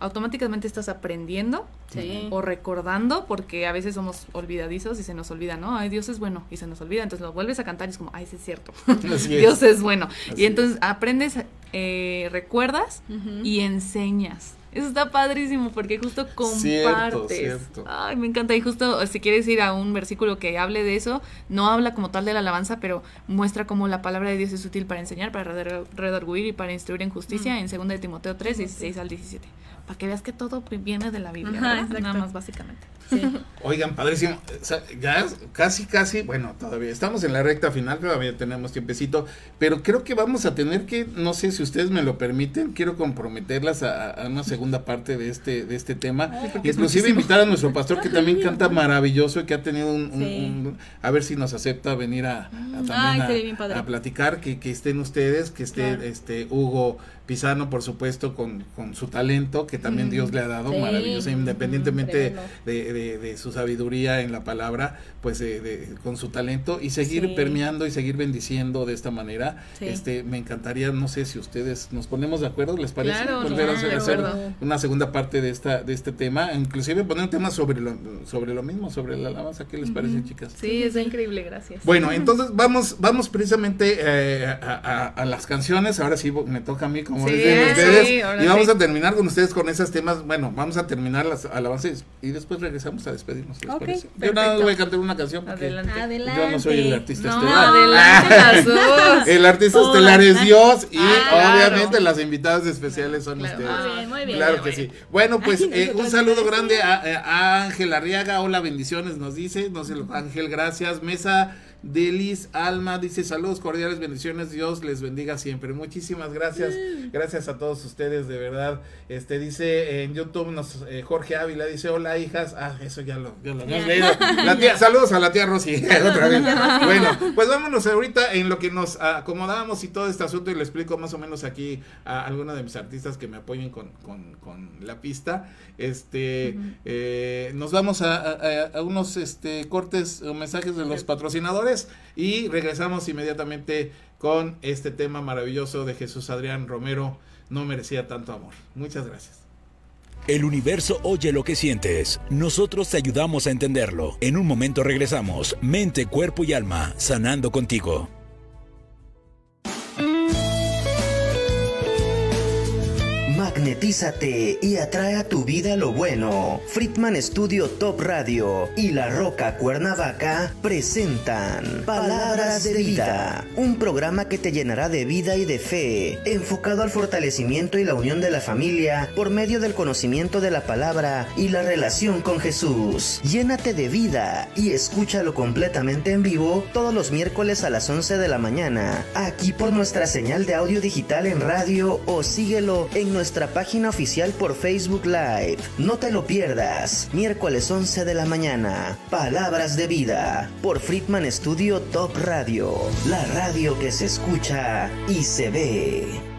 Speaker 3: automáticamente estás aprendiendo
Speaker 4: Sí.
Speaker 3: o recordando, porque a veces somos olvidadizos y se nos olvida, ¿no? Ay, Dios es bueno, y se nos olvida, entonces lo vuelves a cantar y es como, ay, sí es cierto,
Speaker 2: Así.
Speaker 3: Dios es bueno.
Speaker 2: Así
Speaker 3: y entonces aprendes, eh, recuerdas y enseñas. Eso está padrísimo porque justo compartes.
Speaker 2: cierto.
Speaker 3: Ay, me encanta. Y justo si quieres ir a un versículo que hable de eso, no habla como tal de la alabanza, pero muestra cómo la palabra de Dios es útil para enseñar, para redar- redarguir y para instruir en justicia en 2 de Timoteo 3, 16 al 17. Para que veas que todo viene de la Biblia, nada más básicamente.
Speaker 2: Oigan, padrísimo. Ya casi, casi, bueno, todavía estamos en la recta final, todavía tenemos tiempecito, pero creo que vamos a tener que, no sé si ustedes me lo permiten, quiero comprometerlas a, a una segunda parte de este, de este tema. Inclusive invitar a nuestro pastor que también canta maravilloso y que ha tenido un, un-
Speaker 4: Sí.
Speaker 2: un- a ver si nos acepta venir a, a también
Speaker 4: Ay,
Speaker 2: a-
Speaker 4: sería bien padre.
Speaker 2: a platicar, que, que estén ustedes, que esté
Speaker 4: Claro.
Speaker 2: este Hugo Pisano, por supuesto, con, con su talento, que también
Speaker 4: Mm.
Speaker 2: Dios le ha dado,
Speaker 4: Sí.
Speaker 2: maravilloso, independientemente de, de- de su sabiduría en la palabra, pues eh, de- con su talento y seguir
Speaker 4: Sí.
Speaker 2: permeando y seguir bendiciendo de esta manera.
Speaker 4: Sí.
Speaker 2: Este, me encantaría, no sé si ustedes nos ponemos de acuerdo, ¿les parece?
Speaker 3: Claro,
Speaker 2: Volver a
Speaker 3: sí,
Speaker 2: hacer, una segunda parte de esta de este tema, inclusive poner un tema sobre lo sobre lo mismo, sobre la alabanza, ¿qué les parece, chicas?
Speaker 3: Sí, es increíble, gracias.
Speaker 2: Bueno, entonces vamos, vamos precisamente eh, a, a- a las canciones. Ahora sí me toca a mí, como
Speaker 3: Sí,
Speaker 2: dicen ustedes.
Speaker 3: sí,
Speaker 2: y vamos
Speaker 3: sí.
Speaker 2: a terminar con ustedes con esos temas. Bueno, vamos a terminar las alabanzas y después regresamos a despedirnos. ¿les parece? Yo nada más voy a cantar una canción porque
Speaker 3: Adelante.
Speaker 2: Yo no soy el artista
Speaker 3: No,
Speaker 2: estelar.
Speaker 3: adelante las dos.
Speaker 2: El artista estelar es Dios y
Speaker 3: Ah, claro.
Speaker 2: obviamente las invitadas especiales son
Speaker 3: Claro.
Speaker 2: ustedes.
Speaker 4: Muy bien, muy bien.
Speaker 2: Claro que sí. Bueno, pues
Speaker 4: Ay,
Speaker 2: eh, un saludo grande a, a Ángel Arriaga. Hola, bendiciones, nos dice. No sé, Ángel, gracias. Mesa Delis Alma dice saludos cordiales, bendiciones. Dios les bendiga siempre. Muchísimas gracias. Gracias a todos ustedes, de verdad. Este dice en YouTube nos eh, Jorge Ávila dice hola hijas. Ah, eso ya lo, ya lo leído. La tía, saludos a la tía Rosy. Otra vez. Bueno, pues vámonos ahorita en lo que nos acomodábamos y todo este asunto y le explico más o menos aquí a alguno de mis artistas que me apoyen con, con, con la pista. Este, eh, nos vamos a, a- a unos este, cortes o mensajes de los patrocinadores y regresamos inmediatamente con este tema maravilloso de Jesús Adrián Romero. No merecía tanto amor. Muchas gracias.
Speaker 1: El universo oye lo que sientes. Nosotros te ayudamos a entenderlo. En un momento regresamos. Mente, cuerpo y alma, sanando contigo.
Speaker 18: Magnetízate y atrae a tu vida lo bueno. Friedman Studio Top Radio y La Roca Cuernavaca presentan Palabras de Vida, un programa que te llenará de vida y de fe, enfocado al fortalecimiento y la unión de la familia por medio del conocimiento de la palabra y la relación con Jesús. Llénate de vida y escúchalo completamente en vivo todos los miércoles a las 11 de la mañana, aquí por nuestra señal de audio digital en radio o síguelo en nuestra página oficial por Facebook Live. No te lo pierdas. Miércoles 11 de la mañana. Palabras de vida por Friedman Studio Top Radio. La radio que se escucha y se ve.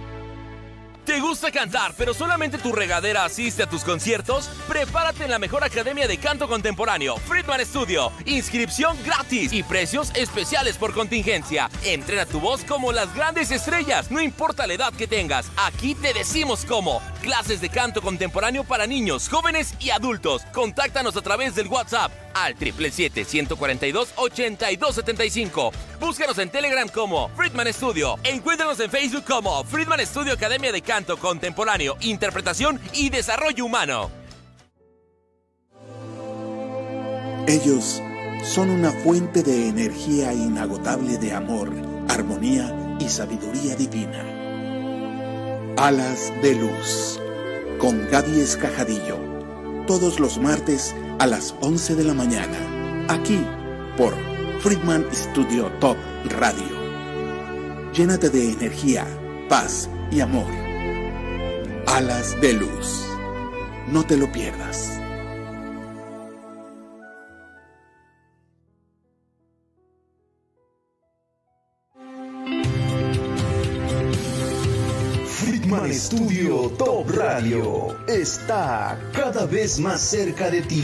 Speaker 19: ¿Te gusta cantar, pero solamente tu regadera asiste a tus conciertos? Prepárate en la mejor academia de canto contemporáneo, Friedman Studio. Inscripción gratis y precios especiales por contingencia. Entrena tu voz como las grandes estrellas, no importa la edad que tengas. Aquí te decimos cómo. Clases de canto contemporáneo para niños, jóvenes y adultos. Contáctanos a través del WhatsApp al 777-142-8275. Búscanos en Telegram como Friedman Studio. Encuéntranos en Facebook como Friedman Studio Academia de Canto Contemporáneo, Interpretación y Desarrollo Humano.
Speaker 20: Ellos son una fuente de energía inagotable de amor, armonía y sabiduría divina. Alas de Luz, con Gaby Escajadillo, todos los martes a las 11 de la mañana, aquí por Friedman Studio Top Radio. Llénate de energía, paz y amor. Alas de Luz. No te lo pierdas.
Speaker 18: Friedman Studio Top Radio está cada vez más cerca de ti.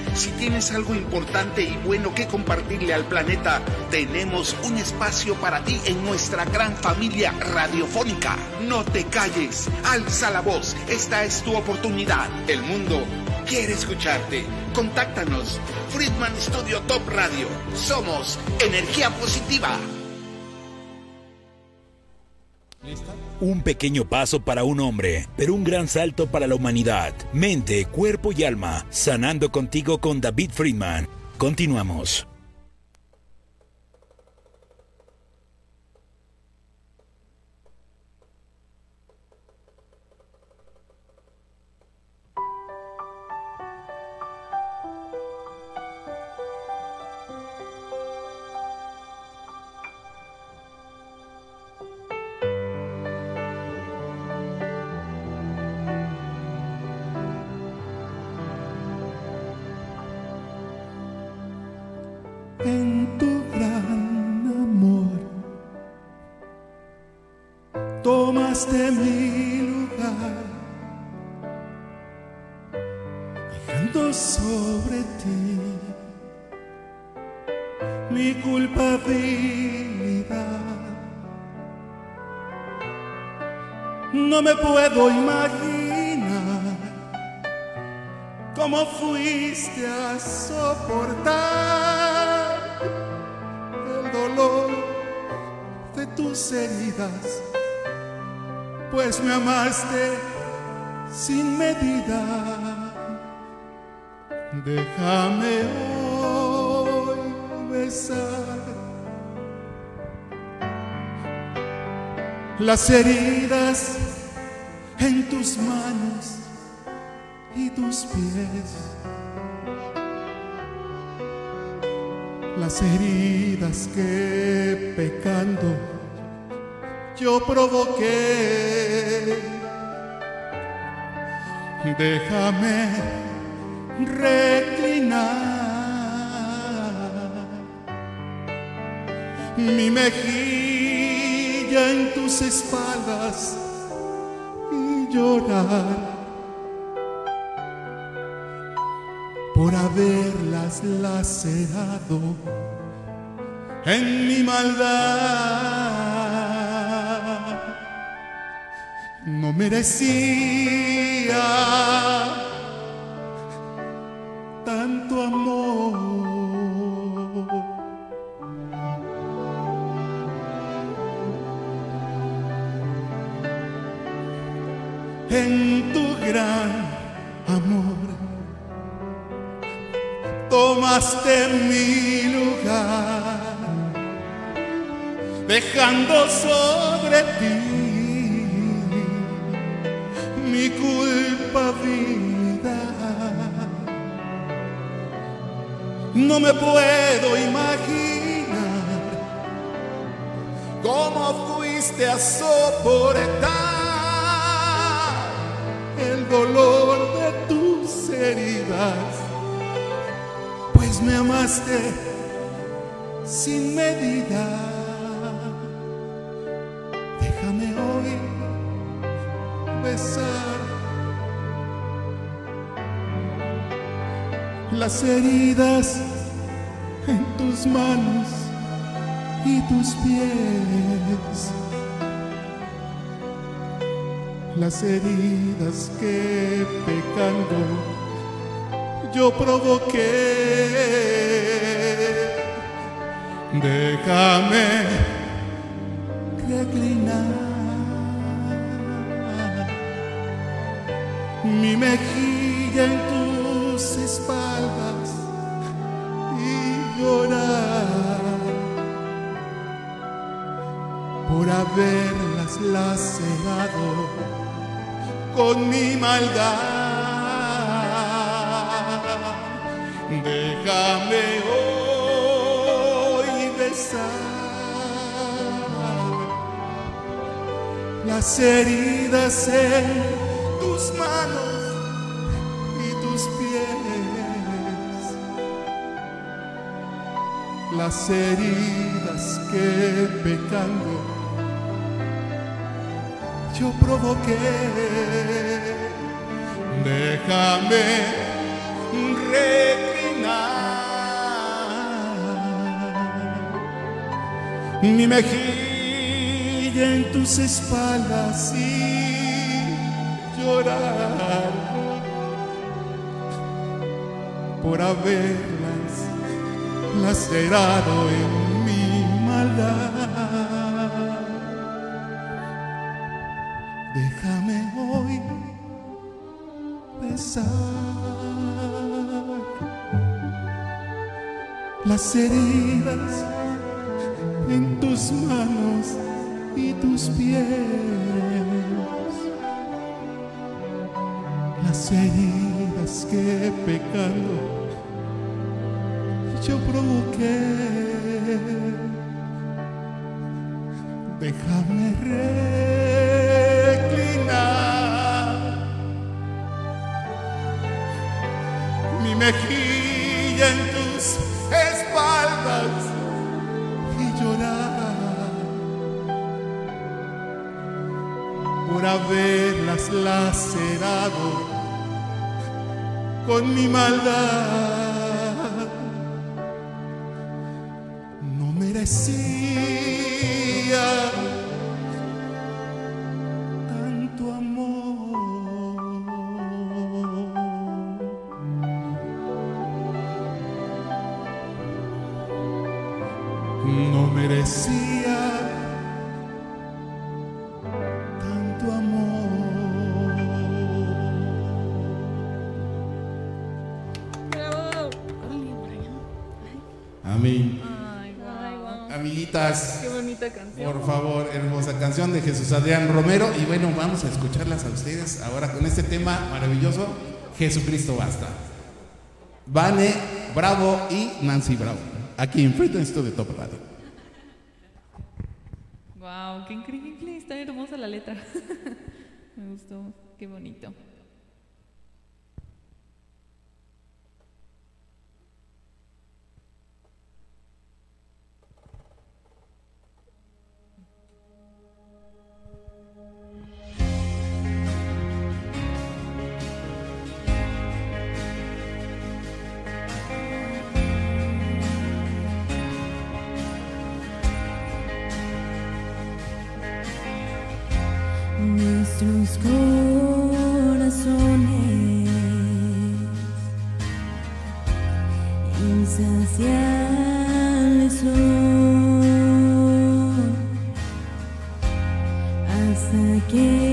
Speaker 20: si tienes algo importante y bueno que compartirle al planeta, tenemos un espacio para ti en nuestra gran familia radiofónica. No te calles, alza la voz, esta es tu oportunidad. El mundo quiere escucharte. Contáctanos, Friedman Studio Top Radio. Somos energía positiva.
Speaker 1: Un pequeño paso para un hombre, pero un gran salto para la humanidad. Mente, cuerpo y alma, sanando contigo con David Friedman. Continuamos.
Speaker 21: Tomaste mi lugar, dejando sobre ti mi culpabilidad. No me puedo imaginar cómo fuiste a soportar el dolor de tus heridas, pues me amaste sin medida. Déjame hoy besar las heridas en tus manos y tus pies. Las heridas que pecando yo provoqué. Déjame reclinar mi mejilla en tus espaldas y llorar por haberlas lacerado en mi maldad. Merecía tanto amor. En tu gran amor tomaste mi lugar, dejando sobre ti No me puedo imaginar cómo fuiste a soportar el dolor de tus heridas pues me amaste sin medida. Las heridas en tus manos y tus pies. Las heridas que pecando yo provoqué. Déjame reclinar mi mejilla haberlas lacerado con mi maldad. Déjame hoy besar las heridas en tus manos y tus pies, las heridas que pecando yo provoqué. Déjame reclinar mi mejilla en tus espaldas y llorar por haberlas lacerado en mi maldad. De Jesús Adrián Romero. Y bueno, vamos a escucharlas a ustedes ahora con este tema maravilloso, Jesucristo basta. Vane Bravo y Nancy Bravo, aquí en Freedom Studio Top Radio.
Speaker 16: Wow, qué increíble, está hermosa la letra. Me gustó, qué bonito.
Speaker 15: Nuestros corazones. Insaciables son. Hasta que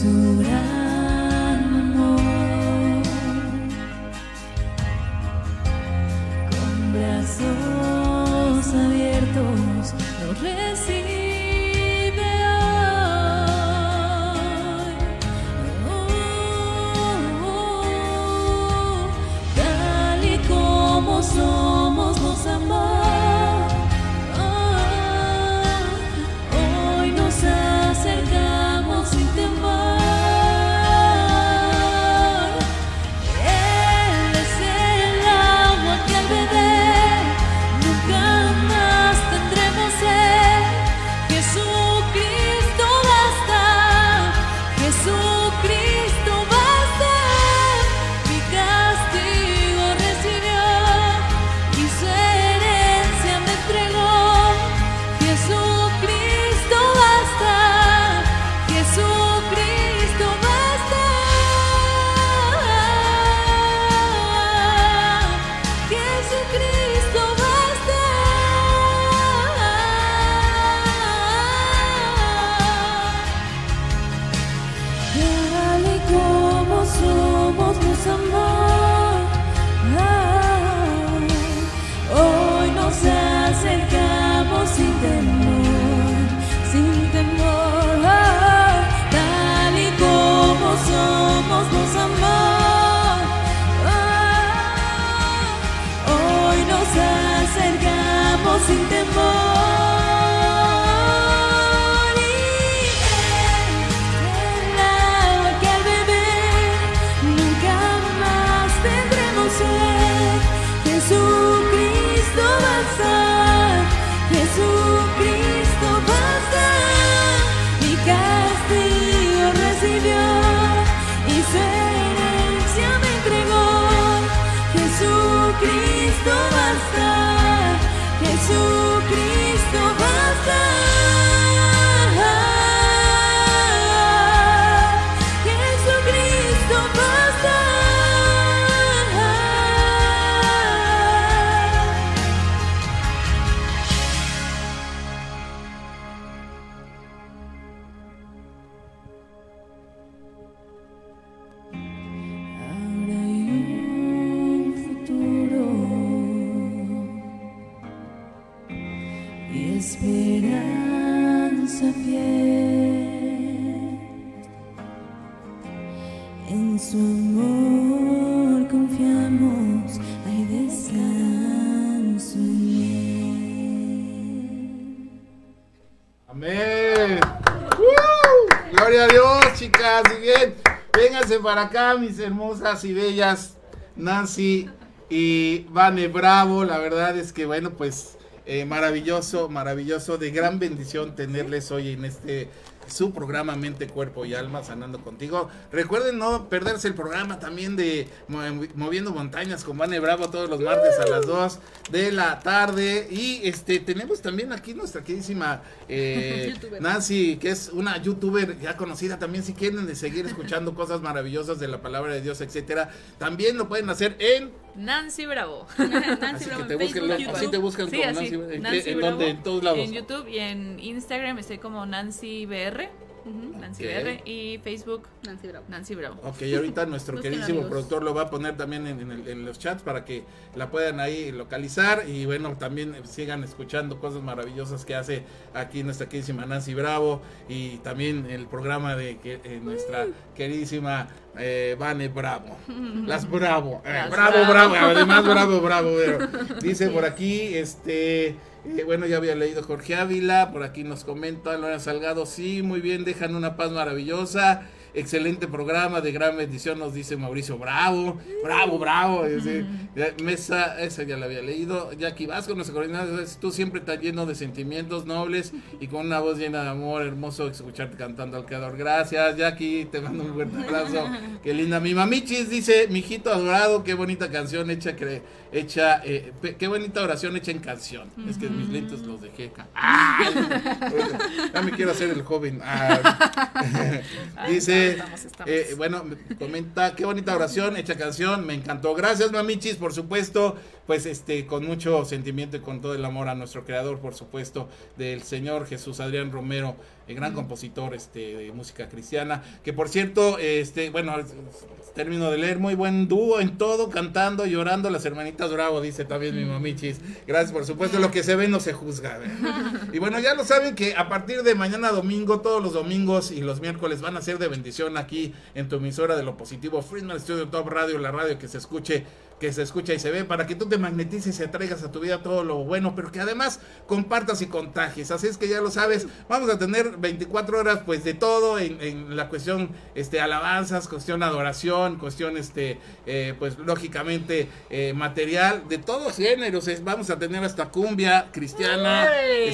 Speaker 15: por
Speaker 2: mis hermosas y bellas Nancy y Vane Bravo. La verdad es que, bueno, pues eh, maravilloso, maravilloso, de gran bendición tenerles hoy en este su programa Mente, Cuerpo y Alma, sanando contigo. Recuerden no perderse el programa también de Mo- Moviendo Montañas con Vane Bravo todos los martes a las 2 de la tarde. Y este tenemos también aquí nuestra queridísima eh. Nancy, que es una youtuber ya conocida también. Si quieren de seguir escuchando cosas maravillosas de la palabra de Dios, etcétera, también lo pueden hacer en
Speaker 3: Nancy Bravo.
Speaker 2: Así que te busquen, así te buscan
Speaker 3: Sí,
Speaker 2: como
Speaker 3: así,
Speaker 2: Nancy, ¿en,
Speaker 3: Nancy
Speaker 2: en
Speaker 3: Bravo.
Speaker 2: dónde? En todos lados.
Speaker 3: En YouTube y en Instagram estoy como Nancy BR. Nancy
Speaker 2: Ok.
Speaker 3: BR y Facebook
Speaker 4: Nancy Bravo.
Speaker 3: Nancy Bravo.
Speaker 2: Ok, y ahorita nuestro queridísimo
Speaker 3: amigos.
Speaker 2: productor lo va a poner también en, en el- en los chats para que la puedan ahí localizar y bueno, también sigan escuchando cosas maravillosas que hace aquí nuestra queridísima Nancy Bravo y también el programa de que, eh, nuestra queridísima eh, Vane Bravo. Las Bravo. eh,
Speaker 3: Las
Speaker 2: bravo,
Speaker 3: Bravo.
Speaker 2: bravo, además bravo, bravo. pero dice por aquí, este... eh, bueno, ya había leído Jorge Ávila, por aquí nos comenta Lorena Salgado, sí, muy bien, dejan una paz maravillosa. Excelente programa de gran bendición, nos dice Mauricio. Bravo, bravo, bravo. Mesa, esa ya la había leído. Jackie Vasco, nuestra coordinadora, tú siempre estás lleno de sentimientos nobles y con una voz llena de amor. Hermoso escucharte cantando al creador. Gracias, Jackie, te mando un fuerte abrazo. Qué linda. Mi mamichis dice, mijito adorado, qué bonita canción hecha, cre- hecha eh, qué bonita oración hecha en canción. Es que mis lentes los dejé acá. ¡Ay! ya me quiero hacer el joven. Ah. dice,
Speaker 3: estamos, estamos.
Speaker 2: eh, bueno, me comenta, qué bonita oración, hecha canción, me encantó. Gracias, mamichis, por supuesto. Pues este, con mucho sentimiento y con todo el amor a nuestro creador, por supuesto, del señor Jesús Adrián Romero, el gran compositor este, de música cristiana, que por cierto, este, bueno, termino de leer, muy buen dúo en todo, cantando, llorando, las hermanitas Bravo, dice también mi mamichis. Gracias, por supuesto, lo que se ve no se juzga. Y bueno, ya lo saben que a partir de mañana domingo, todos los domingos y los miércoles van a ser de bendición aquí en tu emisora de lo positivo, Friedman Studio Top Radio, la radio que se escuche que se escucha y se ve, para que tú te magnetices y atraigas a tu vida todo lo bueno, pero que además compartas y contagies. Así es que ya lo sabes, vamos a tener 24 horas pues de todo en, la cuestión este alabanzas, cuestión adoración, cuestión este eh, pues lógicamente eh, material de todos géneros. vamos a tener hasta cumbia cristiana,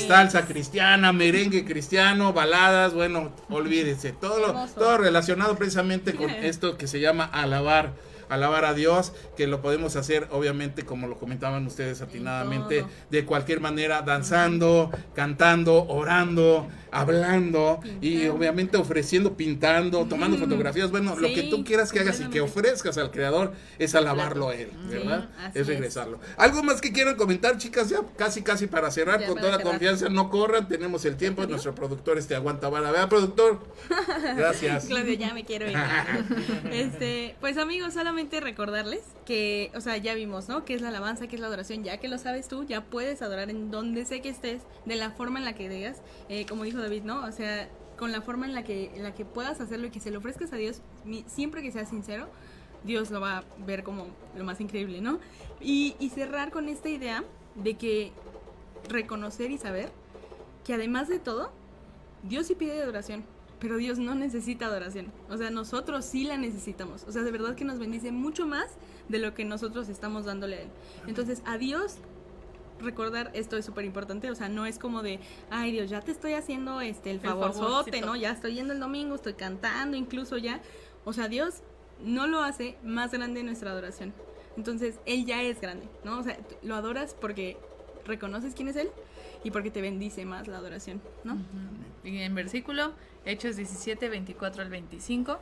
Speaker 2: salsa cristiana, merengue cristiano, baladas, bueno, olvídense, todo lo, todo relacionado precisamente con esto que se llama alabar alabar a Dios, que lo podemos hacer obviamente como lo comentaban ustedes atinadamente, de cualquier manera, danzando, cantando, orando, hablando y obviamente ofreciendo, pintando, tomando fotografías, bueno, lo que tú quieras que hagas y que ofrezcas al creador es alabarlo a él, ¿verdad? es regresarlo. Algo más que quieran comentar, chicas, ya casi casi para cerrar, con toda confianza, no corran, tenemos el tiempo, nuestro productor este aguanta vara, vea productor. Gracias.
Speaker 4: Claudio, ya me quiero ir. este, pues amigos, solamente recordarles que, o sea, ya vimos, ¿no? Que es la alabanza, que es la adoración, ya que lo sabes tú, ya puedes adorar en donde sé que estés, de la forma en la que digas, eh, como dijo David, ¿no? O sea, con la forma en la que, en la que puedas hacerlo y que se lo ofrezcas a Dios, siempre que seas sincero, Dios lo va a ver como lo más increíble, ¿no? Y, y cerrar con esta idea de que reconocer y saber que además de todo, Dios sí pide adoración, pero Dios no necesita adoración. O sea, nosotros sí la necesitamos. O sea, de verdad que nos bendice mucho más de lo que nosotros estamos dándole a Él. Entonces, a Dios recordar esto es súper importante, o sea, no es como de, ay Dios, ya te estoy haciendo este el favorzote, ¿no? Ya estoy yendo el domingo, estoy cantando, incluso ya, o sea, Dios no lo hace más grande nuestra adoración. Entonces, Él ya es grande, ¿no? O sea, lo adoras porque reconoces quién es Él y porque te bendice más la adoración, ¿no?
Speaker 3: Y en versículo Hechos 17, 24 al 25,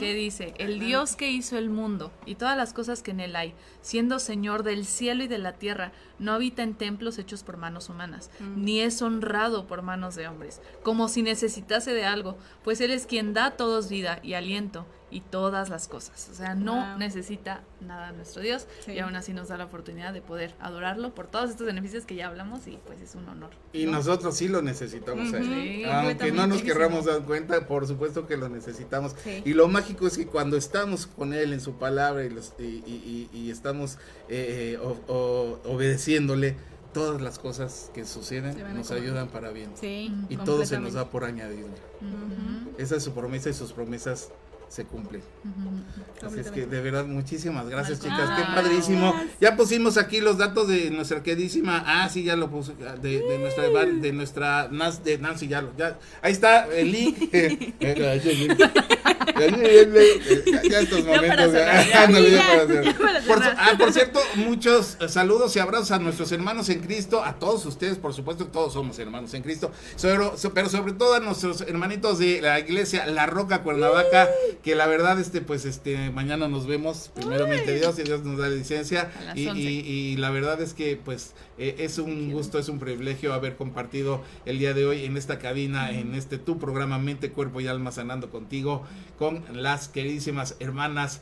Speaker 3: que dice, el Dios que hizo el mundo y todas las cosas que en él hay, siendo Señor del cielo y de la tierra, no habita en templos hechos por manos humanas, ni es honrado por manos de hombres, como si necesitase de algo, pues Él es quien da a todos vida y aliento y todas las cosas. O sea, no necesita nada nuestro Dios y aún así nos da la oportunidad de poder adorarlo por todos estos beneficios que ya hablamos y pues es un honor.
Speaker 2: Y nosotros sí lo necesitamos. Aunque no nos querramos dar cuenta, por supuesto que lo necesitamos. Y lo mágico es que cuando estamos con Él en su palabra y, los, y, estamos eh, obedeciéndole, todas las cosas que suceden nos ayudan para bien. y todo se nos da por añadido. Esa es su promesa y sus promesas se cumple. Así es que de verdad, muchísimas gracias, chicas. Qué padrísimo. Ya pusimos aquí los datos de nuestra queridísima. Ah, sí, ya lo puse. De, de nuestra de nuestra de Nancy, ya lo. Ya, ahí está el link. ya estos momentos. Ah, por cierto, muchos saludos y abrazos a nuestros hermanos en Cristo, a todos ustedes, por supuesto, todos somos hermanos en Cristo, pero, pero sobre todo a nuestros hermanitos de la iglesia La Roca Cuernavaca, que la verdad, este, pues, este, mañana nos vemos, primeramente Dios, y Dios nos da licencia, y, y, la verdad es que, pues, eh, es un gusto, es un privilegio haber compartido el día de hoy en esta cabina, en este tu programa Mente, Cuerpo y Alma Sanando contigo, con las queridísimas hermanas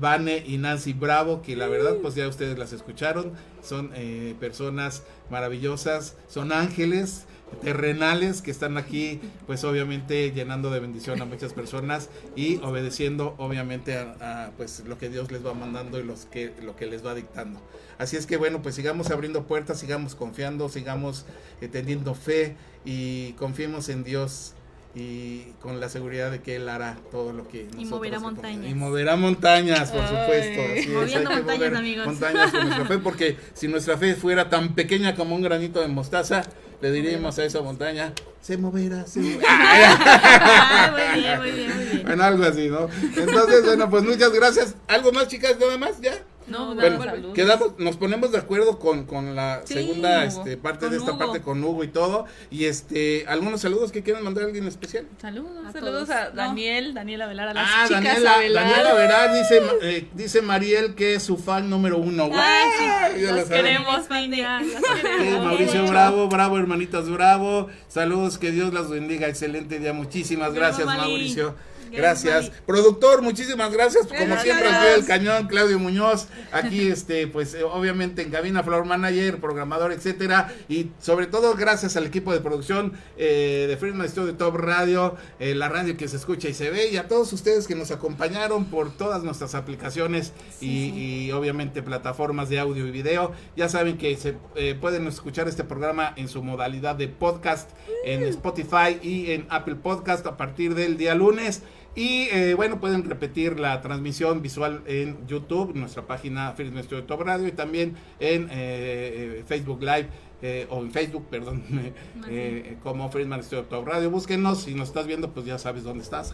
Speaker 2: Vane y Nancy Bravo, que la verdad, pues ya ustedes las escucharon, son eh, personas maravillosas, son ángeles terrenales que están aquí, pues obviamente llenando de bendición a muchas personas y obedeciendo obviamente a, pues lo que Dios les va mandando y los que lo que les va dictando. Así es que bueno, pues sigamos abriendo puertas, sigamos confiando, sigamos eh, teniendo fe y confiemos en Dios y con la seguridad de que él hará todo lo que
Speaker 4: y moverá montañas.
Speaker 2: Y moverá montañas por supuesto Así
Speaker 4: moviendo montañas amigos.
Speaker 2: montañas con nuestra fe porque si nuestra fe fuera tan pequeña como un granito de mostaza le diríamos a esa montaña se moverá se moverá
Speaker 4: ah, muy bien muy bien muy bien.
Speaker 2: Bueno algo así no entonces bueno pues muchas gracias. Algo más chicas nada más ya
Speaker 3: No,
Speaker 2: Bueno,
Speaker 3: saludos.
Speaker 2: quedamos, nos ponemos de acuerdo con, con la
Speaker 3: Sí,
Speaker 2: segunda
Speaker 3: Hugo.
Speaker 2: este, parte
Speaker 3: Con
Speaker 2: de esta
Speaker 3: Hugo.
Speaker 2: parte con Hugo y todo. Y este, algunos saludos que quieran mandar a alguien especial.
Speaker 3: Saludos,
Speaker 4: A
Speaker 3: saludos
Speaker 4: todos.
Speaker 3: a
Speaker 4: No.
Speaker 3: Daniel, Daniela Velar, a las
Speaker 2: Ah,
Speaker 3: chicas
Speaker 2: Daniela,
Speaker 3: Avelar.
Speaker 2: Daniela Verás dice, eh, dice Mariel que es su fan número uno. güey.
Speaker 3: Ay,
Speaker 2: Ya lo
Speaker 3: las
Speaker 2: saben.
Speaker 3: queremos, niña,
Speaker 2: Sí,
Speaker 3: queremos.
Speaker 2: Mauricio Bravo, bravo hermanitas Bravo, saludos, que Dios las bendiga, excelente día, muchísimas gracias
Speaker 4: Mali.
Speaker 2: Mauricio.
Speaker 4: Gracias.
Speaker 2: Productor, muchísimas gracias. Como siempre, al pie del cañón, Claudio Muñoz. Aquí, este, pues, eh, obviamente en cabina, Floor Manager, programador, etcétera. Y sobre todo, gracias al equipo de producción eh, de Freedom Studio Top Radio, eh, la radio que se escucha y se ve, y a todos ustedes que nos acompañaron por todas nuestras aplicaciones y, y, obviamente plataformas de audio y video. Ya saben que se eh, pueden escuchar este programa en su modalidad de podcast en Spotify y en Apple Podcast a partir del día lunes. Y eh, bueno, pueden repetir la transmisión visual en YouTube, nuestra página Studio Top Radio y también en eh, eh, Facebook Live. eh, o en Facebook, perdón, como Friedman Studio Top Radio. Búsquenos, si nos estás viendo, pues ya sabes dónde estás.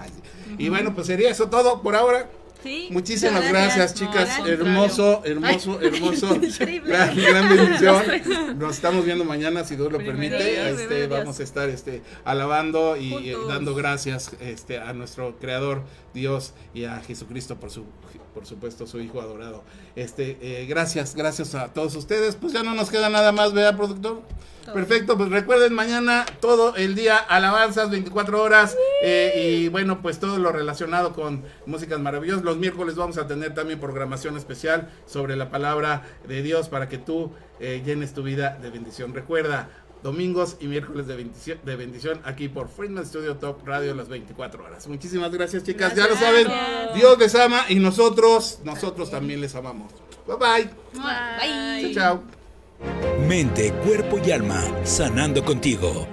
Speaker 2: Y bueno, pues sería eso todo por ahora.
Speaker 4: Sí.
Speaker 2: Muchísimas gracias,
Speaker 4: gracias.
Speaker 2: chicas.
Speaker 4: No,
Speaker 2: hermoso, hermoso,
Speaker 4: Ay,
Speaker 2: hermoso. gran, gran bendición. Nos estamos viendo mañana, si Dios lo permite. Este, vamos a estar este, alabando y eh, dando gracias este, a nuestro Creador, Dios, y a Jesucristo, por su por supuesto, su Hijo adorado. Este, eh, gracias, gracias a todos ustedes. Pues ya no nos queda nada más, ¿verdad, productor? Perfecto, pues recuerden mañana todo el día alabanzas, 24 horas eh, y bueno, pues todo lo relacionado con músicas maravillosas. Los miércoles vamos a tener también programación especial sobre la palabra de Dios para que tú eh, llenes tu vida de bendición. Recuerda, domingos y miércoles de bendición, de bendición aquí por Friedman Studio Top Radio las 24 horas. Muchísimas gracias, chicas. ya lo saben, Dios les ama y nosotros, nosotros también les amamos. Bye bye.
Speaker 4: Bye.
Speaker 2: Chao, chao.
Speaker 1: Mente, cuerpo y alma, sanando contigo.